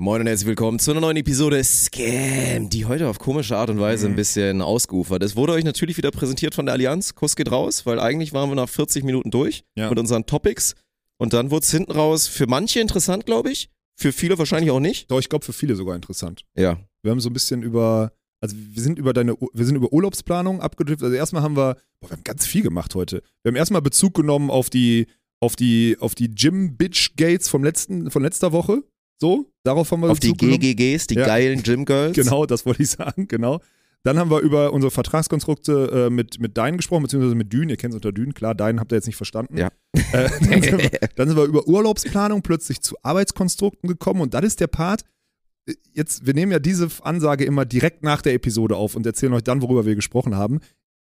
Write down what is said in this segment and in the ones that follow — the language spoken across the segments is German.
Moin und herzlich willkommen zu einer neuen Episode Scam, die heute auf komische Art und Weise ein bisschen ausgeufert ist. Wurde euch natürlich wieder präsentiert von der Allianz. Kuss geht raus, weil eigentlich waren wir nach 40 Minuten durch Ja. mit unseren Topics. Und dann wurde es hinten raus für manche interessant, glaube ich. Für viele wahrscheinlich auch nicht. Doch, ich glaube für viele sogar interessant. Ja. Wir haben so ein bisschen über, also wir sind über deine, wir sind über Urlaubsplanung abgedriftet. Also erstmal haben wir, boah, wir haben ganz viel gemacht heute. Wir haben erstmal Bezug genommen auf die, auf die, auf die Gym Bitch Gates vom letzten, von letzter Woche. So, darauf haben wir Auf die. GGGs, die Ja. geilen Gym Girls. Genau, das wollte ich sagen, genau. Dann haben wir über unsere Vertragskonstrukte äh, mit, mit Dein gesprochen, beziehungsweise mit Dün. Ihr kennt es unter Dün, klar, Dein habt ihr jetzt nicht verstanden. Ja. Äh, dann, sind wir, dann sind wir über Urlaubsplanung plötzlich zu Arbeitskonstrukten gekommen und das ist der Part. äh, Jetzt, wir nehmen ja diese Ansage immer direkt nach der Episode auf und erzählen euch dann, worüber wir gesprochen haben.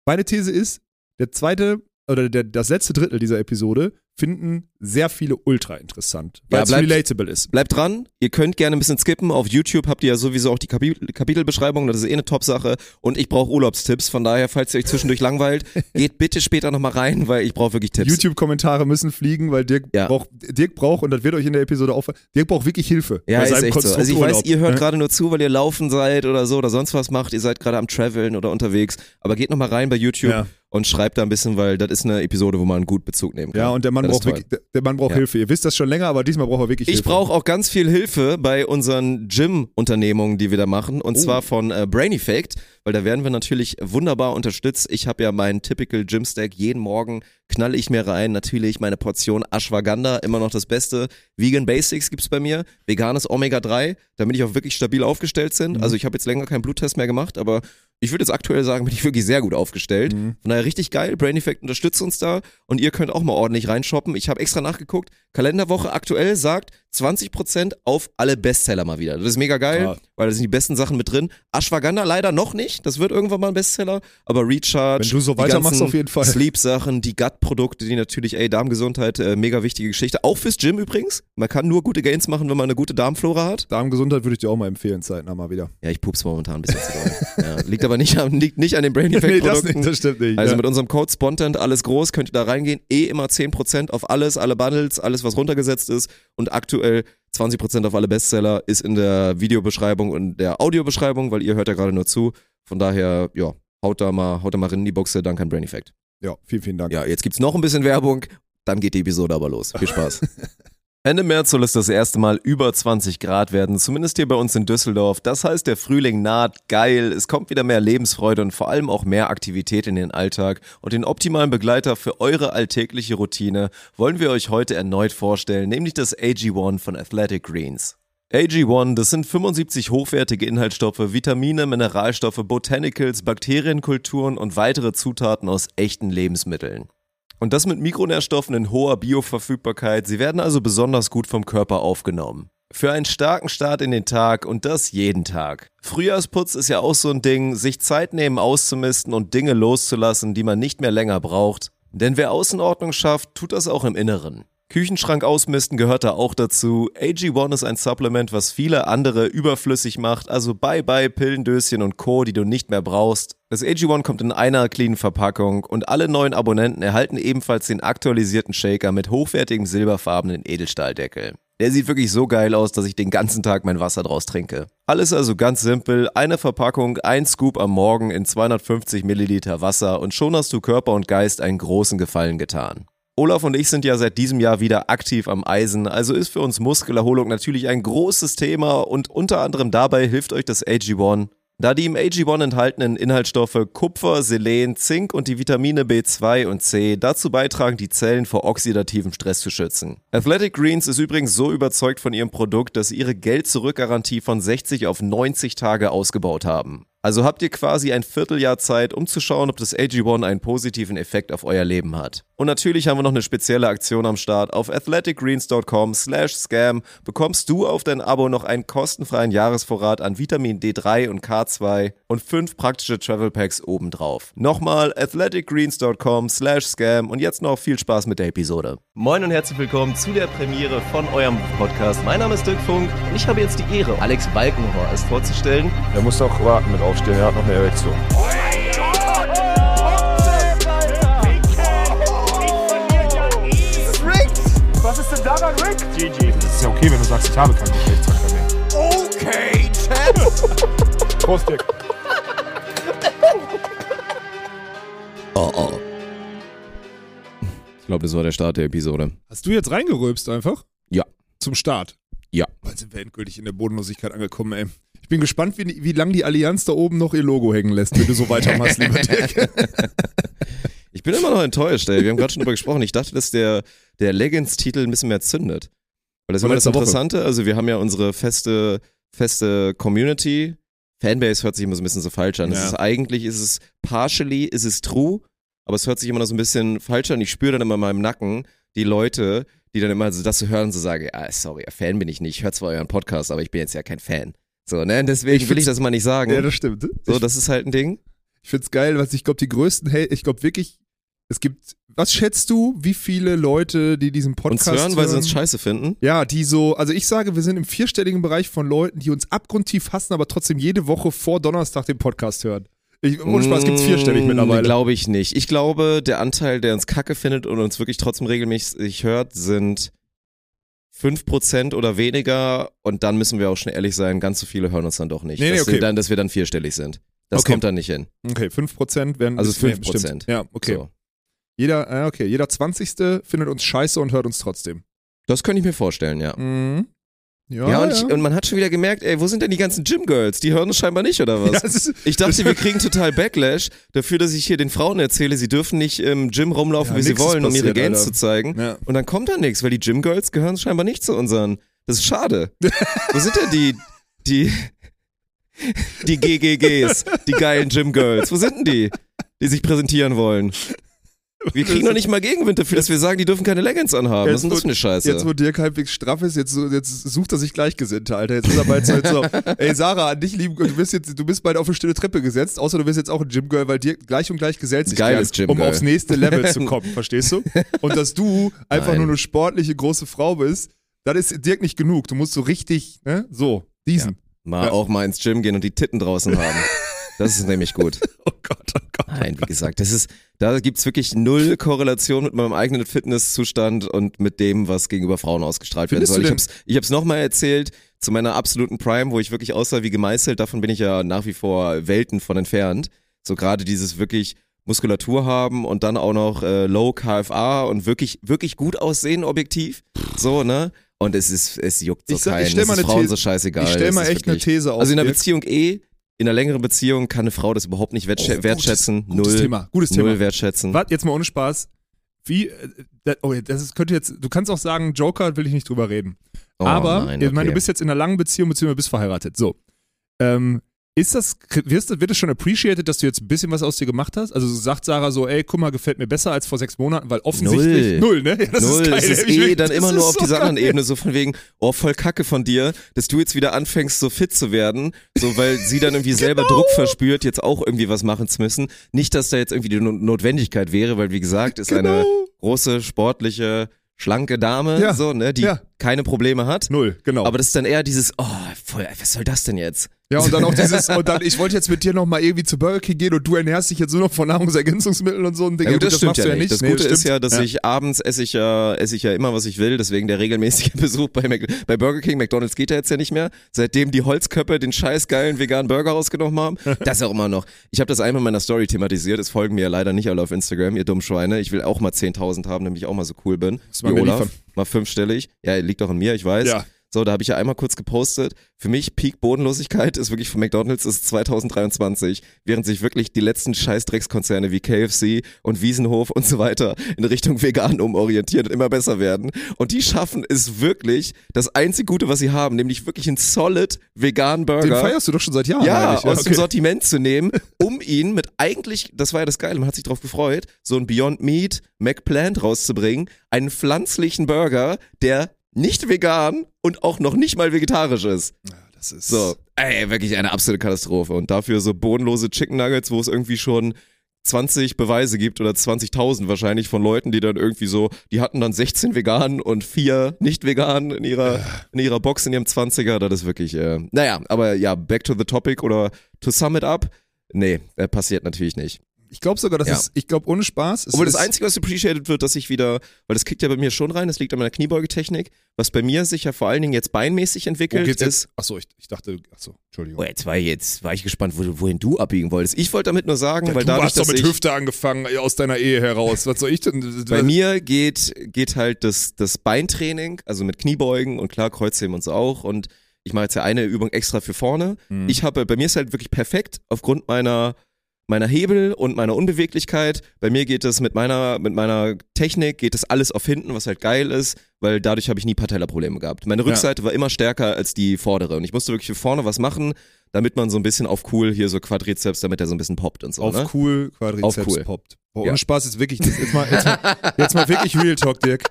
Meine These ist, der zweite oder der, das letzte Drittel dieser Episode finden sehr viele ultra interessant, weil Ja, es relatable ist. Bleibt dran, ihr könnt gerne ein bisschen skippen. Auf YouTube habt ihr ja sowieso auch die Kapitel Kapitelbeschreibung, das ist eh eine Top-Sache. Und ich brauche Urlaubstipps, von daher, falls ihr euch zwischendurch langweilt, geht bitte später nochmal rein, weil ich brauche wirklich Tipps. YouTube-Kommentare müssen fliegen, weil Dirk Ja. braucht, Dirk braucht, und das wird euch in der Episode auffallen, Dirk braucht wirklich Hilfe. Ja, bei ist seinem echt so. Also ich weiß, ihr hört Ja. gerade nur zu, weil ihr laufen seid oder so oder sonst was macht. Ihr seid gerade am Traveln oder unterwegs. Aber geht nochmal rein bei YouTube Ja. Und schreibt da ein bisschen, weil das ist eine Episode, wo man einen gut Bezug nehmen kann. Ja, und der Mann Das braucht wirklich, der- Mann braucht Ja. Hilfe. Ihr wisst das schon länger, aber diesmal braucht er wirklich Ich Hilfe. brauche auch ganz viel Hilfe bei unseren Gym-Unternehmungen, die wir da machen. Und Oh. zwar von äh, Brain Effect, weil da werden wir natürlich wunderbar unterstützt. Ich habe ja meinen Typical Gym Stack. Jeden Morgen knalle ich mir rein. Natürlich meine Portion Ashwagandha, immer noch das Beste. Vegan Basics gibt's bei mir. Veganes Omega-3, damit ich auch wirklich stabil aufgestellt Mhm. sind. Also ich habe jetzt länger keinen Bluttest mehr gemacht, aber ich würde jetzt aktuell sagen, bin ich wirklich sehr gut aufgestellt. Mhm. Von daher richtig geil. Brain Effect unterstützt uns da und ihr könnt auch mal ordentlich reinshoppen. Ich habe extra nachgeguckt. Kalenderwoche aktuell sagt 20% auf alle Bestseller mal wieder. Das ist mega geil, Ja. Weil da sind die besten Sachen mit drin. Ashwagandha leider noch nicht. Das wird irgendwann mal ein Bestseller. Aber Recharge. Wenn du so weitermachst, auf jeden Fall. Sleep-Sachen, die Gut-Produkte, die natürlich, ey, Darmgesundheit, äh, mega wichtige Geschichte. Auch fürs Gym übrigens. Man kann nur gute Gains machen, wenn man eine gute Darmflora hat. Darmgesundheit würde ich dir auch mal empfehlen, zeitnah mal wieder. Ja, ich pups momentan ein bisschen zu doll. ja, liegt aber nicht, am- liegt nicht an den Brain Effect-Produkten. das stimmt nicht. Also ja. mit unserem Code Spontent, alles groß, könnt ihr da reingehen. Eh immer 10% auf alles, alle Bundles, alles was runtergesetzt ist. Und aktuell 20% auf alle Bestseller ist in der Videobeschreibung und der Audiobeschreibung, weil ihr hört ja gerade nur zu. Von daher, ja, haut da mal, haut da mal rein in die Buchse, danke an Brain Effect. ja, vielen, vielen Dank. Ja, jetzt gibt's noch ein bisschen Werbung, dann geht die Episode aber los. Viel Spaß. Ende März soll es das erste Mal über 20 Grad werden, zumindest hier bei uns in Düsseldorf. Das heißt, der Frühling naht, geil, es kommt wieder mehr Lebensfreude und vor allem auch mehr Aktivität in den Alltag. Und den optimalen Begleiter für eure alltägliche Routine wollen wir euch heute erneut vorstellen, nämlich das AG1 von Athletic Greens. AG1, das sind 75 hochwertige Inhaltsstoffe, Vitamine, Mineralstoffe, Botanicals, Bakterienkulturen und weitere Zutaten aus echten Lebensmitteln. Und das mit Mikronährstoffen in hoher Bioverfügbarkeit. Sie werden also besonders gut vom Körper aufgenommen. Für einen starken Start in den Tag und das jeden Tag. Frühjahrsputz ist ja auch so ein Ding, sich Zeit nehmen auszumisten und Dinge loszulassen, die man nicht mehr länger braucht. Denn wer Außenordnung schafft, tut das auch im Inneren. Küchenschrank ausmisten gehört da auch dazu. AG1 ist ein Supplement, was viele andere überflüssig macht, also bye bye Pillendöschen und Co., die du nicht mehr brauchst. Das AG1 kommt in einer cleanen Verpackung und alle neuen Abonnenten erhalten ebenfalls den aktualisierten Shaker mit hochwertigem silberfarbenen Edelstahldeckel. Der sieht wirklich so geil aus, dass ich den ganzen Tag mein Wasser draus trinke. Alles also ganz simpel, eine Verpackung, ein Scoop am Morgen in 250 Milliliter Wasser und schon hast du Körper und Geist einen großen Gefallen getan. Olaf und ich sind ja seit diesem Jahr wieder aktiv am Eisen, also ist für uns Muskelerholung natürlich ein großes Thema und unter anderem dabei hilft euch das AG1. Da die im AG1 enthaltenen Inhaltsstoffe Kupfer, Selen, Zink und die Vitamine B2 und C dazu beitragen, die Zellen vor oxidativem Stress zu schützen. Athletic Greens ist übrigens so überzeugt von ihrem Produkt, dass sie ihre Geld-Zurück-Garantie von 60 auf 90 Tage ausgebaut haben. Also habt ihr quasi ein Vierteljahr Zeit, um zu schauen, ob das AG1 einen positiven Effekt auf euer Leben hat. Und natürlich haben wir noch eine spezielle Aktion am Start. Auf athleticgreens.com slash scam bekommst du auf dein Abo noch einen kostenfreien Jahresvorrat an Vitamin D3 und K2 und fünf praktische Travel Packs obendrauf. Nochmal athleticgreens.com slash scam und jetzt noch viel Spaß mit der Episode. Moin und herzlich willkommen zu der Premiere von eurem Podcast. Mein Name ist Dirk Funk und ich habe jetzt die Ehre, Alex Balkenhorst vorzustellen. Er muss auch warten mit aufstehen, er hat noch mehr eine Erektion. Was ist denn daran Rick? GG. Das ist ja okay, wenn du sagst, ich habe keinen Geschlechtsverkehr mehr. Okay, Chad. Prost, Dirk. Glaube, das war der Start der Episode. Hast du jetzt reingerülpst einfach? Ja. Zum Start? Ja. Bald sind wir endgültig in der Bodenlosigkeit angekommen, ey. Ich bin gespannt, wie, wie lange die Allianz da oben noch ihr Logo hängen lässt, wenn du so weitermachst, lieber Dick. Ich bin immer noch enttäuscht, ey. Wir haben gerade schon drüber gesprochen. Ich dachte, dass der, der Legends-Titel ein bisschen mehr zündet. Weil das ist immer das letzter Woche. Interessante. Also, wir haben ja unsere feste, feste Community. Fanbase hört sich immer so ein bisschen so falsch an. Es Ja. ist eigentlich, ist es partially, ist es true, aber es hört sich immer noch so ein bisschen falsch an. Ich spüre dann immer in meinem Nacken die Leute, die dann immer so das so hören, so sagen, ah, sorry, Fan bin ich nicht. Ich höre zwar euren Podcast, aber ich bin jetzt ja kein Fan. So, ne? Deswegen Ich will ich das mal nicht sagen. ja, das stimmt. so, das ist halt ein Ding. ich find's geil, was ich glaube, die größten, hey, ich glaube wirklich, es gibt, was schätzt du, wie viele Leute, die diesen Uns Podcast hören, weil sie uns scheiße finden. Ja, die so, also ich sage, wir sind im vierstelligen Bereich von Leuten, die uns abgrundtief hassen, aber trotzdem jede Woche vor Donnerstag den Podcast hören. Ich, ohne Spaß gibt's vierstellig mittlerweile. Glaube ich nicht. Ich glaube, der Anteil, der uns kacke findet und uns wirklich trotzdem regelmäßig hört, sind 5% oder weniger. Und dann müssen wir auch schon ehrlich sein, ganz so viele hören uns dann doch nicht. Nee, nee, dass, okay. wir dann, dass wir dann vierstellig sind. Das Okay. kommt dann nicht hin. Okay, 5% werden. Also nee, 5%. stimmt. Ja, okay. So. Jeder, äh, okay, jeder 20. findet uns scheiße und hört uns trotzdem. Das könnte ich mir vorstellen, ja. Mhm. Ja, Ja, und, Ich, und man hat schon wieder gemerkt, ey, wo sind denn die ganzen Gym-Girls? Die hören uns scheinbar nicht, oder was? Ja, es ist, Ich dachte, wir kriegen total Backlash dafür, dass ich hier den Frauen erzähle, sie dürfen nicht im Gym rumlaufen, wie sie wollen, um ihre passiert, Gains Alter. zu zeigen. Und dann kommt da nichts, weil die Gym-Girls gehören scheinbar nicht zu unseren. Das ist schade. Wo sind denn die, die, die GGGs, die geilen Gym-Girls? Wo sind denn die, die sich präsentieren wollen? Wir kriegen noch nicht mal Gegenwind dafür, dass wir sagen, die dürfen keine Leggings anhaben. Was ist denn das für eine Scheiße? Jetzt, wo Dirk halbwegs straff ist, jetzt, jetzt sucht er sich Gleichgesinnte, Alter. Jetzt ist er bald so, jetzt so ey Sarah, an dich lieben, du bist jetzt, du bist bald auf eine stille Treppe gesetzt, außer du bist jetzt auch ein Gymgirl, weil Dirk gleich und gleich gesellt sich Geiles gern, um aufs nächste Level zu kommen, verstehst du? Und dass du einfach Nein. nur eine sportliche, große Frau bist, das ist Dirk nicht genug. Du musst so richtig, ne, so, diesen. mal Ja. auch mal ins Gym gehen und die Titten draußen haben. Das ist nämlich gut. Oh Gott, oh Gott. Nein, wie gesagt, das ist, da gibt's wirklich null Korrelation mit meinem eigenen Fitnesszustand und mit dem, was gegenüber Frauen ausgestrahlt werden Findest soll. du Ich hab's, ich hab's nochmal erzählt, zu meiner absoluten Prime, wo ich wirklich aussah wie gemeißelt, davon bin ich ja nach wie vor Welten von entfernt. So gerade dieses wirklich Muskulatur haben und dann auch noch äh, Low KFA und wirklich, wirklich gut aussehen, objektiv. So, ne? Und es ist, es juckt so Ich sag- ich keinen. stell es mal ist eine Frauen These- so scheißegal. Ich stell mal echt eine wirklich- These auf. Also in einer. Beziehung eh, in einer längeren Beziehung kann eine Frau das überhaupt nicht wertschä Oh, wertschätzen. Gutes, gutes null, Thema, gutes null Thema. wertschätzen. Warte, jetzt mal ohne Spaß. Wie, äh, oh, das ist, könnte jetzt, du kannst auch sagen, Joker will ich nicht drüber reden. Oh, Aber, nein, ich meine, okay. du bist jetzt in einer langen Beziehung, beziehungsweise bist verheiratet. So. Ähm, ist das, wird es schon appreciated, dass du jetzt ein bisschen was aus dir gemacht hast? Also sagt Sarah so, ey, guck mal, gefällt mir besser als vor sechs Monaten, weil offensichtlich Null. null, ne? Ja, das Null, ist geil. es ist Ich will- eh dann das immer ist nur auf so dieser anderen. Ebene, so von wegen, oh, voll Kacke von dir, dass du jetzt wieder anfängst, so fit zu werden, so weil sie dann irgendwie selber Genau. Druck verspürt, jetzt auch irgendwie was machen zu müssen. Nicht, dass da jetzt irgendwie die No- Notwendigkeit wäre, weil wie gesagt, ist eine Genau. große, sportliche, schlanke Dame, Ja. so, ne, die Ja. keine Probleme hat. Null, genau. Aber das ist dann eher dieses, oh, voll, was soll das denn jetzt? Ja, und dann auch dieses, und dann, ich wollte jetzt mit dir nochmal irgendwie zu Burger King gehen und du ernährst dich jetzt nur noch von Nahrungsergänzungsmitteln und so ein Ding. Ja, gut, das, stimmt machst ja nicht. Das Nee, Gute ist stimmt. ja, dass ich abends esse ich ja, esse ich ja immer, was ich will. Deswegen der regelmäßige Besuch bei, Mac bei Burger King. McDonalds geht ja jetzt ja nicht mehr. Seitdem die Holzköppe den scheiß geilen veganen Burger rausgenommen haben. Das auch immer noch. Ich habe das einmal in meiner Story thematisiert. Es folgen mir ja leider nicht alle auf Instagram, ihr dummen Schweine. Ich will auch mal 10.000 haben, damit ich auch mal so cool bin. Man Wie Olaf. liefern. Mal fünfstellig. Ja, liegt doch an mir, ich weiß. Ja. So, da habe ich ja einmal kurz gepostet. Für mich Peak Bodenlosigkeit ist wirklich von McDonalds ist 2023, während sich wirklich die letzten Scheißdreckskonzerne wie KFC und Wiesenhof und so weiter in Richtung vegan umorientiert und immer besser werden. Und die schaffen es wirklich, das einzig Gute, was sie haben, nämlich wirklich einen solid veganen Den Burger. feierst du doch schon seit Jahren. Ja, eigentlich. aus dem okay. Sortiment zu nehmen, um ihn mit eigentlich, das war ja das Geile, man hat sich drauf gefreut, so ein Beyond Meat McPlant rauszubringen, einen pflanzlichen Burger, der nicht vegan und auch noch nicht mal vegetarisch ist. Ja, das ist So, ey, wirklich eine absolute Katastrophe. Und dafür so bodenlose Chicken Nuggets, wo es irgendwie schon 20 Beweise gibt oder 20.000 wahrscheinlich von Leuten, die dann irgendwie so, die hatten dann 16 vegan und vier nicht vegan in ihrer, in ihrer Box in ihrem 20er. Das ist wirklich, äh, naja, aber ja, back to the topic oder to sum it up. Nee, äh, passiert natürlich nicht. Ich glaube sogar, dass Ja. es, ich glaube ohne Spaß. Es Obwohl das Einzige, was appreciated wird, dass ich wieder, weil das kickt ja bei mir schon rein, das liegt an meiner Kniebeugetechnik, was bei mir sich ja vor allen Dingen jetzt beinmäßig entwickelt, geht's ist. jetzt? Achso, ich, ich dachte, achso, Entschuldigung. Oh, jetzt war, jetzt war ich gespannt, wo, wohin du abbiegen wolltest. Ich wollte damit nur sagen, weil du dadurch, hast doch mit ich, Hüfte angefangen, äh, aus deiner Ehe heraus. Was soll ich denn? bei mir geht, geht halt das, das Beintraining, also mit Kniebeugen und klar, Kreuzheben und so auch und ich mache jetzt ja eine Übung extra für vorne. Hm. Ich habe, bei mir ist halt wirklich perfekt aufgrund meiner meiner Hebel und meiner Unbeweglichkeit. Bei mir geht es mit meiner mit meiner Technik geht es alles auf hinten, was halt geil ist, weil dadurch habe ich nie Patellaprobleme gehabt. Meine Ja. Rückseite war immer stärker als die vordere und ich musste wirklich für vorne was machen, damit man so ein bisschen auf cool hier so Quadrizeps, damit der so ein bisschen poppt und so, auf ne? cool Quadrizeps Auf cool. poppt. Boah, Ja. ohne Spaß ist wirklich, jetzt, mal, jetzt, mal, jetzt mal wirklich Real Talk, Dirk.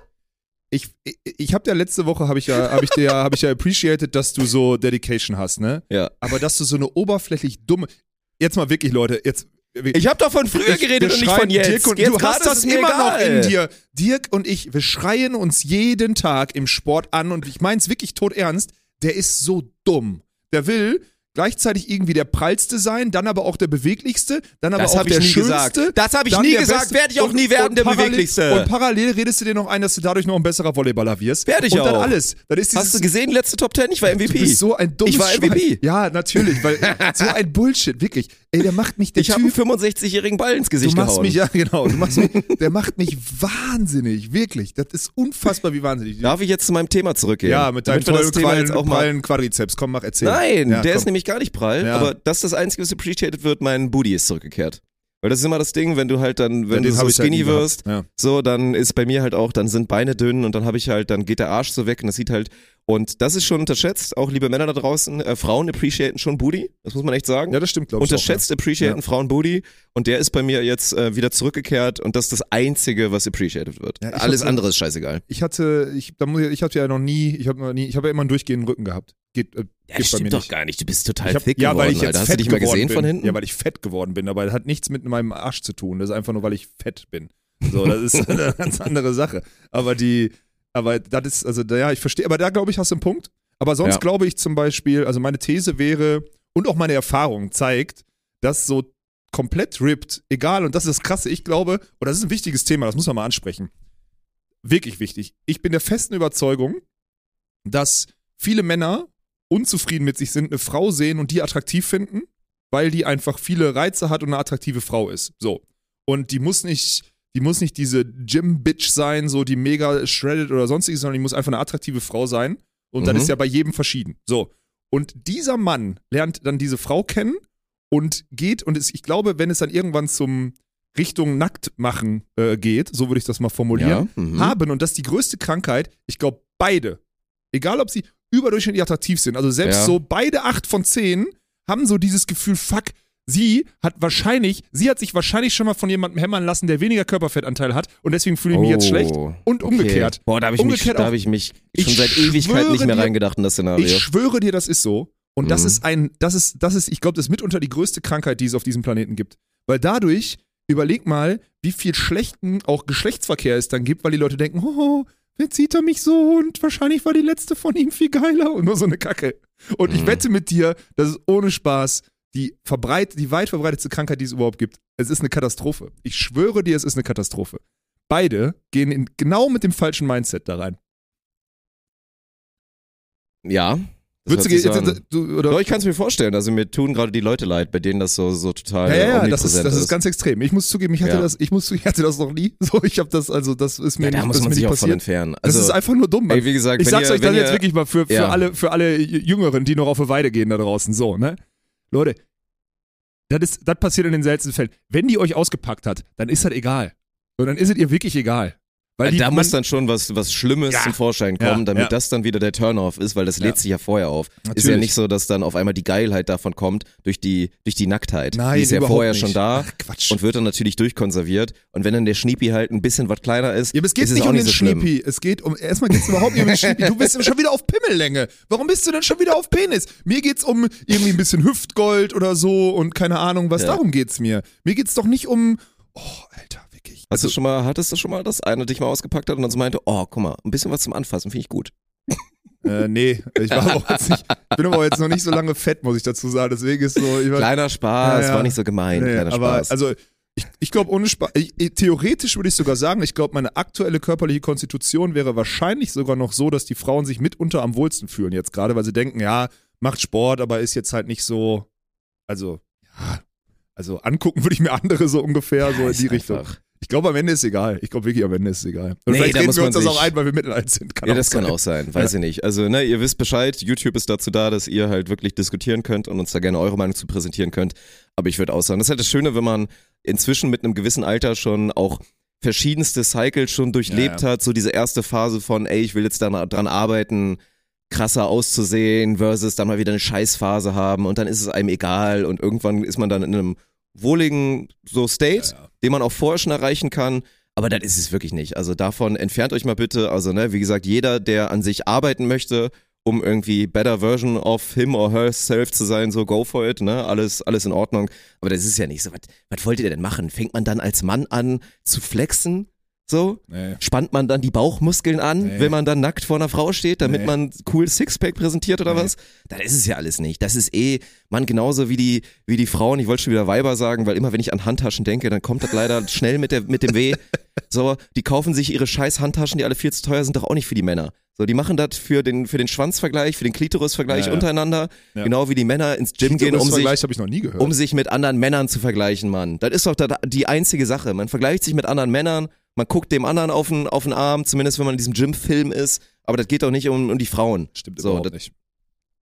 Ich, ich, ich habe ja letzte Woche, habe ich ja, habe ich dir, ja- habe ich ja appreciated, dass du so Dedication hast, ne? Ja. Aber dass du so eine oberflächlich dumme, jetzt mal wirklich, Leute, jetzt. Ich habe doch von früher Ich- geredet und nicht von jetzt. Dirk und jetzt du hast das es immer egal. noch in dir. Dirk und ich, wir schreien uns jeden Tag im Sport an und ich mein's wirklich tot ernst. Der ist so dumm. Der will gleichzeitig irgendwie der prallste sein, dann aber auch der beweglichste, dann aber Das auch der schönste. gesagt. Das hab ich dann nie gesagt, Beste. werd ich auch nie werden, der parallel, Beweglichste. Und parallel redest du dir noch ein, dass du dadurch noch ein besserer Volleyballer wirst. Werd ich und dann auch. alles. Dann ist Hast du gesehen, letzte Top 10? Ich war MVP. Du bist so ein dummes Ich war Schwein. MVP. Ja, natürlich, weil so ein Bullshit, wirklich. Ey, der macht mich der ich habe einen 65-jährigen Ball ins Du Gesicht machst gehauen. mich, ja genau, du machst mich, der macht mich wahnsinnig, wirklich. Das ist unfassbar, wie wahnsinnig. Darf ich jetzt zu meinem Thema zurückgehen? ja, mit deinem tollen, jetzt auch mal prallen Quadrizeps. Komm, mach, erzähl. Nein, Ja, der komm. ist nämlich gar nicht prall, Ja. aber das ist das Einzige, was appreciated wird, mein Booty ist zurückgekehrt. Weil das ist immer das Ding, wenn du halt dann, wenn Den du so halt skinny gehabt. wirst, Ja. so, dann ist bei mir halt auch, dann sind Beine dünn und dann habe ich halt, dann geht der Arsch so weg und das sieht halt, und das ist schon unterschätzt, auch liebe Männer da draußen, äh, Frauen appreciaten schon Booty, das muss man echt sagen. ja, das stimmt, glaube ich. Unterschätzt appreciaten Ja. Frauen Booty und der ist bei mir jetzt äh, wieder zurückgekehrt und das ist das Einzige, was appreciated wird. Ja, Alles hab- andere ist scheißegal. Auch. Ich hatte, ich, da muss ich, ich hatte ja noch nie, ich habe nie, ich habe ja immer einen durchgehenden Rücken gehabt. Geht, äh, Ja, geht bei mir nicht. gar nicht, du bist total hab, thick ja, geworden, weil ich jetzt Alter. Hast fett du dich mal geworden gesehen bin. von hinten? Ja, weil ich fett geworden bin, aber das hat nichts mit meinem Arsch zu tun. Das ist einfach nur, weil ich fett bin. So, das ist eine ganz andere Sache. Aber die, aber das ist, also da- ja, ich verstehe, aber da glaube ich, hast du einen Punkt. Aber sonst Ja. glaube ich zum Beispiel, also meine These wäre, und auch meine Erfahrung zeigt, dass so komplett ripped, egal, und das ist das Krasse, ich glaube, und das ist ein wichtiges Thema, das muss man mal ansprechen. Wirklich wichtig. Ich bin der festen Überzeugung, dass viele Männer unzufrieden mit sich sind, eine Frau sehen und die attraktiv finden, weil die einfach viele Reize hat und eine attraktive Frau ist. So. Und die muss nicht, die muss nicht diese Gym-Bitch sein, so die mega shredded oder sonstiges, sondern die muss einfach eine attraktive Frau sein. Und Mhm. ist ja bei jedem verschieden. So. Und dieser Mann lernt dann diese Frau kennen und geht, und es, ich glaube, wenn es dann irgendwann zum Richtung Nacktmachen äh, geht, so würde ich das mal formulieren, Ja, mhm. haben, und das ist die größte Krankheit, ich glaube, beide, egal ob sie überdurchschnittlich attraktiv sind, also selbst Ja. so beide acht von zehn haben so dieses Gefühl, fuck, sie hat wahrscheinlich, sie hat sich wahrscheinlich schon mal von jemandem hämmern lassen, der weniger Körperfettanteil hat und deswegen fühle ich mich jetzt Oh, schlecht. Und okay. umgekehrt. Boah, da habe ich, mich- da hab ich mich Ich schon seit Ewigkeit nicht mehr dir- reingedacht in das Szenario. Ich schwöre dir, das ist so. Und das Mhm. ist ein, das ist, das ist, ich glaube, das ist mitunter die größte Krankheit, die es auf diesem Planeten gibt. Weil dadurch, überleg mal, wie viel schlechten auch Geschlechtsverkehr es dann gibt, weil die Leute denken, oh, jetzt sieht er mich so und wahrscheinlich war die letzte von ihm viel geiler und nur so eine Kacke. Und ich Mhm. wette mit dir, das ist ohne Spaß die verbreit, die weit verbreitetste Krankheit, die es überhaupt gibt. Es ist eine Katastrophe. Ich schwöre dir, es ist eine Katastrophe. Beide gehen in, genau mit dem falschen Mindset da rein. ja. das Würdest du, jetzt, du, oder Doch, ich kann es mir vorstellen. Also mir tun gerade die Leute leid, bei denen das so, so total Ja, ja, ja, das ist, das ist ganz extrem. Ich muss zugeben, ich hatte Ja. das, ich muss, ich hatte das noch nie. So, ich habe das, also das ist mir ja, da nicht, muss das man sich auch von passiert. entfernen. Das Also, ist einfach nur dumm. Mann. ey, wie gesagt, ich sag's ihr, euch dann wenn jetzt ihr, wirklich mal für, für Ja. alle, für alle Jüngeren, die noch auf die Weide gehen da draußen. So, ne? Leute, das ist, das passiert in den seltensten Fällen. Wenn die euch ausgepackt hat, dann ist das egal. So, dann ist es ihr wirklich egal. Weil die, da muss dann schon was, was Schlimmes Ja. zum Vorschein kommen, Ja, damit ja. das dann wieder der Turn-off ist, weil das lädt sich ja vorher auf. Ist ja Natürlich. nicht so, dass dann auf einmal die Geilheit davon kommt durch die, durch die Nacktheit. Nein, die ist ja vorher nicht. schon da Ach, Quatsch. und wird dann natürlich durchkonserviert. Und wenn dann der Schniepi halt ein bisschen was kleiner ist, ja, aber es geht ist es nicht auch um nicht den so. Schniepi. Es geht um, erstmal geht es überhaupt nicht um den Schniepi. Du bist schon wieder auf Pimmellänge. Warum bist du denn schon wieder auf Penis? Mir geht's um irgendwie ein bisschen Hüftgold oder so und keine Ahnung was. Darum geht's mir. Mir geht's doch nicht um, oh, Alter, Hast du schon mal, hattest du schon mal, dass einer dich mal ausgepackt hat und dann so meinte, oh, guck mal, ein bisschen was zum Anfassen, finde ich gut. Äh, nee, ich war auch jetzt nicht, bin aber jetzt noch nicht so lange fett, muss ich dazu sagen. Deswegen ist so, war, Kleiner Spaß, Ja, ja. war nicht so gemein, nee, kleiner aber Spaß. also Ich, ich glaube, ohne Spaß. Theoretisch würde ich sogar sagen, ich glaube, meine aktuelle körperliche Konstitution wäre wahrscheinlich sogar noch so, dass die Frauen sich mitunter am wohlsten fühlen jetzt gerade, weil sie denken, ja, macht Sport, aber ist jetzt halt nicht so. Also, ja. Also angucken würde ich mir andere so ungefähr, so in die Richtung. Einfach. Ich glaube, am Ende ist egal. Ich glaube wirklich, am Ende ist es egal. Und Nee, vielleicht da reden wir uns das auch ein, weil wir Mittelalter sind. Kann ja, das sein. kann auch sein, weiß ich nicht. Also, ne, ihr wisst Bescheid, YouTube ist dazu da, dass ihr halt wirklich diskutieren könnt und uns da gerne eure Meinung zu präsentieren könnt. Aber ich würde auch sagen, das ist halt das Schöne, wenn man inzwischen mit einem gewissen Alter schon auch verschiedenste Cycles schon durchlebt Ja, hat, so diese erste Phase von, ey, ich will jetzt da dran arbeiten, krasser auszusehen, versus dann mal wieder eine Scheißphase haben und dann ist es einem egal und irgendwann ist man dann in einem wohligen so State, Ja, ja. den man auch vorher schon erreichen kann. Aber das ist es wirklich nicht. Also davon entfernt euch mal bitte. Also, ne, wie gesagt, jeder, der an sich arbeiten möchte, um irgendwie better version of him or herself zu sein, so go for it, ne? Alles, alles in Ordnung. Aber das ist ja nicht so. Was, was wollt ihr denn machen? Fängt man dann als Mann an zu flexen? So? Nee. Spannt man dann die Bauchmuskeln an, Nee. wenn man dann nackt vor einer Frau steht, damit Nee. man cool Sixpack präsentiert oder was? Das ist es ja alles nicht. Das ist eh, man, genauso wie die, wie die Frauen, ich wollte schon wieder Weiber sagen, weil immer wenn ich an Handtaschen denke, dann kommt das leider schnell mit, der, mit dem Weh. So, die kaufen sich ihre scheiß Handtaschen, die alle viel zu teuer sind, doch auch nicht für die Männer. So, die machen das für den, für den Schwanzvergleich, für den Klitorisvergleich Ja, ja. untereinander, Ja. genau wie die Männer ins Gym gehen, um sich, Vergleich habe ich noch nie gehört. um sich mit anderen Männern zu vergleichen, Mann. Das ist doch da- die einzige Sache. Man vergleicht sich mit anderen Männern, man guckt dem anderen auf den, auf den Arm, zumindest wenn man in diesem Gym-Film ist, aber das geht doch nicht um, um die Frauen. Stimmt So, überhaupt nicht.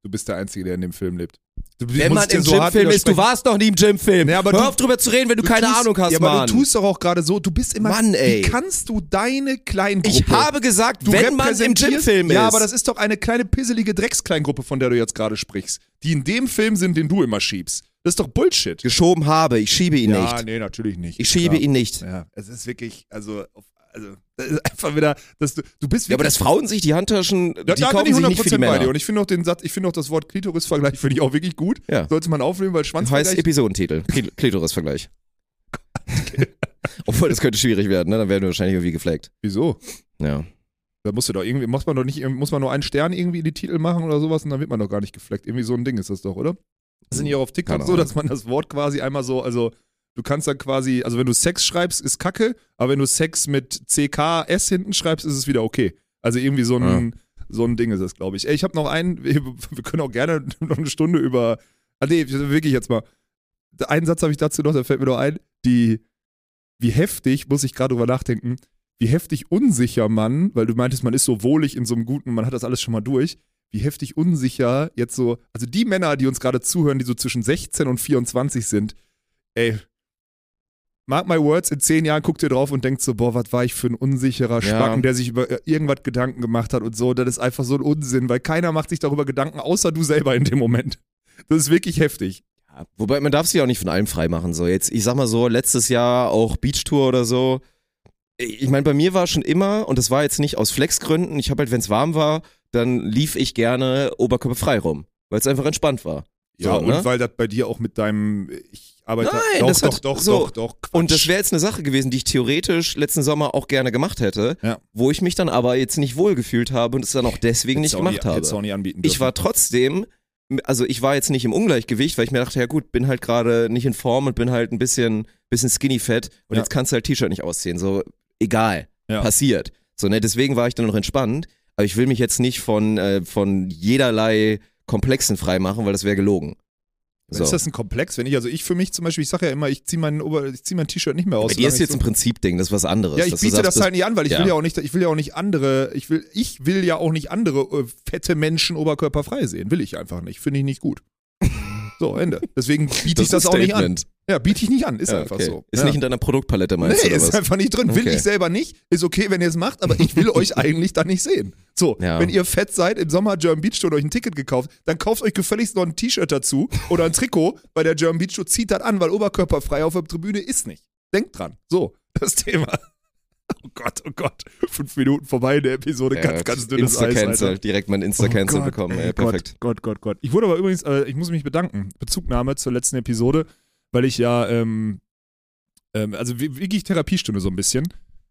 Du bist der Einzige, der in dem Film lebt. Du, Wenn man im so Gym-Film ist, du warst noch nie im Gym-Film. Nee, aber Hör du- auf drüber zu reden, wenn du, keine tust, Ahnung hast, ja, aber Mann. du tust doch auch gerade so, du bist immer, Mann, ey. wie kannst du deine Kleingruppe... ich habe gesagt, du wenn man im Gym-Film ist. Ja, aber das ist doch eine kleine pisselige Dreckskleingruppe, von der du jetzt gerade sprichst, die in dem Film sind, den du immer schiebst. Das ist doch Bullshit. geschoben habe, ich schiebe ihn ja, nicht. nee, natürlich nicht. Ich schiebe ja. ihn nicht. Ja, es ist wirklich, also, also, das ist einfach wieder, dass du, du bist. Ja, aber dass Frauen sich die Handtaschen, Da, die da bin kaufen ich sich nicht für die 100% bei dir. Und ich finde auch den Satz, ich finde auch das Wort Klitorisvergleich finde ich auch wirklich gut. Ja. Sollte man aufnehmen, weil Das heißt Schwanzvergleich. Episodentitel. Kl- Klitorisvergleich. Obwohl, das könnte schwierig werden, ne? Dann werden wir wahrscheinlich irgendwie geflaggt. Wieso? Ja. Da musst du doch irgendwie, muss man doch nicht, muss man nur einen Stern irgendwie in die Titel machen oder sowas und dann wird man doch gar nicht gefleckt. Irgendwie so ein Ding ist das doch, oder? Das sind ja auch auf TikTok Keine so, dass man das Wort quasi einmal so, also du kannst dann quasi, also wenn du Sex schreibst, ist Kacke, aber wenn du Sex mit CKS hinten schreibst, ist es wieder okay. Also irgendwie so ein, so ein Ding ist das, glaube ich. Ey, ich habe noch einen, wir, können auch gerne noch eine Stunde über, ah nee, wirklich jetzt mal. Einen Satz habe ich dazu noch, da fällt mir noch ein, die, wie heftig, muss ich gerade drüber nachdenken, wie heftig unsicher man, weil du meintest, man ist so wohlig in so einem guten, man hat das alles schon mal durch, wie heftig unsicher jetzt so, also die Männer, die uns gerade zuhören, die so zwischen 16 und 24 sind, ey, mark my words, in zehn Jahren guckt ihr drauf und denkt so, boah, was war ich für ein unsicherer Ja. Spacken, der sich über äh, irgendwas Gedanken gemacht hat und so, das ist einfach so ein Unsinn, weil keiner macht sich darüber Gedanken, außer du selber in dem Moment. Das ist wirklich heftig. Ja, Wobei man darf sich auch nicht von allem freimachen. So jetzt, ich sag mal so, letztes Jahr auch Beachtour oder so. Ich meine, bei mir war schon immer, und das war jetzt nicht aus Flexgründen, ich habe halt, wenn es warm war, dann lief ich gerne oberkörperfrei rum, weil es einfach entspannt war. Ja, So, und ne? weil das bei dir auch mit deinem, ich arbeite, Nein, doch, das doch, hat doch, so- doch, doch, Quatsch. Und das wäre jetzt eine Sache gewesen, die ich theoretisch letzten Sommer auch gerne gemacht hätte, Ja. wo ich mich dann aber jetzt nicht wohlgefühlt habe und es dann auch deswegen nicht auch gemacht nie, habe. auch nie anbieten Ich war trotzdem, also ich war jetzt nicht im Ungleichgewicht, weil ich mir dachte, ja gut, bin halt gerade nicht in Form und bin halt ein bisschen, bisschen skinny fett und Ja. jetzt kannst du halt T-Shirt nicht ausziehen. So, egal, Ja. passiert. So, ne, deswegen war ich dann noch entspannt, aber ich will mich jetzt nicht von, äh, von jederlei Komplexen freimachen, weil das wäre gelogen. So. Ist das ein Komplex? Wenn ich, also ich für mich zum Beispiel, ich sage ja immer, ich ziehe mein, Ober, ich zieh mein T-Shirt nicht mehr aus. Bei dir ist jetzt ich ein Prinzipding, das ist was anderes. Ja, ich biete sagst, das halt nicht an, weil ich ja. will ja auch nicht, ich will ja auch nicht andere, ich will, ich will ja auch nicht andere äh, fette Menschen oberkörperfrei sehen. Will ich einfach nicht. Finde ich nicht gut. So, Ende. Deswegen biete ich das ein auch nicht an. Ja, biete ich nicht an. Ist Ja, einfach okay. so. Ist ja. nicht in deiner Produktpalette, meinst Nee, du, oder ist was? einfach nicht drin. Will Okay. ich selber nicht. Ist okay, wenn ihr es macht, aber ich will euch eigentlich dann nicht sehen. So, Ja. wenn ihr fett seid, im Sommer German Beach Tour und euch ein Ticket gekauft, dann kauft euch gefälligst noch ein T-Shirt dazu oder ein Trikot bei der German Beach Tour, zieht das an, weil oberkörperfrei auf der Tribüne ist nicht. Denkt dran. So, das Thema. Oh Gott, oh Gott. Fünf Minuten vorbei in der Episode. ganz, ganz dünnes Eis, Insta-Cancel, Alter. direkt mal ein Insta-Cancel Oh Gott, bekommen. ey, perfekt. Gott, Gott, Gott, Gott. Ich wurde aber übrigens, äh, ich muss mich bedanken, Bezugnahme zur letzten Episode, weil ich ja, ähm, ähm, also wirklich Therapiestunde so ein bisschen.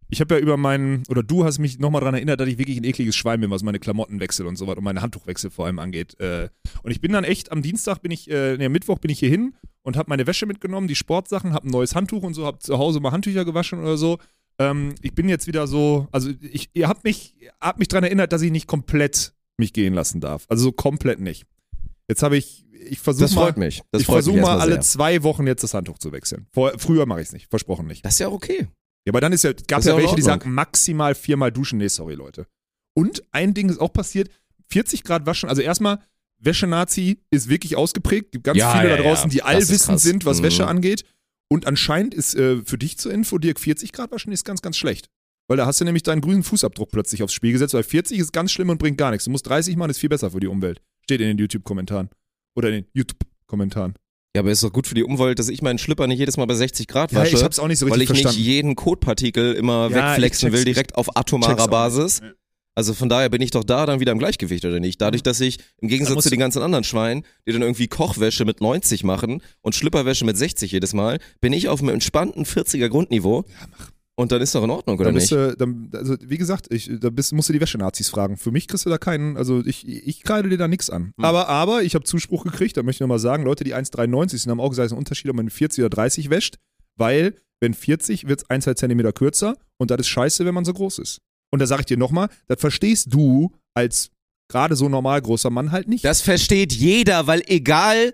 Ich habe ja über meinen, oder du hast mich nochmal daran erinnert, dass ich wirklich ein ekliges Schwein bin, was meine Klamotten wechsel und so was und meine Handtuchwechsel vor allem angeht. Äh, und ich bin dann echt, am Dienstag bin ich, äh, nee, Mittwoch bin ich hier hin und habe meine Wäsche mitgenommen, die Sportsachen, habe ein neues Handtuch und so, habe zu Hause mal Handtücher gewaschen oder so. Ähm, ich bin jetzt wieder so, also ich, ihr habt mich, habt mich daran erinnert, dass ich nicht komplett mich gehen lassen darf. Also so komplett nicht. Jetzt habe ich, ich versuche Das mal, freut mich. Das ich versuche mal alle sehr. zwei Wochen jetzt das Handtuch zu wechseln. Vor, früher mache ich es nicht, versprochen nicht. Das ist ja auch okay. Ja, aber dann ist ja, gab ist ja ja welche, die sagen maximal viermal duschen. Nee, sorry, Leute. Und ein Ding ist auch passiert, 40 Grad waschen, also erstmal, Wäschenazi ist wirklich ausgeprägt. Gibt ganz Ja, viele ja, da draußen, die allwissend sind, was Mhm. Wäsche angeht. Und anscheinend ist äh, für dich zur Info, Dirk, 40 Grad waschen ist ganz, ganz schlecht. Weil da hast du nämlich deinen grünen Fußabdruck plötzlich aufs Spiel gesetzt, weil 40 ist ganz schlimm und bringt gar nichts. Du musst 30 machen, ist viel besser für die Umwelt. Steht in den YouTube-Kommentaren. Oder in den YouTube-Kommentaren. Ja, aber ist doch gut für die Umwelt, dass ich meinen Schlüpper nicht jedes Mal bei 60 Grad Ja, wasche. ich hab's auch nicht so weil richtig ich verstanden. nicht jeden Kotpartikel immer Ja, wegflexen will, direkt auf atomarer. Basis. Ja. Also von daher bin ich doch da dann wieder im Gleichgewicht, oder nicht? Dadurch, dass ich im Gegensatz zu den ganzen anderen Schweinen, die dann irgendwie Kochwäsche mit 90 machen und Schlüpperwäsche mit 60 jedes Mal, bin ich auf einem entspannten 40er Grundniveau. Ja, mach. Und dann ist doch in Ordnung, oder Dann bist nicht? du, dann, also wie gesagt, ich, da bist, musst du die Wäschenazis fragen. Für mich kriegst du da keinen, also ich, ich kreide dir da nichts an. Hm. Aber, aber ich habe Zuspruch gekriegt, da möchte ich nochmal sagen, Leute, die 1,93 sind, haben auch gesagt, es ist ein Unterschied, ob man 40 oder 30 wäscht, weil wenn 40 wird es 1, 2 Zentimeter kürzer und das ist scheiße, wenn man so groß ist. Und da sage ich dir nochmal, das verstehst du als gerade so normal großer Mann halt nicht. Das versteht jeder, weil egal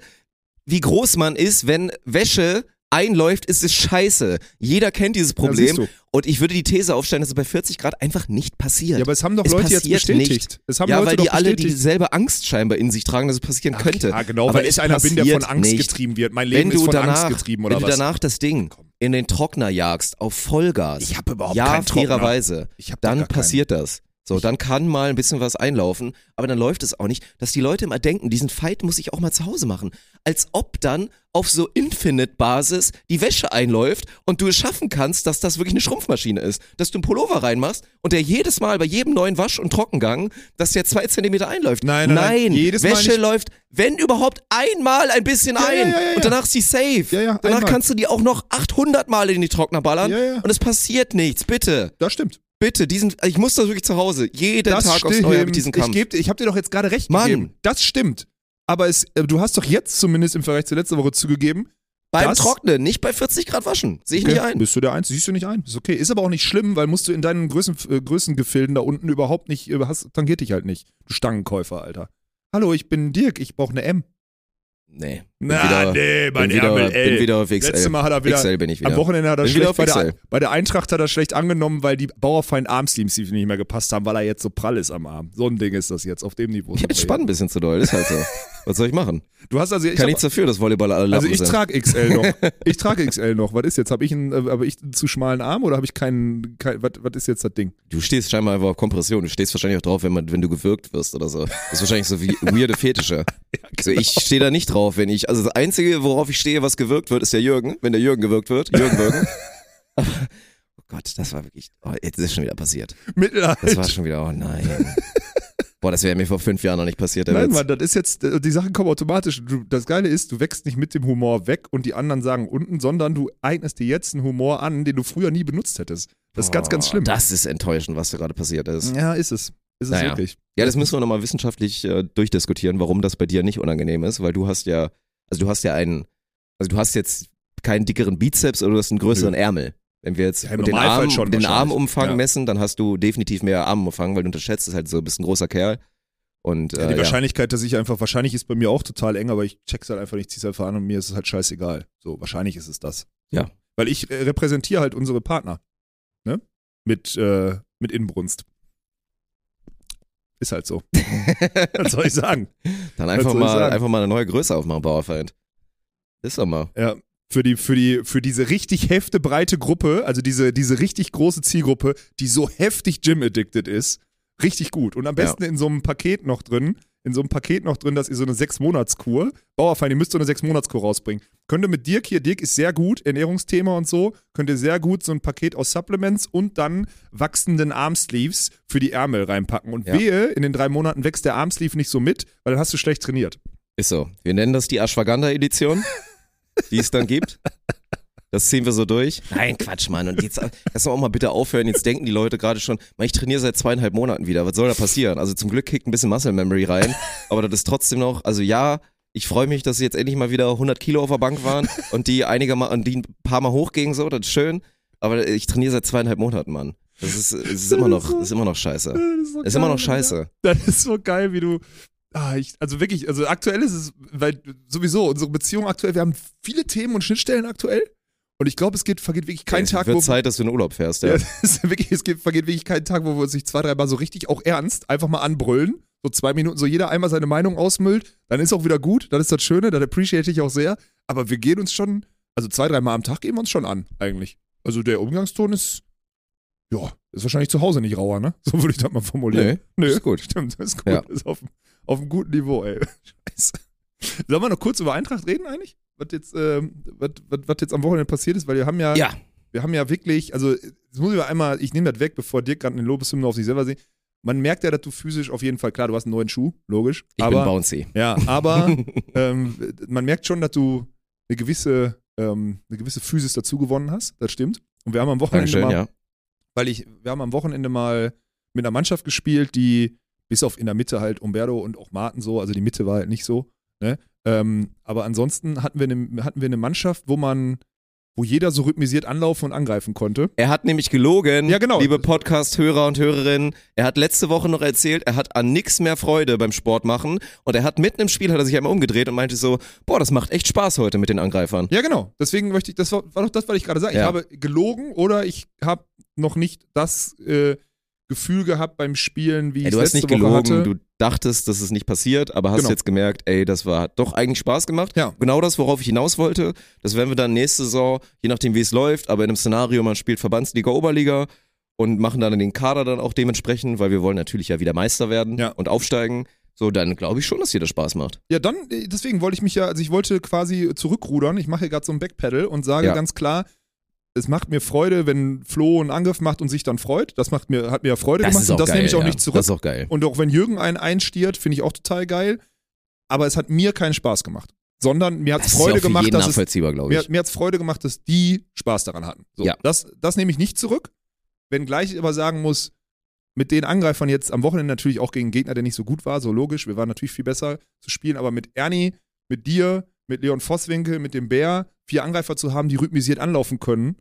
wie groß man ist, wenn Wäsche einläuft, ist es scheiße. Jeder kennt dieses Problem. du. und ich würde die These aufstellen, dass es bei 40 Grad einfach nicht passiert. Ja, aber es haben doch Es Leute jetzt bestätigt. nicht. Es haben ja, Leute weil die doch alle bestätigt. dieselbe Angst scheinbar in sich tragen, dass es passieren Ach, könnte. Ja, genau, Aber weil ich einer bin, der von Angst nicht. getrieben wird. Mein wenn Leben du ist von danach, Angst getrieben oder wenn du was? danach das Ding in den Trockner jagst auf Vollgas, Ich habe überhaupt ja, keinen Trockner. fairerweise, Ich hab da dann passiert das. So, dann kann mal ein bisschen was einlaufen, aber dann läuft es auch nicht, dass die Leute immer denken, diesen Fight muss ich auch mal zu Hause machen. Als ob dann auf so Infinite-Basis die Wäsche einläuft und du es schaffen kannst, dass das wirklich eine Schrumpfmaschine ist. Dass du einen Pullover reinmachst und der jedes Mal bei jedem neuen Wasch- und Trockengang, dass der zwei Zentimeter einläuft. Nein, nein, nein, jedes Mal Wäsche nicht. läuft, wenn überhaupt, einmal ein bisschen Ja, ein ja, ja, und danach ist sie safe. Danach einmal. kannst du die auch noch 800 Mal in die Trockner ballern und es passiert nichts. Bitte. Das stimmt. Bitte, diesen, ich muss das wirklich zu Hause. Jeden das Tag aufs. Neue habe ich diesen Kampf. Ich, geb, ich habe dir doch jetzt gerade recht Mann. gegeben. Das stimmt. Aber es, äh, du hast doch jetzt zumindest im Vergleich zur letzten Woche zugegeben, Beim das- Trocknen, nicht bei 40 Grad waschen. Sehe ich okay, nicht ein. bist du der Einzige, siehst du nicht ein. Ist okay. Ist aber auch nicht schlimm, weil musst du in deinen Größen, äh, Größengefilden da unten überhaupt nicht, äh, hast, tangiert dich halt nicht. Du Stangenkäufer, Alter. Hallo, ich bin Dirk, ich brauche eine M. Nee. Bin Na, wieder, nee, bin wieder, bin wieder auf XL. Letztes Mal hat er wieder, XL bin ich wieder. am Wochenende hat er schlecht, bei der, bei der Eintracht hat er schlecht angenommen, weil die Bauerfeind Armsleeves nicht mehr gepasst haben, weil er jetzt so prall ist am Arm. So ein Ding ist das jetzt, auf dem Niveau. Ich entspanne ein bisschen zu doll, ist halt so. Was soll ich machen? Du hast also, ich Kann hab, nichts dafür, dass Volleyball alle also Lappen ich sind. trage XL noch. Ich trage XL noch. Was ist jetzt? Habe ich, einen, äh, hab ich einen zu schmalen Arm oder habe ich keinen, kein, was, was ist jetzt das Ding? Du stehst scheinbar einfach auf Kompression. Du stehst wahrscheinlich auch drauf, wenn, man, wenn du gewürgt wirst oder so. Das ist wahrscheinlich so wie weirde Fetische. Also ich stehe da nicht drauf, wenn ich. Also das Einzige, worauf ich stehe, was gewürgt wird, ist der Jürgen. Wenn der Jürgen gewürgt wird. Jürgen. Aber, oh Gott, das war wirklich. Oh, jetzt ist schon wieder passiert. Mittelalter. Das war schon wieder. Oh nein. Boah, das wäre mir vor fünf Jahren noch nicht passiert. Nein, Witz. Mann, das ist jetzt, äh, die Sachen kommen automatisch. Du, das Geile ist, du wächst nicht mit dem Humor weg und die anderen sagen unten, sondern du eignest dir jetzt einen Humor an, den du früher nie benutzt hättest. Das ist ganz, ganz Oh, schlimm. Das ist enttäuschend, was da gerade passiert ist. ja, ist es. Ist es Naja. wirklich. Ja, das müssen wir nochmal wissenschaftlich äh, durchdiskutieren, warum das bei dir nicht unangenehm ist, weil du hast ja, also du hast ja einen, also du hast jetzt keinen dickeren Bizeps oder du hast einen größeren Ärmel. Wenn wir jetzt Ja, den, Arm, schon den. Armumfang Ja. messen, dann hast du definitiv mehr Armumfang, weil du unterschätzt es halt so, bist ein großer Kerl. Und Ja, äh, die ja. Wahrscheinlichkeit, dass ich einfach, wahrscheinlich ist bei mir auch total eng, aber ich check's halt einfach nicht, zieh's einfach an und mir ist es halt scheißegal. So, wahrscheinlich ist es das. Ja. Weil ich äh, repräsentiere halt unsere Partner. Ne? Mit, äh, mit Inbrunst. Ist halt so. Was soll ich sagen? dann einfach mal, einfach mal eine neue Größe aufmachen, Bauerfeind. Ist doch mal. Ja. Für die, für die, für diese richtig hefte breite Gruppe, also diese, diese richtig große Zielgruppe, die so heftig Gym-addicted ist, richtig gut. Und am Ja. besten in so einem Paket noch drin, in so einem Paket noch drin, dass ihr so eine Sechs-Monats-Kur, Bauerfeind, ihr müsst so eine Sechs-Monats-Kur rausbringen. Könnt ihr mit Dirk hier, Dirk ist sehr gut, Ernährungsthema und so, könnt ihr sehr gut so ein Paket aus Supplements und dann wachsenden Armsleeves für die Ärmel reinpacken. Und Ja. wehe, in den drei Monaten wächst der Armsleeve nicht so mit, weil dann hast du schlecht trainiert. Ist so. Wir nennen das die Ashwagandha-Edition, die es dann gibt. Das ziehen wir so durch. Nein, Quatsch, Mann. Und jetzt lass doch auch mal bitte aufhören. Jetzt denken die Leute gerade schon, man, ich trainiere seit zweieinhalb Monaten wieder. Was soll da passieren? Also zum Glück kickt ein bisschen Muscle Memory rein. Aber das ist trotzdem noch, also ja, ich freue mich, dass sie jetzt endlich mal wieder 100 Kilo auf der Bank waren und die einige mal, und die ein paar Mal hochgingen so, das ist schön. Aber ich trainiere seit zweieinhalb Monaten, Mann. Das ist, es ist immer noch, ist immer noch scheiße. Das ist, so Ist immer noch scheiße. Das ist so geil, wie du. Ah, ich, also wirklich, also aktuell ist es, weil sowieso unsere Beziehung aktuell, wir haben viele Themen und Schnittstellen aktuell. Und ich glaube, es geht, vergeht wirklich kein es Tag, wird wo. Zeit, dass du in Urlaub fährst, Ja, ja. wirklich, es geht, vergeht wirklich kein Tag, wo wir uns nicht zwei, dreimal so richtig auch ernst einfach mal anbrüllen. So zwei Minuten, so jeder einmal seine Meinung ausmüllt, dann ist auch wieder gut, das ist das Schöne, das appreciate ich auch sehr. Aber wir gehen uns schon, also zwei, dreimal am Tag gehen wir uns schon an, eigentlich. Also der Umgangston ist, ja, ist wahrscheinlich zu Hause nicht rauer, ne? So würde ich das mal formulieren. Nee, ist gut. Stimmt, das ist gut. Ja. Ist auf, auf einem guten Niveau, ey. Scheiße. Sollen wir noch kurz über Eintracht reden eigentlich? Was jetzt, ähm, was, was, was jetzt am Wochenende passiert ist, weil wir haben ja, Ja, wir haben ja wirklich, also das muss ich mal einmal, ich nehme das weg, bevor Dirk gerade eine Lobeshymne auf sich selber singt. Man merkt ja, dass du physisch auf jeden Fall, klar, du hast einen neuen Schuh, logisch. ich aber, bin bouncy. Ja, aber ähm, man merkt schon, dass du eine gewisse, ähm, eine gewisse Physis dazu gewonnen hast, das stimmt. Und wir haben am Wochenende Dankeschön, mal, ja. weil ich, wir haben am Wochenende mal mit einer Mannschaft gespielt, die bis auf in der Mitte halt Umberto und auch Martin so, also die Mitte war halt nicht so, ne? Ähm, aber ansonsten hatten wir, eine, hatten wir eine Mannschaft, wo man, wo jeder so rhythmisiert anlaufen und angreifen konnte. Er hat nämlich gelogen, Ja, genau. liebe Podcast-Hörer und Hörerinnen. Er hat letzte Woche noch erzählt, er hat an nix mehr Freude beim Sport machen. Und er hat mitten im Spiel, hat er sich einmal umgedreht und meinte so, boah, das macht echt Spaß heute mit den Angreifern. Ja, genau. Deswegen möchte ich, das war, war doch das, was ich gerade sage. Ich Ja. habe gelogen oder ich habe noch nicht das äh, Gefühl gehabt beim Spielen, wie Ey, ich du hast letzte nicht Woche gelogen, hatte. du dachtest, dass es nicht passiert, aber hast Genau. jetzt gemerkt, ey, das war hat doch eigentlich Spaß gemacht. Ja. Genau das, worauf ich hinaus wollte. Das werden wir dann nächste Saison, je nachdem wie es läuft, aber in einem Szenario, man spielt Verbandsliga, Oberliga und machen dann den Kader dann auch dementsprechend, weil wir wollen natürlich ja wieder Meister werden Ja. und aufsteigen. So, dann glaube ich schon, dass dir das Spaß macht. Ja, dann, äh, deswegen wollte ich mich ja, also ich wollte quasi zurückrudern. Ich mache hier gerade so ein Backpedal und sage Ja. ganz klar, es macht mir Freude, wenn Flo einen Angriff macht und sich dann freut. Das macht mir, hat mir Freude Das gemacht und das geil. nehme ich auch ja. nicht zurück. Das ist auch geil. Und auch wenn Jürgen einen einstiert, finde ich auch total geil. Aber es hat mir keinen Spaß gemacht. Sondern mir hat es ja Freude gemacht, dass es Mir, ich. mir hat es Freude gemacht, dass die Spaß daran hatten. So, Ja. das, das nehme ich nicht zurück. Wenngleich ich aber sagen muss, mit den Angreifern jetzt am Wochenende natürlich auch gegen einen Gegner, der nicht so gut war, so logisch. Wir waren natürlich viel besser zu spielen, aber mit Ernie, mit dir, mit Leon Vosswinkel, mit dem Bär, vier Angreifer zu haben, die rhythmisiert anlaufen können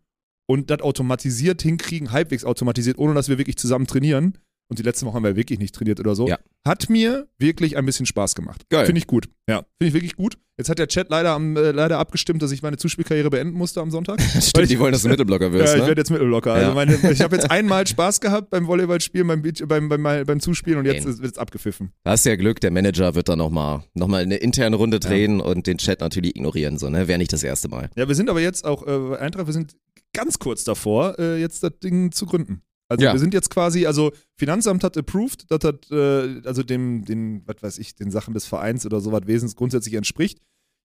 und das automatisiert hinkriegen, halbwegs automatisiert, ohne dass wir wirklich zusammen trainieren. Und die letzte Woche haben wir wirklich nicht trainiert oder so. Ja. Hat mir wirklich ein bisschen Spaß gemacht. Geil. Finde ich gut. Ja, finde ich wirklich gut. Jetzt hat der Chat leider, am, äh, leider abgestimmt, dass ich meine Zuspielkarriere beenden musste am Sonntag. Stimmt, ich- die wollen, dass du Mittelblocker wirst, ja, ich ne? werde jetzt Mittelblocker. Also Ja. meine, ich habe jetzt einmal Spaß gehabt beim Volleyballspielen, beim, Beach, beim, beim, beim Zuspielen und jetzt wird es abgepfiffen. Da hast ja Glück, der Manager wird dann nochmal noch mal eine interne Runde drehen und den Chat natürlich ignorieren, so, ne? Wäre nicht das erste Mal. Ja, wir sind aber jetzt auch, äh, Eintracht, wir sind ganz kurz davor, äh, jetzt das Ding zu gründen. Also Ja. wir sind jetzt quasi, also Finanzamt hat approved, dass das äh, also dem, den, was weiß ich, den Sachen des Vereins oder sowas Wesens grundsätzlich entspricht.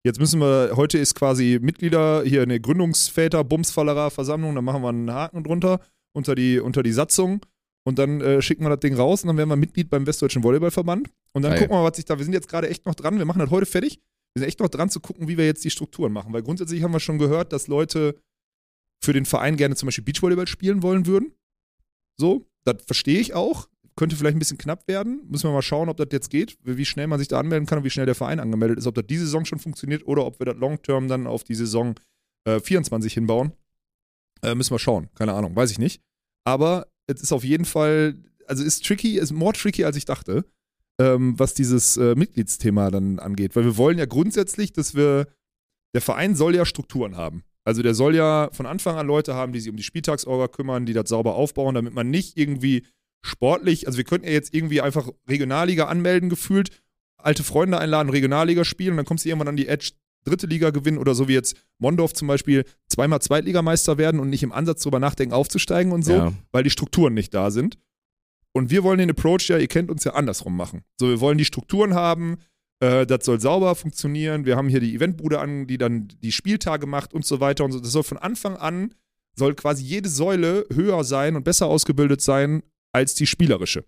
Jetzt müssen wir, heute ist quasi Mitglieder, hier eine Gründungsväter, Bumsfallerer Versammlung, da machen wir einen Haken drunter unter die, unter die Satzung und dann äh, schicken wir das Ding raus und dann werden wir Mitglied beim Westdeutschen Volleyballverband und dann Geil. gucken wir mal, was sich da, wir sind jetzt gerade echt noch dran, wir machen das heute fertig. Wir sind echt noch dran zu gucken, wie wir jetzt die Strukturen machen, weil grundsätzlich haben wir schon gehört, dass Leute für den Verein gerne zum Beispiel Beachvolleyball spielen wollen würden. So, das verstehe ich auch. Könnte vielleicht ein bisschen knapp werden. Müssen wir mal schauen, ob das jetzt geht, wie schnell man sich da anmelden kann und wie schnell der Verein angemeldet ist, ob das diese Saison schon funktioniert oder ob wir das Long-Term dann auf die Saison äh, 24 hinbauen. Äh, müssen wir schauen. Keine Ahnung, weiß ich nicht. Aber es ist auf jeden Fall, also ist tricky, ist more tricky, als ich dachte, ähm, was dieses äh, Mitgliedsthema dann angeht. Weil wir wollen ja grundsätzlich, dass wir, der Verein soll ja Strukturen haben. Also der soll ja von Anfang an Leute haben, die sich um die Spieltagsorga kümmern, die das sauber aufbauen, damit man nicht irgendwie sportlich, also wir könnten ja jetzt irgendwie einfach Regionalliga anmelden gefühlt, alte Freunde einladen, Regionalliga spielen und dann kommst du irgendwann an die Edge dritte Liga gewinnen oder so wie jetzt Mondorf zum Beispiel zweimal Zweitligameister werden und nicht im Ansatz drüber nachdenken aufzusteigen und so, Ja. weil die Strukturen nicht da sind. Und wir wollen den Approach ja, ihr kennt uns ja andersrum machen. So, wir wollen die Strukturen haben, äh, das soll sauber funktionieren. Wir haben hier die Eventbude an, die dann die Spieltage macht und so weiter und so. Das soll von Anfang an, soll quasi jede Säule höher sein und besser ausgebildet sein als die spielerische.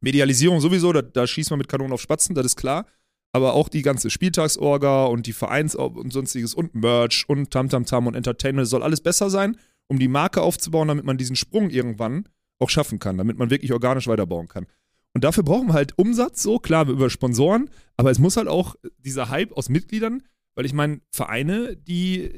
Medialisierung sowieso, da, da schießt man mit Kanonen auf Spatzen, das ist klar. aber auch die ganze Spieltagsorga und die Vereins- und sonstiges und Merch und Tamtamtam und Entertainment, soll alles besser sein, um die Marke aufzubauen, damit man diesen Sprung irgendwann auch schaffen kann, damit man wirklich organisch weiterbauen kann. Und dafür brauchen wir halt Umsatz, so klar, über Sponsoren, aber es muss halt auch dieser Hype aus Mitgliedern, weil ich meine, Vereine, die,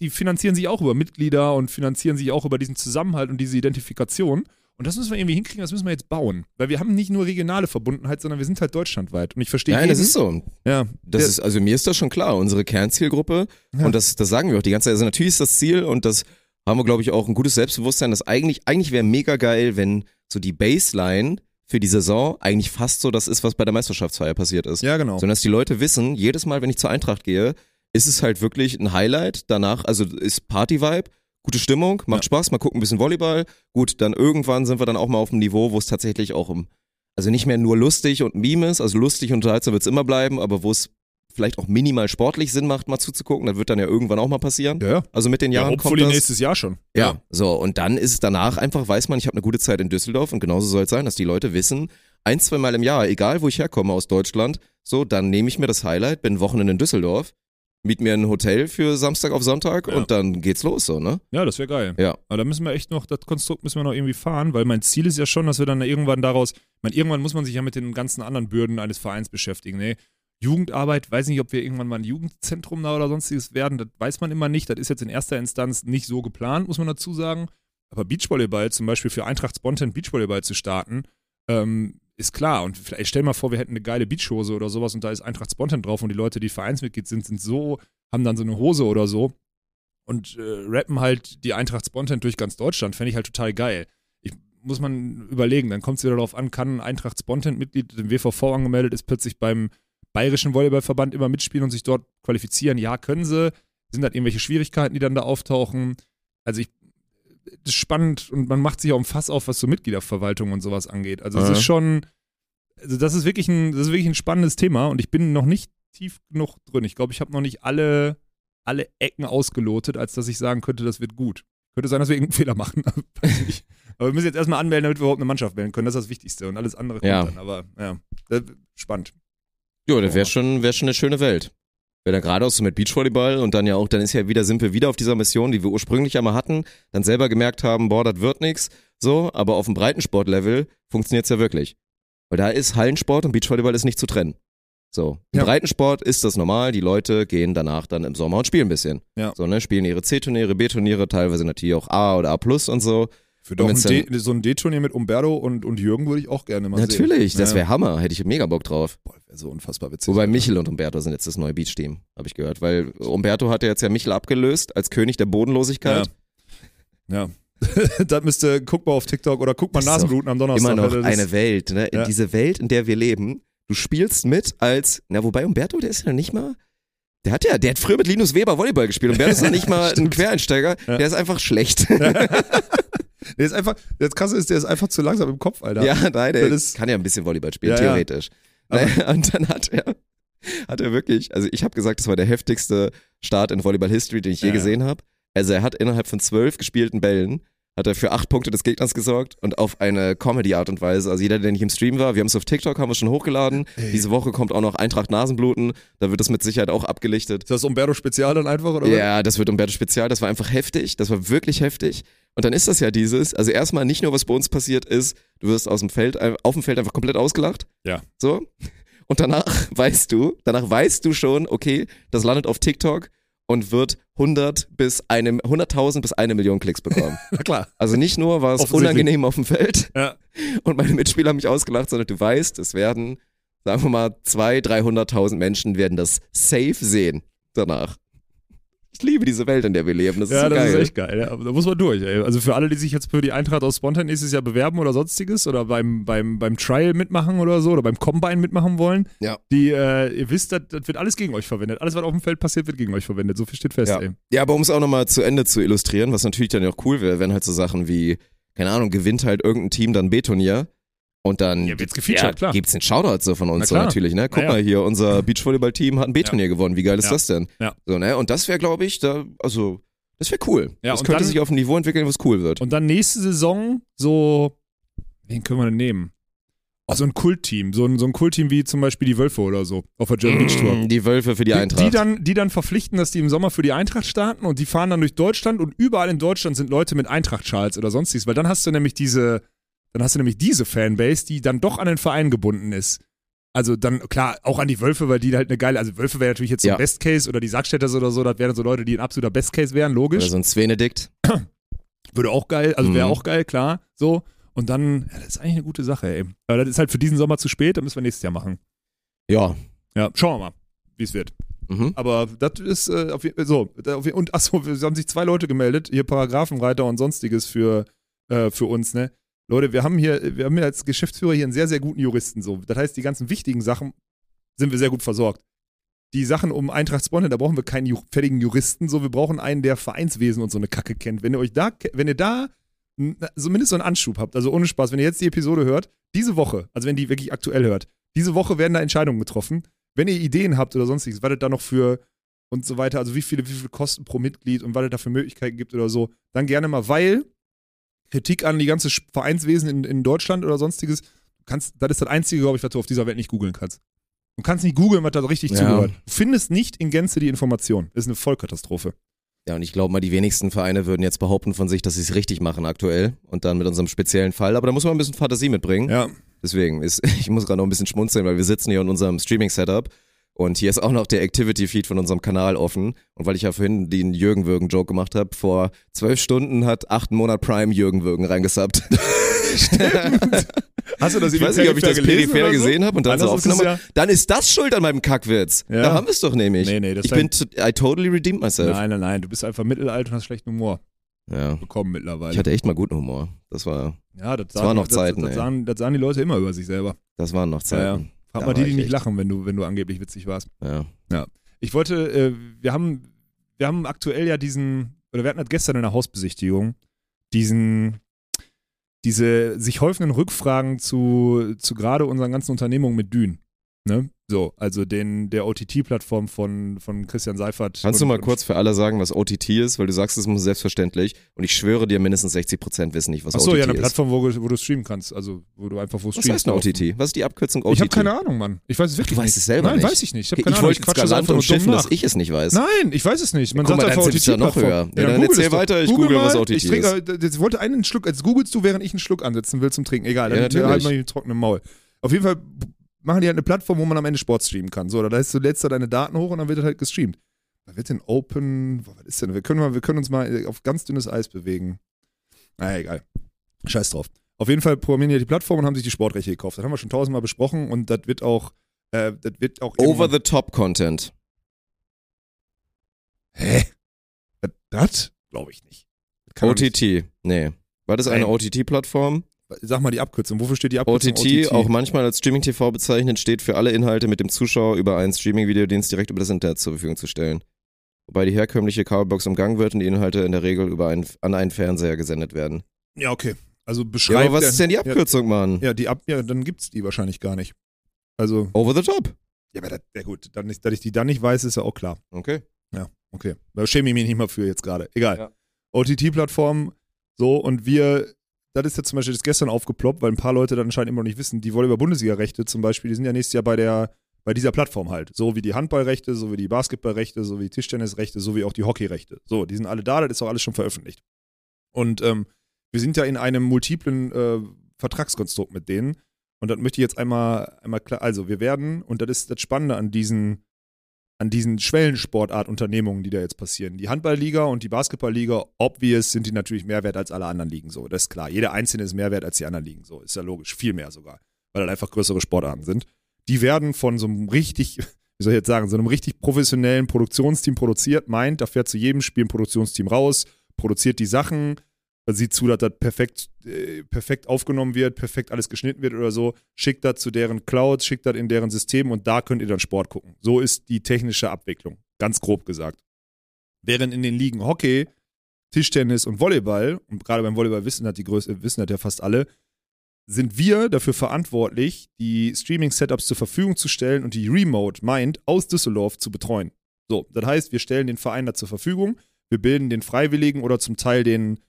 die finanzieren sich auch über Mitglieder und finanzieren sich auch über diesen Zusammenhalt und diese Identifikation. Und das müssen wir irgendwie hinkriegen, das müssen wir jetzt bauen. Weil wir haben nicht nur regionale Verbundenheit, sondern wir sind halt deutschlandweit. Und ich verstehe Nein, das jeden- ist so. Ja, Das der- ist, also mir ist das schon klar, unsere Kernzielgruppe, Ja. und das, das sagen wir auch die ganze Zeit, also natürlich ist das Ziel und das haben wir, glaube ich, auch ein gutes Selbstbewusstsein, dass eigentlich, eigentlich wäre mega geil, wenn so die Baseline für die Saison eigentlich fast so das ist, was bei der Meisterschaftsfeier passiert ist. ja, genau. Sondern dass die Leute wissen, jedes Mal, wenn ich zur Eintracht gehe, ist es halt wirklich ein Highlight. Danach, also ist Party-Vibe, gute Stimmung, macht Spaß, mal gucken ein bisschen Volleyball. Gut, dann irgendwann sind wir dann auch mal auf dem Niveau, wo es tatsächlich auch um, also nicht mehr nur lustig und Meme ist, also lustig und unterhaltsam wird es immer bleiben, aber wo es vielleicht auch minimal sportlich Sinn macht, mal zuzugucken, das wird dann ja irgendwann auch mal passieren. ja, ja. Also mit den Ja, Jahren kommt hopefully das. nächstes Jahr schon. Ja, so und dann ist es danach einfach, weiß man, ich habe eine gute Zeit in Düsseldorf und genauso soll es sein, dass die Leute wissen, ein, zwei Mal im Jahr, egal wo ich herkomme aus Deutschland, so, dann nehme ich mir das Highlight, bin Wochenende in Düsseldorf, miet mir ein Hotel für Samstag auf Sonntag Ja. und dann geht's los, so, ne? Ja, das wäre geil. Ja. Aber da müssen wir echt noch, das Konstrukt müssen wir noch irgendwie fahren, weil mein Ziel ist ja schon, dass wir dann irgendwann daraus, ich meine, irgendwann muss man sich ja mit den ganzen anderen Bürden eines Vereins beschäftigen. Ne? Jugendarbeit, weiß nicht, ob wir irgendwann mal ein Jugendzentrum da oder sonstiges werden, das weiß man immer nicht. Das ist jetzt in erster Instanz nicht so geplant, muss man dazu sagen. Aber Beachvolleyball, zum Beispiel für Eintracht Spontan Beachvolleyball zu starten, ähm, ist klar. Und vielleicht stell mal vor, wir hätten eine geile Beachhose oder sowas und da ist Eintracht Spontan drauf und die Leute, die Vereinsmitglied sind, sind so, haben dann so eine Hose oder so und äh, rappen halt die Eintracht Spontan durch ganz Deutschland. Fände ich halt total geil. Muss man überlegen, dann kommt es wieder darauf an, kann ein Eintracht Spontan-Mitglied dem WVV angemeldet ist, plötzlich beim Bayerischen Volleyballverband immer mitspielen und sich dort qualifizieren? Ja, können sie. Sind dann irgendwelche Schwierigkeiten, die dann da auftauchen? Also ich, das ist spannend und man macht sich auch ein Fass auf, was so Mitgliederverwaltung und sowas angeht. Also es Ja. ist schon, also das ist wirklich ein, das ist wirklich ein spannendes Thema und ich bin noch nicht tief genug drin. Ich glaube, ich habe noch nicht alle, alle Ecken ausgelotet, als dass ich sagen könnte, das wird gut. Könnte sein, dass wir irgendeinen Fehler machen. Aber wir müssen jetzt erstmal anmelden, damit wir überhaupt eine Mannschaft wählen können. Das ist das Wichtigste und alles andere kommt Ja. dann. Aber ja, spannend. Ja, das wäre schon, wär schon eine schöne Welt. Wenn dann gerade auch so mit Beachvolleyball und dann ja auch, dann ist ja wieder, sind wir wieder auf dieser Mission, die wir ursprünglich einmal hatten, dann selber gemerkt haben, boah, das wird nix, so, aber auf dem Breitensportlevel funktioniert's ja wirklich. Weil da ist Hallensport und Beachvolleyball ist nicht zu trennen. So. Im Ja. Breitensport ist das normal, die Leute gehen danach dann im Sommer und spielen ein bisschen. Ja. So, ne, spielen ihre C-Turniere, B-Turniere, teilweise natürlich auch A oder A plus und so. Für doch ein dann- so ein D-Turnier mit Umberto und, und Jürgen würde ich auch gerne mal sehen. Natürlich, das Ja. wäre Hammer, hätte ich mega Bock drauf. Boah, wäre so unfassbar witzig. Wobei Michel und Umberto sind jetzt das neue Beach-Team, habe ich gehört. Weil Umberto hat ja jetzt ja Michel abgelöst als König der Bodenlosigkeit. Ja. das müsste, guck mal auf TikTok oder guck mal Nasenbluten am Donnerstag. Immer noch das eine Welt, ne? Ja. Diese Welt, in der wir leben. Du spielst mit als, na wobei Umberto, der ist ja nicht mal, der hat ja, der hat früher mit Linus Weber Volleyball gespielt. Umberto ist ja nicht mal ein. Quereinsteiger, Ja. der ist einfach schlecht. Der ist einfach, das krasse ist, der ist einfach zu langsam im Kopf, Alter. Ja, nein, der ist- kann ja ein bisschen Volleyball spielen, Ja, ja. theoretisch. Naja, und dann hat er, hat er wirklich, also ich habe gesagt, das war der heftigste Start in Volleyball-History, den ich je Ja, ja. gesehen habe. Also er hat innerhalb von zwölf gespielten Bällen, hat er für acht Punkte des Gegners gesorgt und auf eine Comedy-Art und Weise. Also jeder, der nicht im Stream war, wir haben es auf TikTok, haben wir schon hochgeladen. Ey. Diese Woche kommt auch noch Eintracht Nasenbluten, da wird das mit Sicherheit auch abgelichtet. Ist das Umberto Spezial dann einfach, oder? Ja, das wird Umberto Spezial, das war einfach heftig, das war wirklich heftig. Und dann ist das ja dieses, also erstmal nicht nur, was bei uns passiert ist, du wirst aus dem Feld, auf dem Feld einfach komplett ausgelacht. Ja. So. Und danach weißt du, danach weißt du schon, okay, das landet auf TikTok und wird 100 bis eine, 100.000 bis eine Million Klicks bekommen. Na klar. Also nicht nur war es unangenehm auf dem Feld Ja. und meine Mitspieler haben mich ausgelacht, sondern du weißt, es werden, sagen wir mal, 200.000, 300.000 Menschen werden das safe sehen danach. Ich liebe diese Welt, in der wir leben. Das ist Ja, so das geil. ist echt geil. Ja. Da muss man durch. Ey. Also für alle, die sich jetzt für die Eintracht aus Spontan nächstes Jahr bewerben oder sonstiges oder beim, beim, beim Trial mitmachen oder so oder beim Combine mitmachen wollen, Ja. die, äh, ihr wisst, das, das wird alles gegen euch verwendet. Alles, was auf dem Feld passiert, wird gegen euch verwendet. So viel steht fest, Ja. ey. Ja, aber um es auch nochmal zu Ende zu illustrieren, was natürlich dann auch cool wäre, wenn halt so Sachen wie, keine Ahnung, gewinnt halt irgendein Team dann B-Turnier und dann Ja, klar. gibt's einen Shoutout so von uns Na so natürlich, ne? Guck ja. mal hier, unser Beachvolleyball-Team hat ein B-Turnier gewonnen, wie geil ist das denn? Ja. So, ne? Und das wäre, glaube ich, da, also, das wäre cool. Ja, das könnte dann- sich auf ein Niveau entwickeln, was cool wird. Und dann nächste Saison so, wen können wir denn nehmen? Oh, so ein Kultteam, so ein, so ein Kultteam wie zum Beispiel die Wölfe oder so auf der German Beach Tour. Mm, Die Wölfe für die Die, Eintracht. die, dann, die dann verpflichten, dass die im Sommer für die Eintracht starten und die fahren dann durch Deutschland und überall in Deutschland sind Leute mit Eintracht-Schals oder sonstiges, weil dann hast du nämlich diese, dann hast du nämlich diese Fanbase, die dann doch an den Verein gebunden ist. Also dann, klar, auch an die Wölfe, weil die halt eine geile, also Wölfe wäre natürlich jetzt so Ja. Best Case oder die Sackstädters oder so, das wären so Leute, die ein absoluter Best Case wären, logisch. Oder so ein Svenedikt. Würde auch geil, also wäre Mhm. auch geil, klar, so. Und dann, ja, das ist eigentlich eine gute Sache, ey. Aber das ist halt für diesen Sommer zu spät, dann müssen wir nächstes Jahr machen. Ja. Ja, schauen wir mal, wie es wird. Mhm. Aber das ist äh, auf, so. und achso, es haben sich zwei Leute gemeldet, hier Paragraphenreiter und sonstiges für, äh, für uns, ne? Leute, wir haben hier, wir haben hier als Geschäftsführer hier einen sehr, sehr guten Juristen. So. Das heißt, die ganzen wichtigen Sachen sind wir sehr gut versorgt. Die Sachen um Eintracht Spontan, da brauchen wir keinen fertigen Juristen, so wir brauchen einen, der Vereinswesen und so eine Kacke kennt. Wenn ihr euch da, wenn ihr da zumindest so einen Anschub habt, also ohne Spaß, wenn ihr jetzt die Episode hört, diese Woche, also wenn die wirklich aktuell hört, diese Woche werden da Entscheidungen getroffen. Wenn ihr Ideen habt oder sonstiges, was es da noch für und so weiter, also wie viele, wie viele Kosten pro Mitglied und was es da für Möglichkeiten gibt oder so, dann gerne mal, weil Kritik an die ganze Vereinswesen in, in Deutschland oder sonstiges, kannst, das ist das Einzige, glaube ich, was du auf dieser Welt nicht googeln kannst. Du kannst nicht googeln, was da richtig Ja. zugehört. Du findest nicht in Gänze die Information. Das ist eine Vollkatastrophe. Ja, und ich glaube mal, die wenigsten Vereine würden jetzt behaupten von sich, dass sie es richtig machen aktuell und dann mit unserem speziellen Fall. Aber da muss man ein bisschen Fantasie mitbringen. Ja. Deswegen, ist, ich muss gerade noch ein bisschen schmunzeln, weil wir sitzen hier in unserem Streaming-Setup und hier ist auch noch der Activity-Feed von unserem Kanal offen. Und weil ich ja vorhin den Jürgen-Würgen-Joke gemacht habe, vor zwölf Stunden hat acht Monat Prime Jürgen-Würgen reingesubbt. Hast du das Ich weiß nicht, ob ich das peripher gesehen habe und dann so Anders es aufgenommen habe. Dann ist das schuld an meinem Kackwitz. Ja. Da haben wir es doch nämlich. Nee, nee, das ich bin, I totally redeemed myself. Nein, nein, nein. Du bist einfach mittelalt und hast schlechten Humor Ja. bekommen mittlerweile. Ich hatte echt mal guten Humor. Das war, ja, das, das waren noch das, Zeiten, Das, ey. das, sahen, das sahen die Leute immer über sich selber. das waren noch Ja, ja. Frag mal die, die ich nicht echt- lachen, wenn du, wenn du angeblich witzig warst. Ja. Ich wollte, äh, wir haben, wir haben aktuell ja diesen, oder wir hatten das gestern in der Hausbesichtigung, diesen, diese sich häufenden Rückfragen zu, zu gerade unseren ganzen Unternehmungen mit Dün. Ne? So, also den, der OTT-Plattform von, von Christian Seifert. Kannst du und- mal kurz für alle sagen, was OTT ist? Weil du sagst, es ist selbstverständlich. Und ich schwöre dir, mindestens 60% wissen nicht, was Achso, OTT ja, eine ist. Plattform, wo, wo du streamen kannst. Also, wo du einfach wo Was streamst. heißt eine. OTT? Was ist die Abkürzung OTT? Ich habe keine Ahnung, Mann. Ich weiß es wirklich Du weißt nicht. es selber Nein, nicht. weiß ich nicht. Ich habe Ich, keine Ahnung. wollte jetzt quatsche das galant umschiffen, dumm dass ich es nicht weiß. Nein, ich weiß es nicht. Man Guck sagt einfach dann sitzt ja noch höher. Ja, dann google erzähl weiter, ich Google google, was. OTT ich trinke, Jetzt wollte einen Schluck, als googelst du, während ich einen Schluck ansetzen will zum Trinken. Egal, Ja, dann halt mal den trockenen Maul. Auf jeden Fall machen die halt eine Plattform, wo man am Ende Sport streamen kann. So, da lädst du lädst du deine Daten hoch und dann wird das halt gestreamt. Da wird denn Open, was ist denn? Wir können, mal, wir können uns mal auf ganz dünnes Eis bewegen. Na egal. Scheiß drauf. Auf jeden Fall programmieren die die Plattform und haben sich die Sportrechte gekauft. Das haben wir schon tausendmal besprochen und das wird auch, äh, das wird auch Over-the-top-Content. Hä? Das? Glaube ich nicht. Doch nicht- OTT. Nee. War das eine. OTT-Plattform? Sag mal die Abkürzung. Wofür steht die Abkürzung? OTT, auch manchmal als Streaming-TV bezeichnet, steht für alle Inhalte mit dem Zuschauer über einen Streaming-Videodienst direkt über das Internet zur Verfügung zu stellen. Wobei die herkömmliche Kabelbox umgangen wird und die Inhalte in der Regel über einen, an einen Fernseher gesendet werden. Ja, okay. Also Ja, beschreibt. aber was der- ist denn die Abkürzung, Mann? Ja, die Ab ja, dann gibt's die wahrscheinlich gar nicht. Also, Over the top. ja, aber das, ja gut, dann ist, dass ich die dann nicht weiß, ist ja auch klar. Okay. Ja, okay. Da schäme ich mich nicht mal für jetzt gerade. Egal. Ja. OTT-Plattform, so, und wir, das ist jetzt zum Beispiel das gestern aufgeploppt, weil ein paar Leute dann anscheinend immer noch nicht wissen, die wollen über Bundesliga-Rechte zum Beispiel, die sind ja nächstes Jahr bei der, bei dieser Plattform halt. So wie die Handballrechte, so wie die Basketballrechte, so wie die Tischtennisrechte, so wie auch die Hockeyrechte. So, die sind alle da, das ist auch alles schon veröffentlicht. Und ähm, wir sind ja in einem multiplen äh, Vertragskonstrukt mit denen. Und das möchte ich jetzt einmal, einmal klar. Also, wir werden, und das ist das Spannende an diesen, an diesen Schwellensportartunternehmungen, die da jetzt passieren. Die Handballliga und die Basketballliga, obvious, sind die natürlich mehr wert als alle anderen Ligen. So, das ist klar. Jeder einzelne ist mehr wert als die anderen Ligen. So, ist ja logisch. Viel mehr sogar. Weil halt einfach größere Sportarten sind. Die werden von so einem richtig, wie soll ich jetzt sagen, so einem richtig professionellen Produktionsteam produziert. Meint, da fährt zu jedem Spiel ein Produktionsteam raus, produziert die Sachen, sieht zu, dass das perfekt, äh, perfekt aufgenommen wird, perfekt alles geschnitten wird oder so, schickt das zu deren Clouds, schickt das in deren System und da könnt ihr dann Sport gucken. So ist die technische Abwicklung, ganz grob gesagt. Während in den Ligen Hockey, Tischtennis und Volleyball, und gerade beim Volleyball wissen das die Größe, wissen das ja fast alle, sind wir dafür verantwortlich, die Streaming-Setups zur Verfügung zu stellen und die Remote Mind aus Düsseldorf zu betreuen. So, das heißt, wir stellen den Verein da zur Verfügung, wir bilden den Freiwilligen oder zum Teil den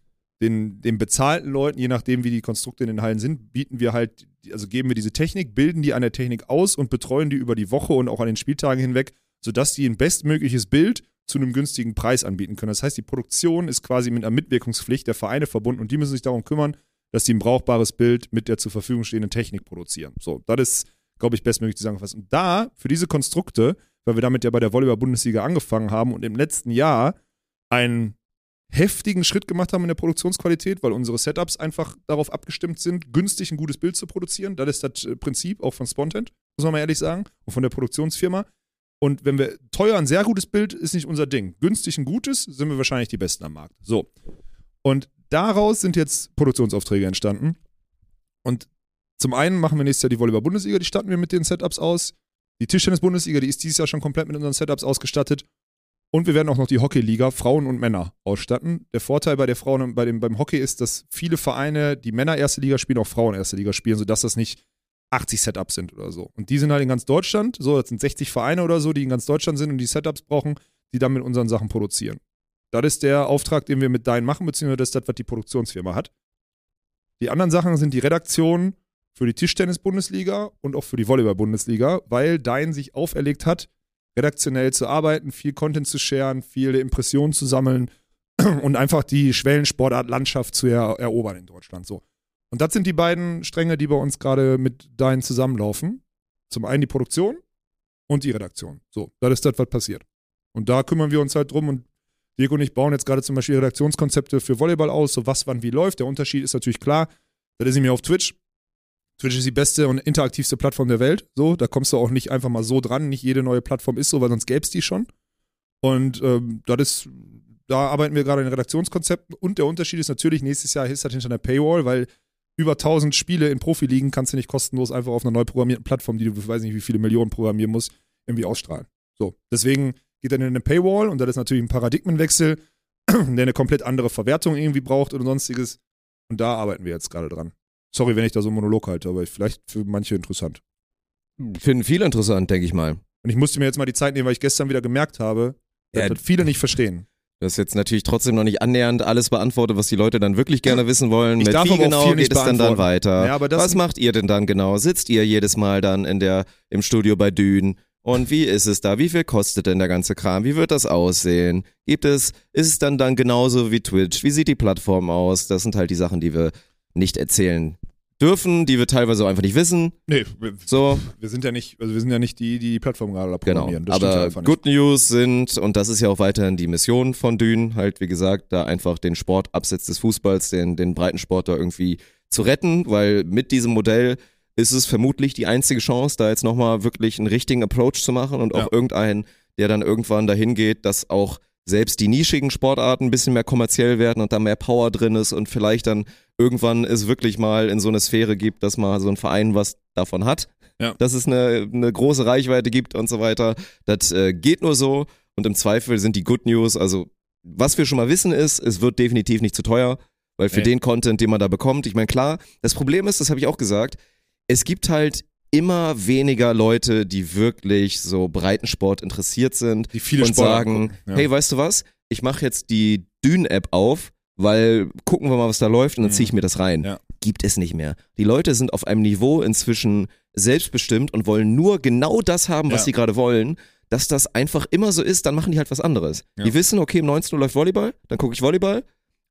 den, den bezahlten Leuten, je nachdem wie die Konstrukte in den Hallen sind, bieten wir halt, also geben wir diese Technik, bilden die an der Technik aus und betreuen die über die Woche und auch an den Spieltagen hinweg, sodass die ein bestmögliches Bild zu einem günstigen Preis anbieten können. Das heißt, die Produktion ist quasi mit einer Mitwirkungspflicht der Vereine verbunden und die müssen sich darum kümmern, dass sie ein brauchbares Bild mit der zur Verfügung stehenden Technik produzieren. So, das ist, glaube ich, bestmöglich zusammengefasst. Und da, für diese Konstrukte, weil wir damit ja bei der Volleyball-Bundesliga angefangen haben und im letzten Jahr einen heftigen Schritt gemacht haben in der Produktionsqualität, weil unsere Setups einfach darauf abgestimmt sind, günstig ein gutes Bild zu produzieren. Das ist das äh, Prinzip auch von Spontent, muss man mal ehrlich sagen, und von der Produktionsfirma. Und wenn wir teuer ein sehr gutes Bild, ist nicht unser Ding. Günstig ein gutes, sind wir wahrscheinlich die Besten am Markt. So. Und daraus sind jetzt Produktionsaufträge entstanden. Und zum einen machen wir nächstes Jahr die Volleyball-Bundesliga, die starten wir mit den Setups aus. Die Tischtennis-Bundesliga, die ist dieses Jahr schon komplett mit unseren Setups ausgestattet. Und wir werden auch noch die Hockeyliga Frauen und Männer ausstatten. Der Vorteil bei der Frauen bei dem, beim Hockey ist, dass viele Vereine, die Männer erste Liga spielen, auch Frauen erste Liga spielen, sodass das nicht 80 Setups sind oder so. Und die sind halt in ganz Deutschland, so, das sind 60 Vereine oder so, die in ganz Deutschland sind und die Setups brauchen, die dann mit unseren Sachen produzieren. Das ist der Auftrag, den wir mit Dein machen, beziehungsweise das ist das, was die Produktionsfirma hat. Die anderen Sachen sind die Redaktion für die Tischtennis-Bundesliga und auch für die Volleyball-Bundesliga, weil Dein sich auferlegt hat, redaktionell zu arbeiten, viel Content zu sharen, viele Impressionen zu sammeln und einfach die Schwellensportart-Landschaft zu er erobern in Deutschland. So. Und das sind die beiden Stränge, die bei uns gerade mit Dein zusammenlaufen. Zum einen die Produktion und die Redaktion. So, das ist das, was passiert. Und da kümmern wir uns halt drum und Diego und ich bauen jetzt gerade zum Beispiel Redaktionskonzepte für Volleyball aus, so was, wann, wie läuft. Der Unterschied ist natürlich klar, das ist nämlich auf Twitch. Twitch ist die beste und interaktivste Plattform der Welt. So, da kommst du auch nicht einfach mal so dran. Nicht jede neue Plattform ist so, weil sonst gäbe es die schon. Und ähm, das ist, da arbeiten wir gerade in Redaktionskonzepten. Und der Unterschied ist natürlich, nächstes Jahr ist das hinter einer Paywall, weil über 1000 Spiele in Profiligen kannst du nicht kostenlos einfach auf einer neu programmierten Plattform, die du, weiß nicht, wie viele Millionen programmieren musst, irgendwie ausstrahlen. So, deswegen geht dann in eine Paywall und das ist natürlich ein Paradigmenwechsel, der eine komplett andere Verwertung irgendwie braucht oder sonstiges. Und da arbeiten wir jetzt gerade dran. Sorry, wenn ich da so einen Monolog halte, aber vielleicht für manche interessant. Finden viele interessant, denke ich mal. Und ich musste mir jetzt mal die Zeit nehmen, weil ich gestern wieder gemerkt habe, dass Ja, das viele nicht verstehen. Du hast jetzt natürlich trotzdem noch nicht annähernd alles beantwortet, was die Leute dann wirklich gerne wissen wollen. Ich Mit darf wie genau geht es dann beantworten. weiter? Ja, das- was macht ihr denn dann genau? Sitzt ihr jedes Mal dann in der, im Studio bei Dün? Und wie ist es da? Wie viel kostet denn der ganze Kram? Wie wird das aussehen? Gibt es, ist es dann dann genauso wie Twitch? Wie sieht die Plattform aus? Das sind halt die Sachen, die wir nicht erzählen dürfen, die wir teilweise auch einfach nicht wissen. Nee, wir, So, wir sind ja nicht, also wir sind ja nicht die, die die Plattform gerade Genau, programmieren. Ja aber nicht. Good News sind, und das ist ja auch weiterhin die Mission von Dün, halt wie gesagt, da einfach den Sport abseits des Fußballs, den, den Breitensport da irgendwie zu retten, weil mit diesem Modell ist es vermutlich die einzige Chance, da jetzt nochmal wirklich einen richtigen Approach zu machen und auch Ja. irgendeinen, der dann irgendwann dahin geht, dass auch selbst die nischigen Sportarten ein bisschen mehr kommerziell werden und da mehr Power drin ist und vielleicht dann irgendwann es wirklich mal in so eine Sphäre gibt, dass mal so ein Verein was davon hat, Ja. dass es eine, eine große Reichweite gibt und so weiter. Das äh, geht nur so und im Zweifel sind die Good News, also was wir schon mal wissen ist, es wird definitiv nicht zu teuer, weil für Nee. den Content, den man da bekommt, ich meine klar, das Problem ist, das habe ich auch gesagt, es gibt halt immer weniger Leute, die wirklich so Breitensport interessiert sind die viele und Sportarten sagen. Ja. hey, weißt du was? Ich mache jetzt die Dün-App auf, weil gucken wir mal, was da läuft und dann ziehe ich mir das rein. Ja. Gibt es nicht mehr. Die Leute sind auf einem Niveau inzwischen selbstbestimmt und wollen nur genau das haben, was Ja. sie gerade wollen. Dass das einfach immer so ist, dann machen die halt was anderes. Ja. Die wissen, okay, um 19 Uhr läuft Volleyball, dann gucke ich Volleyball,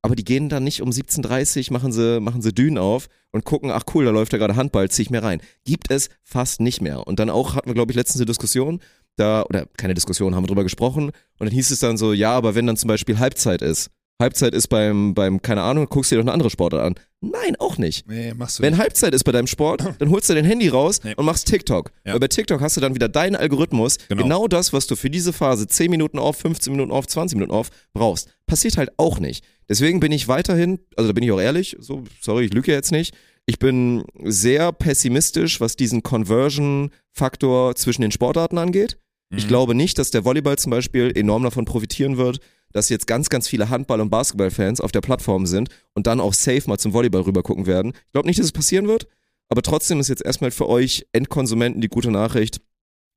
aber die gehen dann nicht um 17.30 Uhr, machen sie, machen sie Dünen auf und gucken, ach cool, da läuft ja gerade Handball, zieh ich mir rein. Gibt es fast nicht mehr. Und dann auch hatten wir, glaube ich, letztens eine Diskussion, da, oder keine Diskussion, haben wir drüber gesprochen und dann hieß es dann so, ja, aber wenn dann zum Beispiel Halbzeit ist, Halbzeit ist beim, beim, keine Ahnung, guckst dir doch eine andere Sportart an. Nein, auch nicht. Nee, machst du Wenn nicht. Halbzeit ist bei deinem Sport, dann holst du dein Handy raus Nee. und machst TikTok. Ja. Weil bei TikTok hast du dann wieder deinen Algorithmus, Genau. genau. das, was du für diese Phase 10 Minuten auf, 15 Minuten auf, 20 Minuten auf brauchst. Passiert halt auch nicht. Deswegen bin ich weiterhin, also da bin ich auch ehrlich, so, sorry, ich lüge jetzt nicht. Ich bin sehr pessimistisch, was diesen Conversion-Faktor zwischen den Sportarten angeht. Ich Mhm. glaube nicht, dass der Volleyball zum Beispiel enorm davon profitieren wird, dass jetzt ganz, ganz viele Handball- und Basketballfans auf der Plattform sind und dann auch safe mal zum Volleyball rüber gucken werden. Ich glaube nicht, dass es passieren wird, aber trotzdem ist jetzt erstmal für euch Endkonsumenten die gute Nachricht.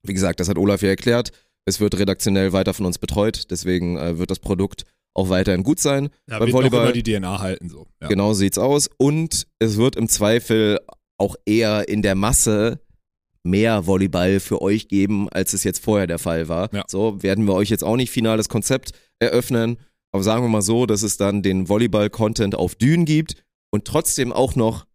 Wie gesagt, das hat Olaf ja erklärt. Es wird redaktionell weiter von uns betreut, deswegen äh, wird das Produkt auch weiterhin gut sein. Ja, Beim Volleyball- immer die DNA halten so. Ja. Genau sieht's aus. Und es wird im Zweifel auch eher in der Masse mehr Volleyball für euch geben, als es jetzt vorher der Fall war. Ja. So werden wir euch jetzt auch nicht finales Konzept eröffnen. Aber sagen wir mal so, dass es dann den Volleyball-Content auf Dünen gibt und trotzdem auch noch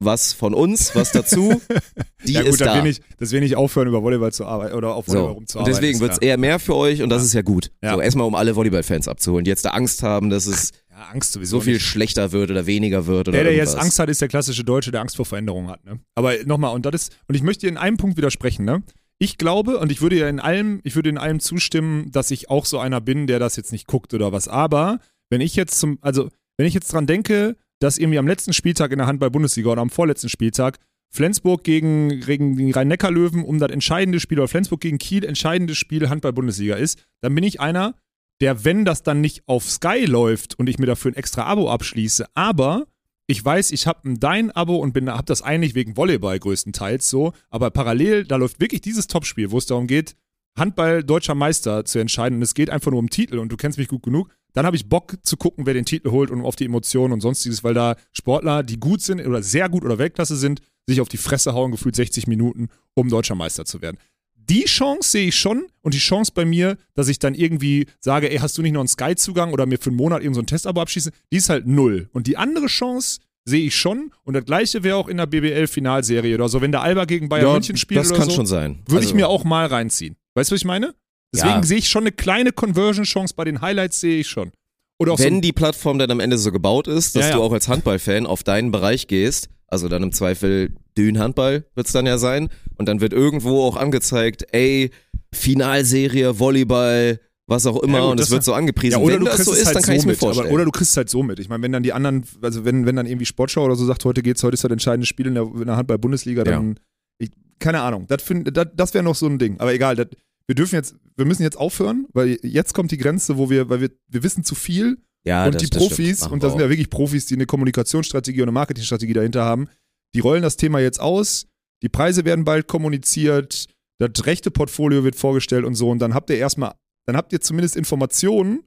was von uns, was dazu. Die ja gut, ist da. wir, nicht, dass wir nicht aufhören, über Volleyball zu arbeiten oder auf Volleyball so. Und rumzuarbeiten. deswegen wird's klar. eher mehr für euch und das Ja. ist ja gut. Ja. So, erstmal um alle Volleyball-Fans abzuholen, die jetzt da Angst haben, dass es ja, Angst sowieso so viel nicht. schlechter wird oder weniger wird oder Der, der jetzt irgendwas. Angst hat, ist der klassische Deutsche, der Angst vor Veränderungen hat. Ne? Aber nochmal, und das ist, und ich möchte dir in einem Punkt widersprechen, ne? Ich glaube, und ich würde ja in allem, ich würde in allem zustimmen, dass ich auch so einer bin, der das jetzt nicht guckt oder was. Aber wenn ich jetzt zum, also wenn ich jetzt dran denke, dass irgendwie am letzten Spieltag in der Handball-Bundesliga oder am vorletzten Spieltag Flensburg gegen, gegen die Rhein-Neckar-Löwen um das entscheidende Spiel oder Flensburg gegen Kiel entscheidendes Spiel Handball-Bundesliga ist, dann bin ich einer, der, wenn das dann nicht auf Sky läuft und ich mir dafür ein extra Abo abschließe, aber ich weiß, ich habe ein Dein-Abo und bin, habe das eigentlich wegen Volleyball größtenteils so, aber parallel, da läuft wirklich dieses Topspiel, wo es darum geht, Handball deutscher Meister zu entscheiden und es geht einfach nur um Titel und du kennst mich gut genug, dann habe ich Bock zu gucken, wer den Titel holt und auf die Emotionen und sonstiges, weil da Sportler, die gut sind oder sehr gut oder Weltklasse sind, sich auf die Fresse hauen, gefühlt 60 Minuten, um deutscher Meister zu werden. Die Chance sehe ich schon und die Chance bei mir, dass ich dann irgendwie sage, ey, hast du nicht noch einen Sky-Zugang oder mir für einen Monat eben so ein Testabo abschließe, die ist halt null. Und die andere Chance sehe ich schon und das gleiche wäre auch in der BBL-Finalserie oder so, wenn der Alba gegen Bayern ja, München spielt das oder kann so, schon sein. würde ich Also- mir auch mal reinziehen. Weißt du, was ich meine? Deswegen Ja. sehe ich schon eine kleine Conversion-Chance bei den Highlights, sehe ich schon. Oder auch Wenn so, die Plattform dann am Ende so gebaut ist, dass ja. du auch als Handballfan auf deinen Bereich gehst, also dann im Zweifel Dün Handball wird's dann ja sein, und dann wird irgendwo auch angezeigt, ey, Finalserie, Volleyball, was auch immer, Ja, gut, und es das- wird so angepriesen. ja, oder Wenn du das kriegst so es ist, halt dann kann so ich mir mit. Aber, vorstellen. oder du kriegst es halt so mit. Ich meine, wenn dann die anderen, also wenn, wenn dann irgendwie Sportschau oder so sagt, heute geht's, heute ist das entscheidende Spiel in der, in der Handball-Bundesliga, dann, ich, keine Ahnung, das, das, das wäre noch so ein Ding. Aber egal, das, wir dürfen jetzt, wir müssen jetzt aufhören, weil jetzt kommt die Grenze, wo wir, weil wir, wir wissen zu viel ja, und das, die das. Profis, und da sind ja wirklich Profis, die eine Kommunikationsstrategie und eine Marketingstrategie dahinter haben, die rollen das Thema jetzt aus, die Preise werden bald kommuniziert, das rechte Portfolio wird vorgestellt und so, und dann habt ihr erstmal, dann habt ihr zumindest Informationen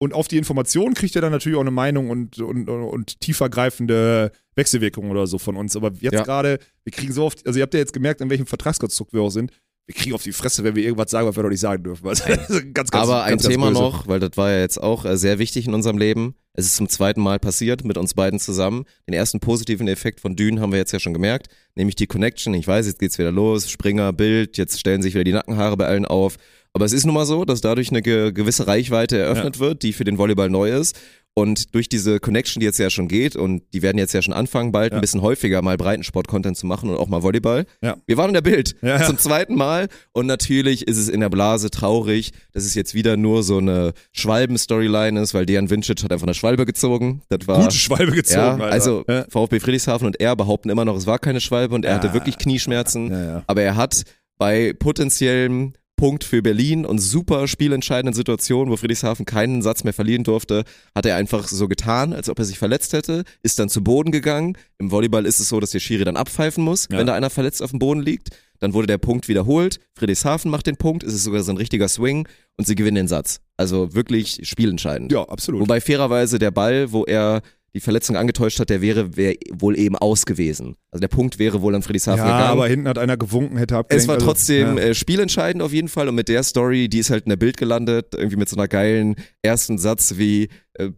und auf die Informationen kriegt ihr dann natürlich auch eine Meinung und, und, und tiefergreifende Wechselwirkungen oder so von uns. Aber jetzt Ja. gerade, wir kriegen so oft, also ihr habt ja jetzt gemerkt, in welchem Vertragskonstrukt wir auch sind, wir kriegen auf die Fresse, wenn wir irgendwas sagen, was wir doch nicht sagen dürfen. Also, ganz, ganz, Aber ein ganz, ganz Thema noch, weil das war ja jetzt auch äh, sehr wichtig in unserem Leben. Es ist zum zweiten Mal passiert mit uns beiden zusammen. Den ersten positiven Effekt von Dün haben wir jetzt ja schon gemerkt, nämlich die Connection. Ich weiß, jetzt geht's wieder los, Springer, Bild, jetzt stellen sich wieder die Nackenhaare bei allen auf. Aber es ist nun mal so, dass dadurch eine ge gewisse Reichweite eröffnet wird, die für den Volleyball neu ist. Und durch diese Connection, die jetzt ja schon geht, und die werden jetzt ja schon anfangen, bald Ja. ein bisschen häufiger mal Breitensport-Content zu machen und auch mal Volleyball. Ja. Wir waren in der Bild Ja, zum zweiten Mal und natürlich ist es in der Blase traurig, dass es jetzt wieder nur so eine Schwalben-Storyline ist, weil Dejan Vincic hat einfach eine Schwalbe gezogen. Das war Gute Schwalbe gezogen, ja, Alter. also. VfB Friedrichshafen und er behaupten immer noch, es war keine Schwalbe und er hatte wirklich Knieschmerzen. Aber er hat bei potenziellem Punkt für Berlin und super spielentscheidenden Situationen, wo Friedrichshafen keinen Satz mehr verlieren durfte, hat er einfach so getan, als ob er sich verletzt hätte, ist dann zu Boden gegangen. Im Volleyball ist es so, dass der Schiri dann abpfeifen muss, Ja. wenn da einer verletzt auf dem Boden liegt. Dann wurde der Punkt wiederholt. Friedrichshafen macht den Punkt, es ist sogar so ein richtiger Swing und sie gewinnen den Satz. Also wirklich spielentscheidend. ja, absolut. Wobei fairerweise der Ball, wo er die Verletzung angetäuscht hat, der wäre wär wohl eben aus gewesen. Also der Punkt wäre wohl an Friedrichshafen ja, gegangen. aber hinten hat einer gewunken, hätte abgelenkt. Es war also, trotzdem ja. äh, spielentscheidend auf jeden Fall und mit der Story, die ist halt in der Bild gelandet, irgendwie mit so einer geilen ersten Satz wie äh,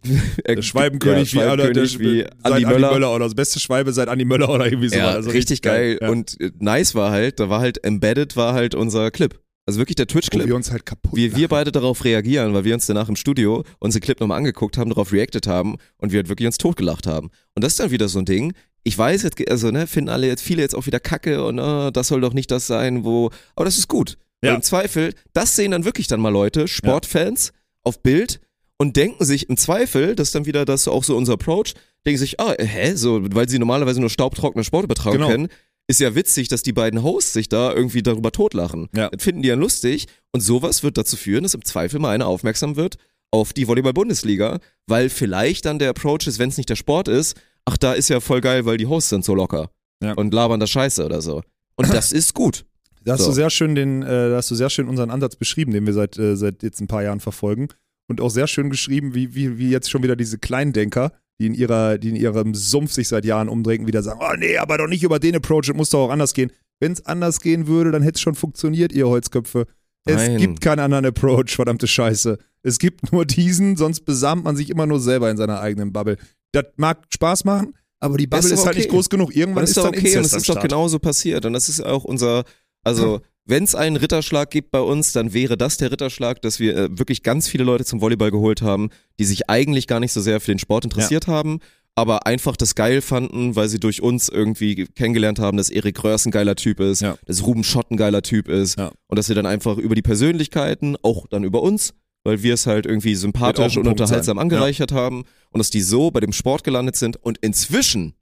der Schwalbenkönig, ja, wie, oder, der, Schwalbenkönig wie Andi Möller. oder das beste Schwalbe seit Andi Möller oder irgendwie so. Ja, also richtig geil. Ja. Und äh, nice war halt, da war halt embedded war halt unser Clip. Also wirklich der Twitch-Clip. wir uns halt kaputt wie wir beide darauf reagieren, weil wir uns danach im Studio unseren Clip nochmal angeguckt haben, darauf reacted haben und wir halt wirklich uns totgelacht haben. Und das ist dann wieder so ein Ding. Ich weiß jetzt, also ne, finden alle jetzt viele jetzt auch wieder Kacke und äh, das soll doch nicht das sein, wo. Aber das ist gut. Ja. Weil Im Zweifel, das sehen dann wirklich dann mal Leute, Sportfans, auf Bild und denken sich im Zweifel, das ist dann wieder das auch so unser Approach, denken sich, ah, hä, so, weil sie normalerweise nur staubtrockene Sportübertragung Genau. kennen, ist ja witzig, dass die beiden Hosts sich da irgendwie darüber totlachen. Ja. Das finden die ja lustig und sowas wird dazu führen, dass im Zweifel mal einer aufmerksam wird auf die Volleyball-Bundesliga, weil vielleicht dann der Approach ist, wenn es nicht der Sport ist, ach, da ist ja voll geil, weil die Hosts sind so locker Ja. und labern da Scheiße oder so. Und das ist gut. Da hast So. du sehr schön den, äh, da hast du sehr schön unseren Ansatz beschrieben, den wir seit, äh, seit jetzt ein paar Jahren verfolgen. Und auch sehr schön geschrieben, wie, wie, wie jetzt schon wieder diese Kleindenker, die in, ihrer, die in ihrem Sumpf sich seit Jahren umdrehen, wieder sagen, oh nee, aber doch nicht über den Approach, es muss doch auch anders gehen. Wenn es anders gehen würde, dann hätte es schon funktioniert, ihr Holzköpfe. Es Nein. gibt keinen anderen Approach, verdammte Scheiße. Es gibt nur diesen, sonst besamt man sich immer nur selber in seiner eigenen Bubble. Das mag Spaß machen, aber die Bubble ist ist, halt nicht okay. groß genug. Irgendwann Das ist, ist doch dann okay und Inzest es ist doch genauso passiert. Und das ist auch unser, also wenn es einen Ritterschlag gibt bei uns, dann wäre das der Ritterschlag, dass wir äh, wirklich ganz viele Leute zum Volleyball geholt haben, die sich eigentlich gar nicht so sehr für den Sport interessiert haben, aber einfach das geil fanden, weil sie durch uns irgendwie kennengelernt haben, dass Erik Röhrs ein geiler Typ ist, Ja. dass Ruben Schott ein geiler Typ ist Ja. und dass wir dann einfach über die Persönlichkeiten, auch dann über uns, weil wir es halt irgendwie sympathisch und Punkt unterhaltsam sein. angereichert haben und dass die so bei dem Sport gelandet sind und inzwischen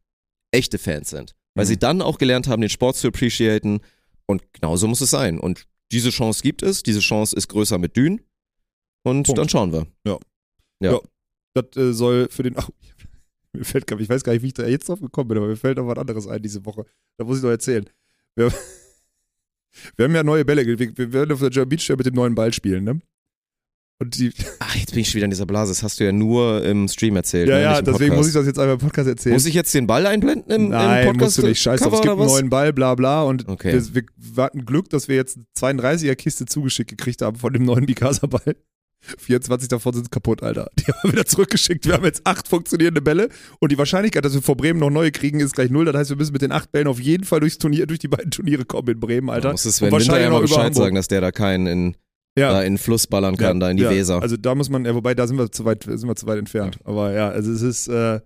echte Fans sind, weil Mhm. sie dann auch gelernt haben, den Sport zu appreciaten und genauso muss es sein und diese Chance gibt es, diese Chance ist größer mit Dün und Punkt. dann schauen wir. Ja. Ja. Ja. Das äh, soll für den. Ach, mir fällt, gar- ich weiß gar nicht, wie ich da jetzt drauf gekommen bin, aber mir fällt noch was anderes ein diese Woche. Da muss ich noch erzählen. Wir, wir haben ja neue Bälle. Wir, wir werden auf der German Beach Fair mit dem neuen Ball spielen, ne? Und die, Ach, jetzt bin ich schon wieder in dieser Blase, das hast du ja nur im Stream erzählt. ja, ne? ja, deswegen muss ich das jetzt einmal im Podcast erzählen. Muss ich jetzt den Ball einblenden im, Nein, im Podcast? musst du nicht. Scheiß drauf, es gibt einen neuen Ball, bla bla. Und Okay. wir, wir, hatten Glück, dass wir jetzt eine 32er-Kiste zugeschickt gekriegt haben von dem neuen Mikasa-Ball. 24 davon sind kaputt, Alter. Die haben wir wieder zurückgeschickt. Wir haben jetzt acht funktionierende Bälle und die Wahrscheinlichkeit, dass wir vor Bremen noch neue kriegen, ist gleich null. Das heißt, wir müssen mit den acht Bällen auf jeden Fall durchs Turnier, durch die beiden Turniere kommen in Bremen, Alter. Da muss es Sven Winter ja mal Bescheid sagen, dass der da keinen in, Ja. da in den Fluss ballern kann, da in die ja, Weser. Also da muss man, ja, wobei da sind wir zu weit, sind wir zu weit entfernt. Aber ja, also es ist äh,